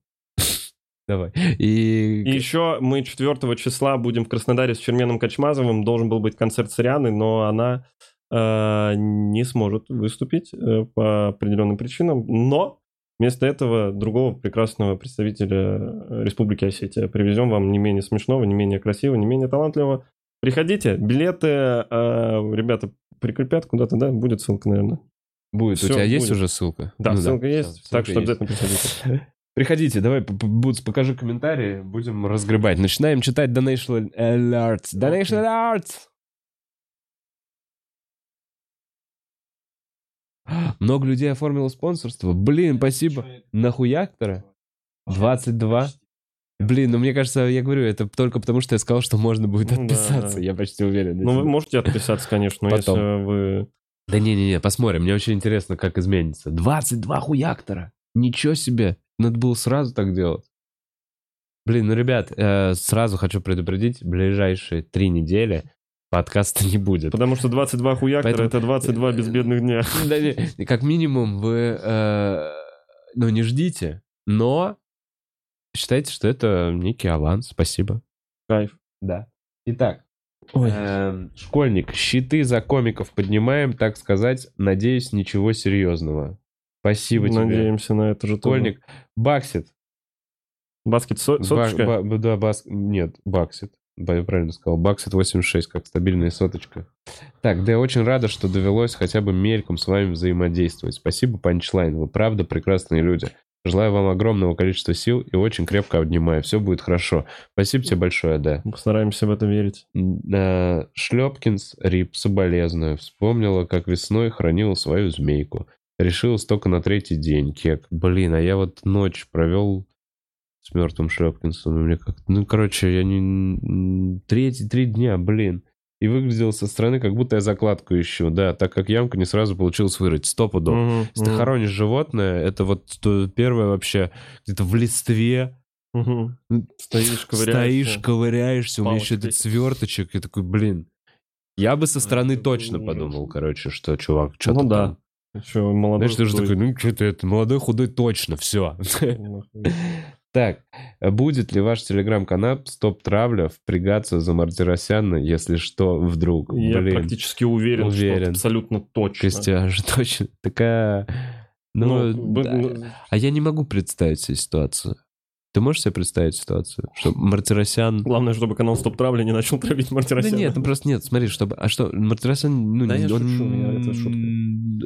Давай. И... И еще мы 4 числа будем в Краснодаре с Черменом Качмазовым. Должен был быть концерт с Рианой, но она э, не сможет выступить э, по определенным причинам. Но вместо этого другого прекрасного представителя э, Республики Осетия привезем вам не менее смешного, не менее красивого, не менее талантливого. Приходите, билеты, э, ребята, прикрепят куда-то, да? Будет ссылка, наверное. Будет. Всё, У тебя есть будет. уже ссылка? Да, Ну ссылка есть, всё, так ссылка что есть. обязательно приходите. Приходите, давай, Буц, покажи комментарии, будем разгребать. Начинаем читать Donation Alert. Donation Alert! Много людей оформило спонсорство. Блин, спасибо. Нахуяктора? 22? Блин, ну мне кажется, я говорю, это только потому, что я сказал, что можно будет Ну отписаться. да. Я почти уверен. Ну, вы можете отписаться, конечно, но Потом. если вы... Да не-не-не, посмотрим. Мне очень интересно, как изменится. 22 хуяктора. Ничего себе. Надо было сразу так делать. Блин, ну, ребят, э, сразу хочу предупредить, ближайшие три недели подкаста не будет. Потому что 22 хуяктора Поэтому- это 22 безбедных дня. Да как минимум вы, э, ну, не ждите, но считайте, что это некий аванс. Спасибо. Кайф. Да. Итак, Ой. Эм, школьник, щиты за комиков поднимаем, так сказать. Надеюсь, ничего серьезного. Спасибо тебе. Надеемся на это же тоже. Школьник, Баксит. Баскет со- Ба- соточка? ба- да, бас... Нет, Баксит. Правильно сказал. Баксит 86, как стабильная соточка. Так, да, я очень рада, что довелось хотя бы мельком с вами взаимодействовать. Спасибо, Панчлайн. Вы правда прекрасные люди. Желаю вам огромного количества сил и очень крепко обнимаю. Все будет хорошо. Спасибо тебе большое, да. Постараемся в это верить. Шлепкинс, Рип, соболезную. Вспомнила, как весной хранила свою змейку. Решилась только на третий день, кек. Блин, а я вот ночь провел с мертвым Шлепкинсом. И мне как Ну, короче, я не... Третий, три дня, блин. И выглядел со стороны, как будто я закладку ищу, да, так как ямку не сразу получилось вырыть. Стопудово. Мгм, Если ты мгм, хоронишь животное, это вот первое вообще где-то в листве, мгм. Стоишь, ковыряешься. Стоишь, ковыряешься, у меня еще этот сверточек, и такой, блин. Я бы со стороны это точно ужас. подумал, короче, что чувак, что Ну да. Еще молодой. Знаешь, ты же такой, ну что ты это, молодой худой точно, все. Так, будет ли ваш телеграм-канал Стоп Травля впрягаться за Мартиросяна, если что, вдруг? Я Блин, практически уверен, уверен. что абсолютно точно. Костяж, точно. Такая... Ну, б- да. ну, А я не могу представить себе ситуацию. Ты можешь себе представить ситуацию, что Мартиросян... Главное, чтобы канал Стоп Травли не начал травить Да Мартиросяна. нет, ну просто нет, смотри, чтобы... А что, Мартиросян, ну, Да я он... шучу, я- это шутка.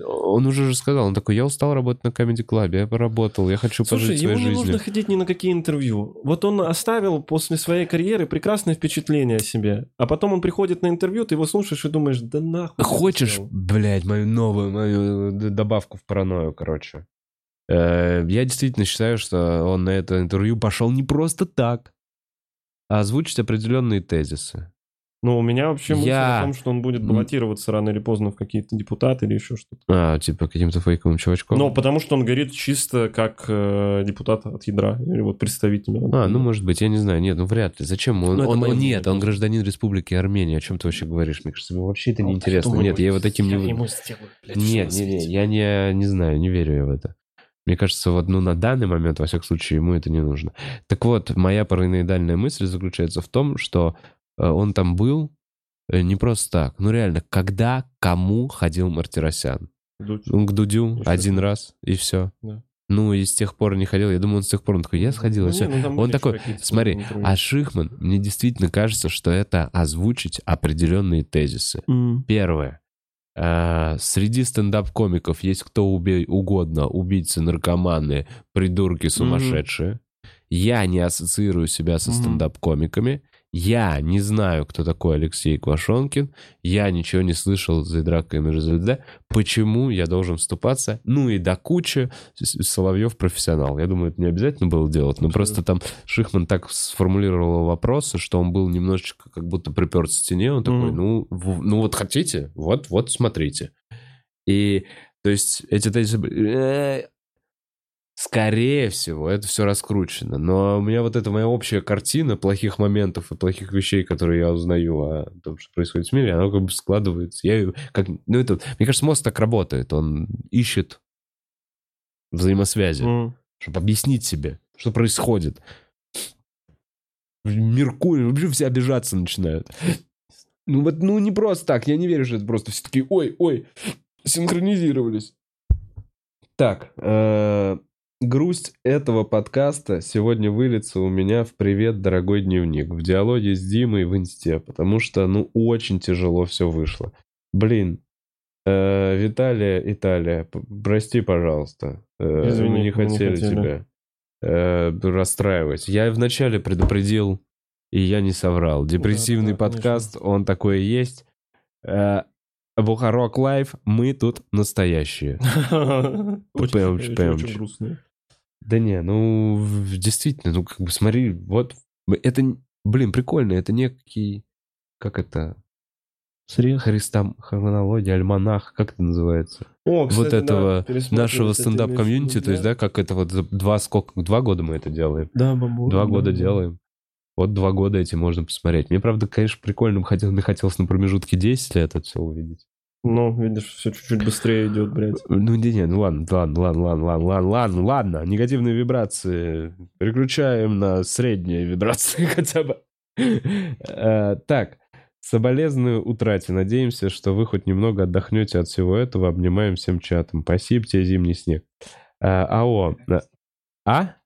Он уже же сказал, он такой, я устал работать на Comedy Club, я поработал, я хочу Слушай, пожить ему своей не жизнью. нужно ходить ни на какие интервью. Вот он оставил после своей карьеры прекрасное впечатление о себе. А потом он приходит на интервью, ты его слушаешь и думаешь, да нахуй. Хочешь, блядь, мою новую, мою д- добавку в паранойю, короче. Э, Я действительно считаю, что он на это интервью пошел не просто так, а озвучить определенные тезисы. Ну, у меня вообще мысль Я- о том, что он будет баллотироваться рано или поздно в какие-то депутаты или еще что-то. А, типа каким-то фейковым чувачком? Ну, потому что он горит чисто как э, депутат от ядра, или вот представитель. А, ну, может быть, я не знаю. Нет, ну, вряд ли. Зачем? Он, Ну, он- он- нет, он гражданин Республики Армения. О чем ты вообще говоришь? Мне кажется, ему вообще это Ну, неинтересно. Нет, я его таким не... я вы- ему сделаю, блядь, Нет, всё на не, не, свете. я не, не знаю, не верю я в это. Мне кажется, вот ну, на данный момент, во всяком случае, ему это не нужно. Так вот, моя параноидальная мысль заключается в том, что э, он там был э, не просто так. Ну реально, когда, кому ходил Мартиросян? Дудь. Он к Дудю Еще один раз. раз, и все. Да. Ну, и с тех пор не ходил. Я думаю, он с тех пор он такой, я сходил, и Ну, все. не, ну, Он такой, смотри, а Шихман, мне действительно кажется, что это озвучить определенные тезисы. М. Первое. А, Среди стендап-комиков есть кто убей угодно, убийцы, наркоманы, придурки сумасшедшие. Я не ассоциирую себя со Мгм. стендап-комиками. Я не знаю, кто такой Алексей Квашонкин. Я ничего не слышал за драками РЗД. Почему я должен вступаться? Ну и до кучи Соловьев профессионал. Я думаю, это не обязательно было делать, но просто там Шихман так сформулировал вопросы, что он был немножечко как будто приперт к стене. Он такой, ну, ну вот хотите, вот, вот смотрите. И, то есть, эти тезисы... «Э, Скорее всего, это все раскручено. Но у меня вот эта моя общая картина плохих моментов и плохих вещей, которые я узнаю о том, что происходит в мире, она как бы складывается. Я как... Ну, это... Мне кажется, мозг так работает. Он ищет взаимосвязи М. чтобы объяснить себе, что происходит. Меркурий, вообще все обижаться начинают. Ну вот, ну не просто так, я не верю, что это просто все такие, ой, ой, синхронизировались. Так, э, грусть этого подкаста сегодня выльется у меня в «Привет, дорогой дневник», в диалоге с Димой в инсте, потому что, ну, очень тяжело все вышло. Блин, э, Виталия, Италия, прости, пожалуйста. Э, Извини, мы не хотели хотели. тебя э, расстраивать. Я вначале предупредил, и я не соврал. Депрессивный да, конечно. подкаст, он такой и есть. Э, Бухарог Лайв, мы тут настоящие. Очень грустно. Да не, ну, действительно, ну, как бы смотри, вот, это, блин, прикольно, это некий, как это, Срез. Христом, хронология, альманах, как это называется? О, вот кстати, да, этого пересматривать нашего стендап-комьюнити, то есть, да, как это вот за два, сколько, два года мы это делаем. Да, бабу. Два да, года да. делаем. Вот два года эти можно посмотреть. Мне, правда, конечно, прикольно бы хотел, мне хотелось на промежутке 10 лет это все увидеть. Ну, видишь, все чуть-чуть быстрее идет, блядь. Ну, не, не, ну ладно, ладно, ладно, ладно, ладно, ладно, ладно, ладно. Негативные вибрации переключаем на средние вибрации хотя бы. Э, Так, соболезную утрате. Надеемся, что вы хоть немного отдохнете от всего этого. Обнимаем всем чатом. Спасибо тебе, зимний снег. А, АО. э, А?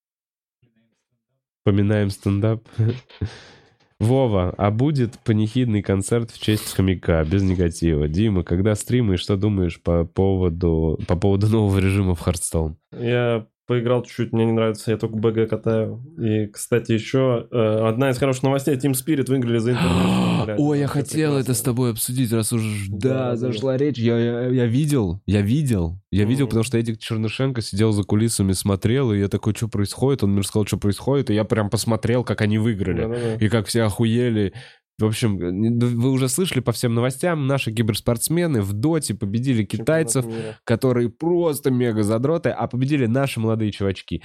Поминаем стендап. Вова, а будет панихидный концерт в честь хомяка, без негатива. Дима, когда стримы, и что думаешь по поводу, по поводу нового режима в Hearthstone? Я поиграл чуть-чуть, мне не нравится, я только БГ катаю. И, кстати, еще э, одна из хороших новостей, Team Spirit выиграли за блядь. Ой, я хотел это прекрасно. с тобой обсудить, раз уж Да, да, да. зашла речь. Я, я, я видел, я видел, я видел, потому что Эдик Чернышенко сидел за кулисами, смотрел, и я такой, что происходит? Он мне рассказал, что происходит, и я прям посмотрел, как они выиграли. Да-да-да. И как все охуели. В общем, вы уже слышали по всем новостям, наши киберспортсмены в доте победили китайцев, которые просто мега задроты, а победили наши молодые чувачки.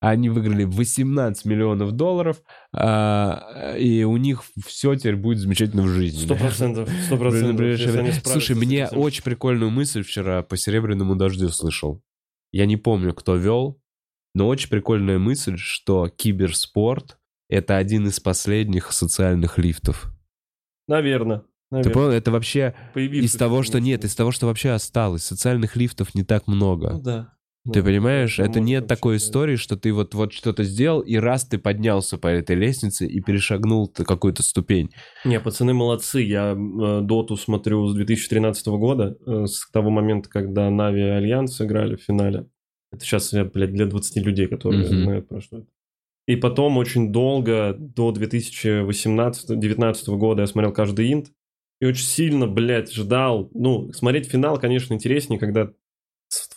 Они выиграли 18 миллионов долларов, а, и у них все теперь будет замечательно в жизни. Сто процентов, сто Слушай, мне очень прикольную мысль вчера по серебряному дождю слышал. Я не помню, кто вел, но очень прикольная мысль, что киберспорт это один из последних социальных лифтов. Наверное. Ты наверное. понял? Это вообще Появившись из того, что нет, из того, что вообще осталось. Социальных лифтов не так много. Ну да. Ты Ну, понимаешь, это нет такой истории, что ты вот, вот что-то сделал, и раз ты поднялся по этой лестнице и перешагнул ты какую-то ступень. Не, пацаны молодцы. Я э, Доту смотрю с 2013 года, э, с того момента, когда Na'Vi и Альянс играли в финале. Это сейчас, блядь, для 20 людей, которые знают про что это. И потом очень долго, до 2018-2019 года я смотрел каждый инт. И очень сильно, блядь, ждал. Ну, смотреть финал, конечно, интереснее, когда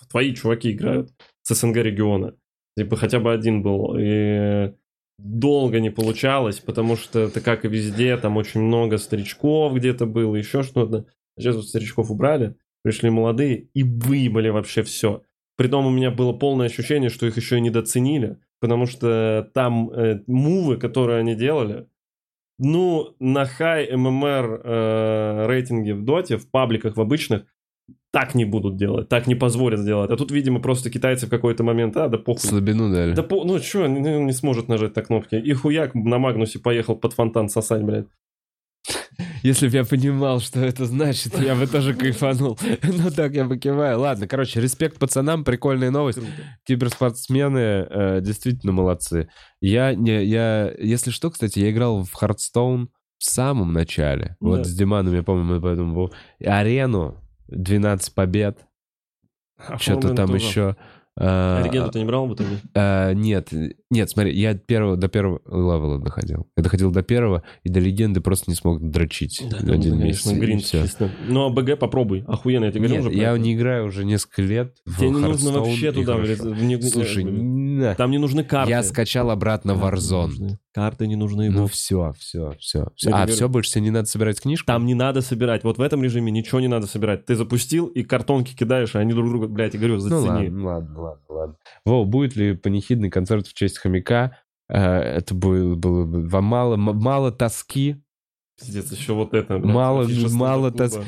твои чуваки играют с СНГ региона. Типа хотя бы один был. И долго не получалось, потому что это как и везде, там очень много старичков где-то было, еще что-то. Сейчас вот старичков убрали, пришли молодые и выебали вообще все. Притом у меня было полное ощущение, что их еще и недооценили, потому что там э, мувы, которые они делали, ну, на хай ММР э, рейтинге в доте, в пабликах, в обычных, так не будут делать, так не позволят сделать. А тут, видимо, просто китайцы в какой-то момент, а, да похуй. Слабину дали. Да по, ну что, не, не сможет нажать на кнопки. И хуяк на Магнусе поехал под фонтан сосать, блядь. Если бы я понимал, что это значит, я бы тоже кайфанул. Ну так я покиваю. Ладно, короче, респект пацанам, прикольная новость. Киберспортсмены э, действительно молодцы. Я, не, я, если что, кстати, я играл в Hearthstone в самом начале. Да. Вот с Диманом, я помню, мы поэтому был. Арену, 12 побед, что-то Оформлен там тоже. еще. А Легенду ты не брал в итоге? а, нет, нет, смотри, я первого, до первого левела доходил. Я доходил до первого, и до легенды просто не смог дрочить Да, один месяц. конечно, всё. чисто. Ну, а БГ попробуй. Охуенно, я тебе говорю Нет, уже. я это. не играю уже несколько лет. Тебе не нужно вообще туда не- Слушай, э. Там не нужны карты. я скачал обратно Warzone. Карты не нужны. Ну Вов. все, все, все. Я А, все, больше тебе не надо собирать книжку? Там не надо собирать. Вот в этом режиме ничего не надо собирать. Ты запустил и картонки кидаешь, и они друг друга, блядь, я говорю, Ну зацени. ладно, ладно, ладно, ладно. Вов, будет ли панихидный концерт в честь хомяка? Э, Это было, было бы вам мало, мало тоски. Пиздец, еще вот это. блядь, Мало- мало стендап-клуба.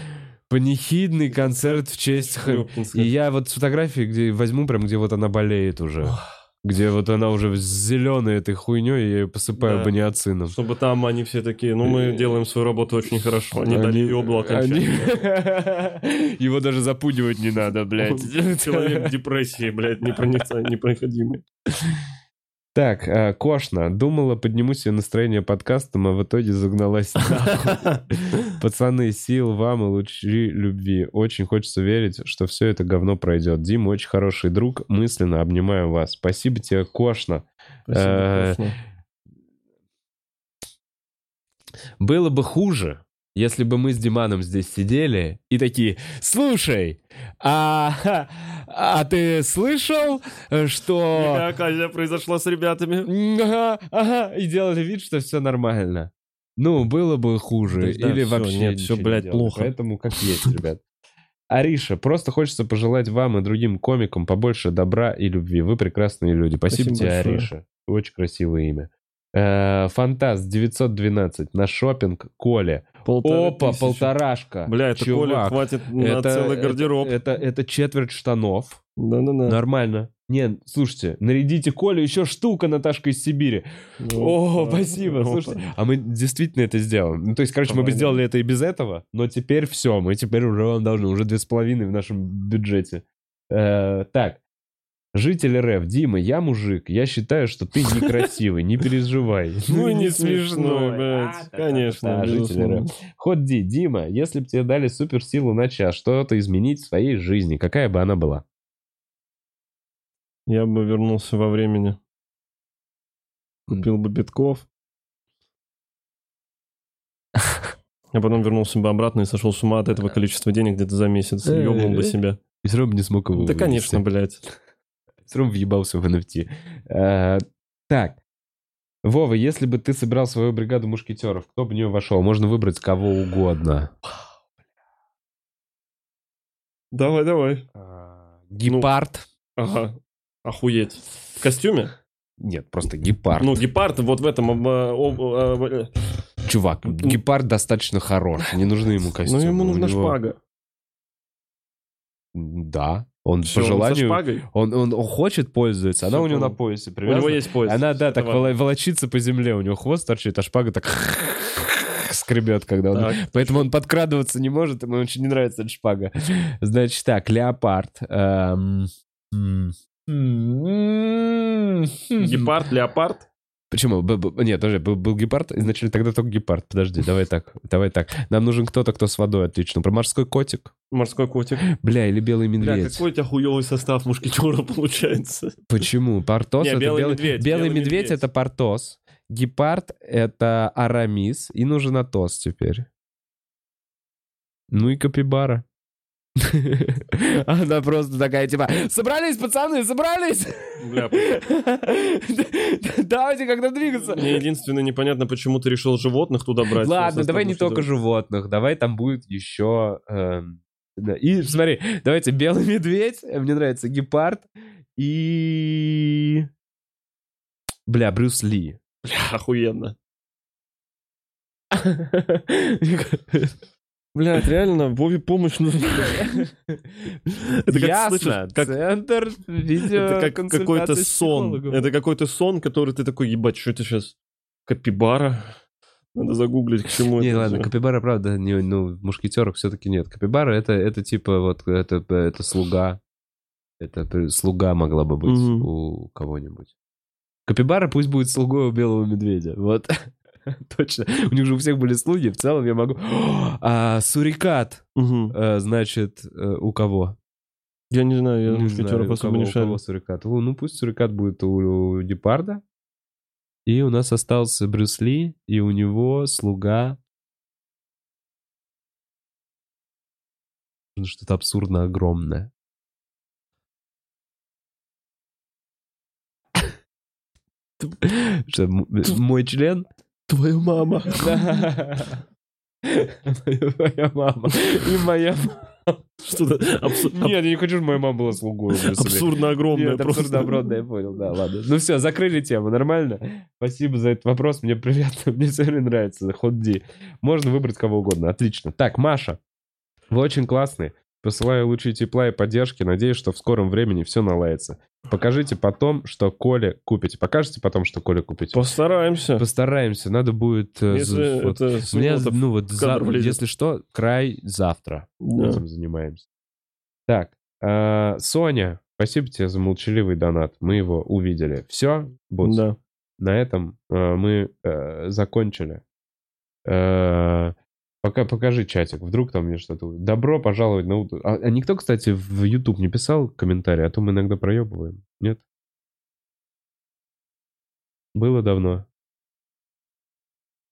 Панихидный концерт в честь хомяка. И я вот с фотографии, где возьму прям, где вот она болеет уже. Где вот она уже зеленой этой хуйней, я ее посыпаю Да. баниоцином. Чтобы там они все такие, ну мы делаем свою работу очень хорошо. Они дали ёблу окончательно. они- Его даже запугивать не надо, блядь. Человек в депрессии, блядь, непроница- непроходимый. Так, э, Кошна. Думала, подниму себе настроение подкастом, а в итоге загналась. Пацаны, сил вам и лучи любви. Очень хочется верить, что все это говно пройдет. Дим очень хороший друг. Мысленно обнимаю вас. Спасибо тебе, Кошна. Э, Спасибо, Кошна. Было бы хуже, если бы мы с Диманом здесь сидели и такие, слушай, а, а ты слышал, что... Какая произошла с ребятами? Ага, ага, и делали вид, что все нормально. Ну, было бы хуже. Да, Или всё, вообще нет, не блядь, делали. плохо. Поэтому как есть, ребят. Ариша, просто хочется пожелать вам и другим комикам побольше добра и любви. Вы прекрасные люди. Спасибо, Спасибо тебе, большое. Ариша. Очень красивое имя. Э, Фантаст 912 на шопинг Коля. Полторы Опа, тысячи. полторашка. Бля, это Коля Чувак, хватит на это- целый это- гардероб. Это, это четверть штанов. Да-да-да. Нормально. Не, слушайте, нарядите Колю, еще штука, Наташка из Сибири. О, Опа. спасибо, Опа. слушайте. А мы действительно это сделаем. Ну, то есть, короче, мы бы сделали это и без этого, но теперь все, мы теперь уже вам должны, уже две с половиной в нашем бюджете. Э, так, житель РФ, Дима, я мужик, я считаю, что ты некрасивый, не переживай. Ну и не смешно, блядь. Конечно, житель. РФ. Ход Ди, Дима, если бы тебе дали суперсилу на час, что-то изменить в своей жизни, какая бы она была? Я бы вернулся во времени. Купил бы битков. А потом вернулся бы обратно и сошел с ума от этого количества денег где-то за месяц. Э, Ёбнул бы э. себя. И все равно не смог его Да, конечно, блядь. Все равно въебался в NFT. Э, так. Вова, если бы ты собирал свою бригаду мушкетеров, кто бы в нее вошел? Можно выбрать кого угодно. Давай, давай. Гепард? Ага. Охуеть. В костюме? Нет, просто гепард. Ну, гепард вот в этом... об- об- об- э, Чувак, гепард достаточно хорош. Не нужны ему Ну, костюмы. ему У нужна него- шпага. Да. Он Всё, по он желанию... Он, он, он хочет, пользуется. Она Всё, у него понял. на поясе У привязана. него есть пояс. Она, да, так воло- волочится по земле. У него хвост торчит, а шпага так скребет, когда он... Так. Поэтому он подкрадываться не может, ему очень не нравится эта шпага. Значит так, леопард. эм, Гепард, леопард. Почему? Б- б- Нет, подожди, был, был гепард, изначально тогда только гепард. Подожди, давай так, давай так. Нам нужен кто-то, кто с водой отлично. Про морской котик. Морской котик. Бля, или белый Бля, медведь. какой у тебя хуёвый состав мушкетера получается. Почему? Портос Не, это белый белый, медведь, белый белый медведь медведь. это портос. Гепард это арамис. И нужен атос теперь. Ну и капибара. Она просто такая, типа, собрались, пацаны, собрались! Давайте как-то двигаться. мне единственное непонятно, почему ты решил животных туда брать. Ладно, давай не только животных, давай там будет еще... эм. И смотри, давайте белый медведь, мне нравится гепард и... Бля, Брюс Ли. Бля, охуенно. Блядь, реально, Вове помощь нужна. Это как, Ясно, слышишь, как- центр видео Это как какой-то сон. Это какой-то сон, который ты такой, ебать, что это сейчас? Капибара? Надо загуглить, к чему Не, это. ладно, всё. Капибара, правда, не, ну, в мушкетерах все-таки нет. Капибара это, это типа вот, это, это слуга. Это слуга могла бы быть у кого-нибудь. Капибара пусть будет слугой у белого медведя. Вот. Точно. У них же у всех были слуги. В целом я могу... А, сурикат, э, значит, э, у кого? Я не знаю, я Не знаю, у кого, не у кого шарю. сурикат. Ну, пусть сурикат будет у, у гепарда. И у нас остался Брюс Ли, и у него слуга... Ну, Что-то абсурдно огромное. Что, мой член? Твою мама. Моя мама. И моя мама. Что-то абсу- аб- Нет, я не хочу, чтобы моя мама была слугой. абсурдно огромное. Нет, просто. абсурдно огромное, я понял, да, ладно. Ну все, закрыли тему, нормально? Спасибо за этот вопрос, мне приятно, мне все время нравится, ходди. Можно выбрать кого угодно, отлично. Так, Маша, вы очень классные. Посылаю лучи тепла и поддержки. Надеюсь, что в скором времени все наладится. Покажите потом, что Коле купите. Покажете потом, что Коле купите? Постараемся. Постараемся. Надо будет... э, Если вот- это Симонов ну вот, за- влезет. если что, край завтра. Да. Этим занимаемся. Так, э, Соня, спасибо тебе за молчаливый донат. Мы его увидели. Все, Буц, Да. на этом э, мы э, закончили. Э, пока покажи чатик, вдруг там мне что-то... Добро пожаловать на утро. А, а никто, кстати, в YouTube не писал комментарий, а то мы иногда проебываем. Нет? Было давно.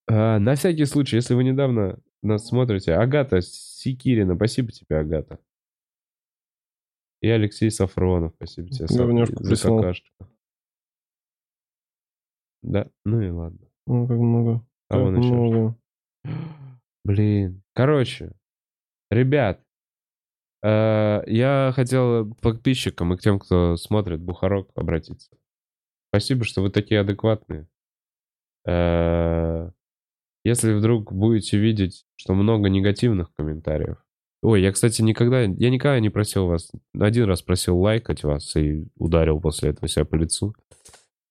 А, на всякий случай, если вы недавно нас смотрите, Агата Секирина, спасибо тебе, Агата. И Алексей Сафронов, спасибо тебе Саф, Говнёшку за прислал. какашечку. Да, ну и ладно. Ну, как много. А Как вон еще много. Блин. Короче, ребят, э, я хотел к подписчикам и к тем, кто смотрит Бухарок, обратиться. Спасибо, что вы такие адекватные. Э, Если вдруг будете видеть, что много негативных комментариев. Ой, я, кстати, никогда, я никогда не просил вас, один раз просил лайкать вас и ударил после этого себя по лицу.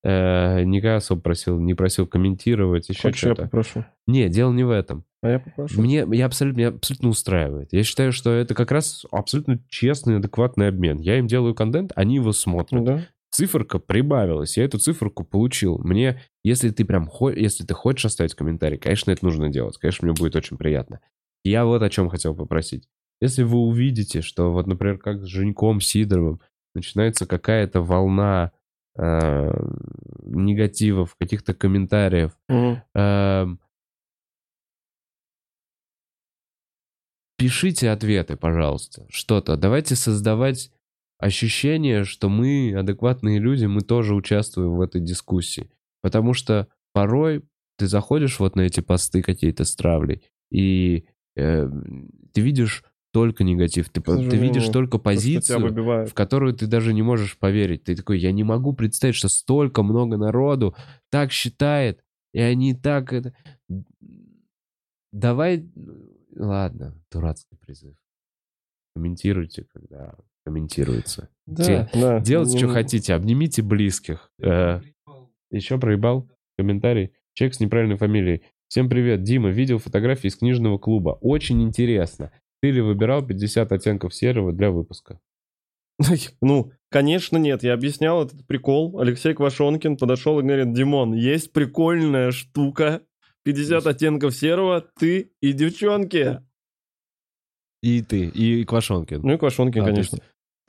Э, никогда особо просил, не просил комментировать, еще Хочешь, я что-то. попрошу? Не, дело не в этом. А я попрошу. Мне, я абсолютно, меня абсолютно устраивает. Я считаю, что это как раз абсолютно честный, адекватный обмен. Я им делаю контент, они его смотрят. Да? Циферка прибавилась, я эту циферку получил. Мне, если ты прям если ты хочешь оставить комментарий, конечно, это нужно делать. Конечно, мне будет очень приятно. Я вот о чем хотел попросить. Если вы увидите, что вот, например, как с Женьком Сидоровым начинается какая-то волна э, негативов, каких-то комментариев, Мгм. Эм, Пишите ответы, пожалуйста. Что-то. Давайте создавать ощущение, что мы, адекватные люди, мы тоже участвуем в этой дискуссии. Потому что порой ты заходишь вот на эти посты какие-то с травлей, и э, ты видишь только негатив. Ты, ты видишь только позицию, в которую ты даже не можешь поверить. Ты такой, я не могу представить, что столько много народу так считает, и они так это... Давай... Ладно, дурацкий призыв. Комментируйте, когда комментируется. Да, да. Делайте, что хотите, обнимите близких. Э, еще проебал комментарий. Человек с неправильной фамилией. Всем привет, Дима. Видел фотографии из книжного клуба. Очень интересно. Ты ли выбирал 50 оттенков серого для выпуска? Ну, конечно, нет. Я объяснял этот прикол. Алексей Квашонкин подошел и говорит, Димон, есть прикольная штука. 50 оттенков серого, ты и девчонки. И ты, и Квашонкин. Ну и Квашонкин, А, конечно.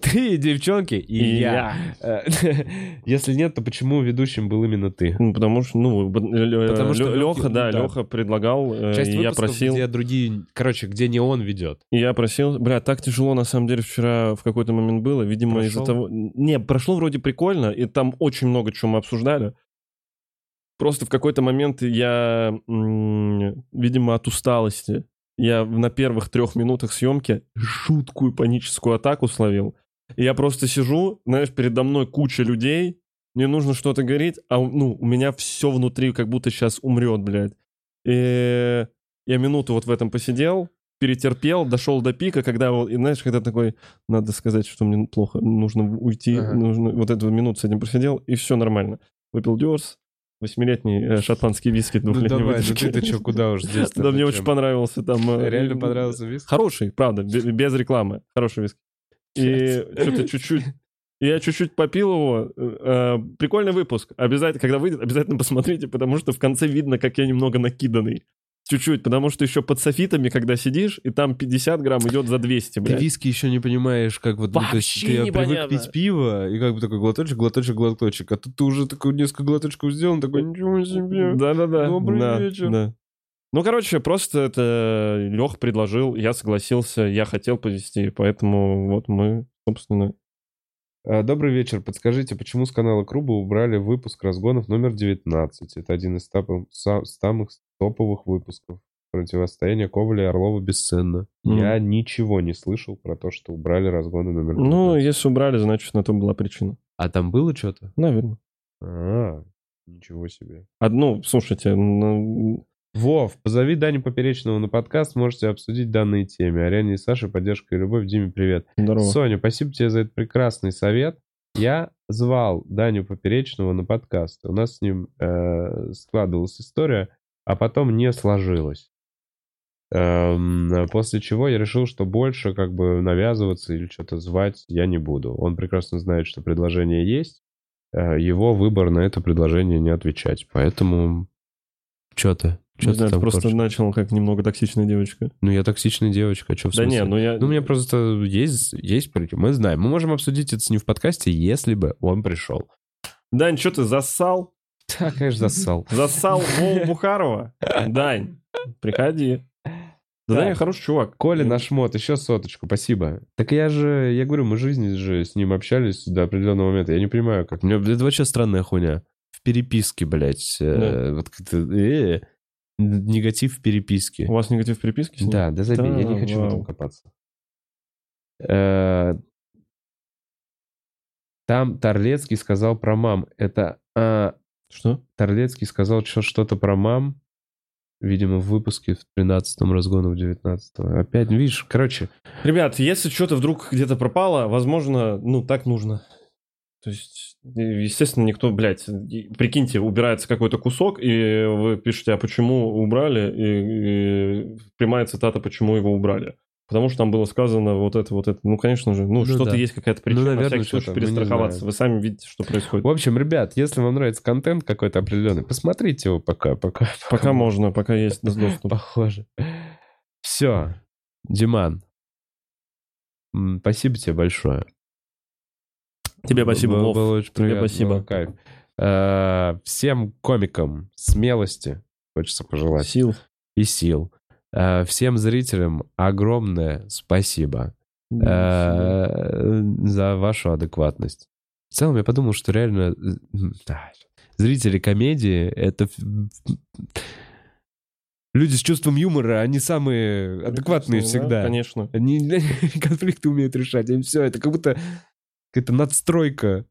Ты, девчонки, и, И я. Э, Если нет, то почему ведущим был именно ты? Ну, потому что, ну, Потому что Лёха, Лёхи- да, да. Леха предлагал, э, Часть и я просил, где другие... Короче, где не он ведет. и я просил, бля, так тяжело на самом деле вчера в какой-то момент было, видимо, из-за того... Не, прошло вроде прикольно, и там очень много чего мы обсуждали. Просто в какой-то момент я, видимо, от усталости, я на первых трех минутах съемки жуткую паническую атаку словил. И я просто сижу, знаешь, передо мной куча людей, мне нужно что-то говорить, а ну, у меня все внутри как будто сейчас умрет, блядь. И я минуту вот в этом посидел, перетерпел, дошел до пика, когда, вот, и знаешь, когда такой, надо сказать, что мне плохо, нужно уйти, Ага. нужно, вот эту минуту с этим просидел, и все нормально. Выпил Дёрс, восьмилетний э, шотландский виски Ну двухлетней давай, ну ты-то что, куда уж здесь Да, мне очень понравился там. э, Реально понравился виски? Хороший, правда, бе- без рекламы. Хороший виски. И что-то чуть-чуть... Я чуть-чуть попил его. Э, Прикольный выпуск. Обязательно, когда выйдет, обязательно посмотрите, потому что в конце видно, как я немного накиданный. Чуть-чуть, потому что еще под софитами, когда сидишь, и там 50 грамм идет за 200, Ты блядь. виски еще не понимаешь, как вот... ну, то есть Вообще ты привык пить пиво, и как бы такой глоточек, глоточек, глоточек. А тут ты уже такой несколько глоточков сделал, такой, ничего себе. Да-да-да. Добрый да, вечер. да. Ну, короче, просто это Лех предложил, я согласился, я хотел повести, поэтому вот мы, собственно... А, Добрый вечер. Подскажите, почему с канала Круба убрали выпуск разгонов номер 19? Это один из са- самых топовых выпусков. Противостояние Коваля и Орлова бесценно. Мгм. Я ничего не слышал про то, что убрали разгоны номер 19. Ну, если убрали, значит, на то была причина. А там было что-то? Наверное. А, ничего себе. Одну, слушайте, ну, Вов, позови Даню Поперечного на подкаст, можете обсудить данные темы. Ариане и Саше, поддержка и любовь. Диме, привет. здорово. Соня, спасибо тебе за этот прекрасный совет. Я звал Даню Поперечного на подкаст. У нас с ним э, складывалась история, а потом не сложилось. Эм, после чего я решил, что больше как бы навязываться или что-то звать я не буду. Он прекрасно знает, что предложение есть. Э, его выбор на это предложение не отвечать. Поэтому что ты? Не Что знаю, ты просто хочешь? начал как немного токсичная девочка. Ну, я токсичная девочка, что в Да смысле? не, ну я... Ну, у меня просто есть, есть. Мы знаем. Мы можем обсудить это с ним в подкасте, если бы он пришел. Дань, что ты зассал? Да, конечно, зассал. Зассал Вову Бухарова? Дань, приходи. Да. Даня хороший чувак. Коля наш мод, еще соточку, спасибо. Так я же, я говорю, мы жизни же с ним общались до определенного момента. Я не понимаю, как. Мне это вообще странная хуйня. В переписке, блядь. э, вот как-то, э, негатив в переписке. У вас негатив в переписке? Да, да забей, я не Да, хочу в этом вау. копаться. Э, Там Торлецкий сказал про мам. Это а, Что? Торлецкий сказал что- что-то про мам. Видимо, в выпуске в 13-м разгону в 19-м. Опять, видишь, короче, Ребят, если что-то вдруг где-то пропало, возможно, ну, так нужно. То есть, естественно, никто, блядь, прикиньте, убирается какой-то кусок, и вы пишете, а почему убрали, и, и прямая цитата, почему его убрали. Потому что там было сказано вот это, вот это. Ну, конечно же, ну, Ну что-то да. есть какая-то причина, наверное, на всякий случай перестраховаться. Вы сами видите, что происходит. В общем, ребят, если вам нравится контент какой-то определенный, посмотрите его пока, пока. Пока можно, пока есть доступ. Похоже. Все. Диман. Спасибо тебе большое. Тебе спасибо, Было- Вов. было очень Тебе приятно, спасибо. кайф. Э, Всем комикам смелости хочется пожелать. Сил. И сил. Э, Всем зрителям огромное спасибо э, за вашу адекватность. В целом я подумал, что реально да, зрители комедии — это люди с чувством юмора, они самые адекватные Да, всегда. Конечно. Они конфликты умеют решать. Им все, это как будто какая-то надстройка,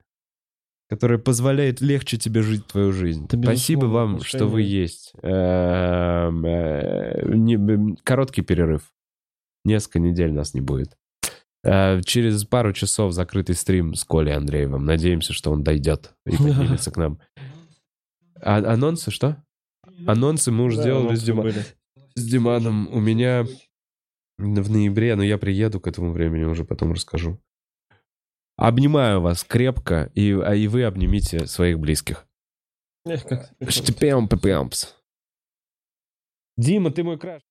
которая позволяет легче тебе жить твою жизнь. Это Спасибо вам, что вы есть. Эм, э, Короткий перерыв. Несколько недель нас не будет. Э, Через пару часов закрытый стрим с Колей Андреевым. Надеемся, что он дойдет и поднимется к нам. А анонсы что? Анонсы мы уже Да, сделали с Дима- были. с Диманом. У меня в ноябре, но я приеду к этому времени, уже потом расскажу. Обнимаю вас крепко, и, а и вы обнимите своих близких. Эх, как-. Дима, ты мой краш.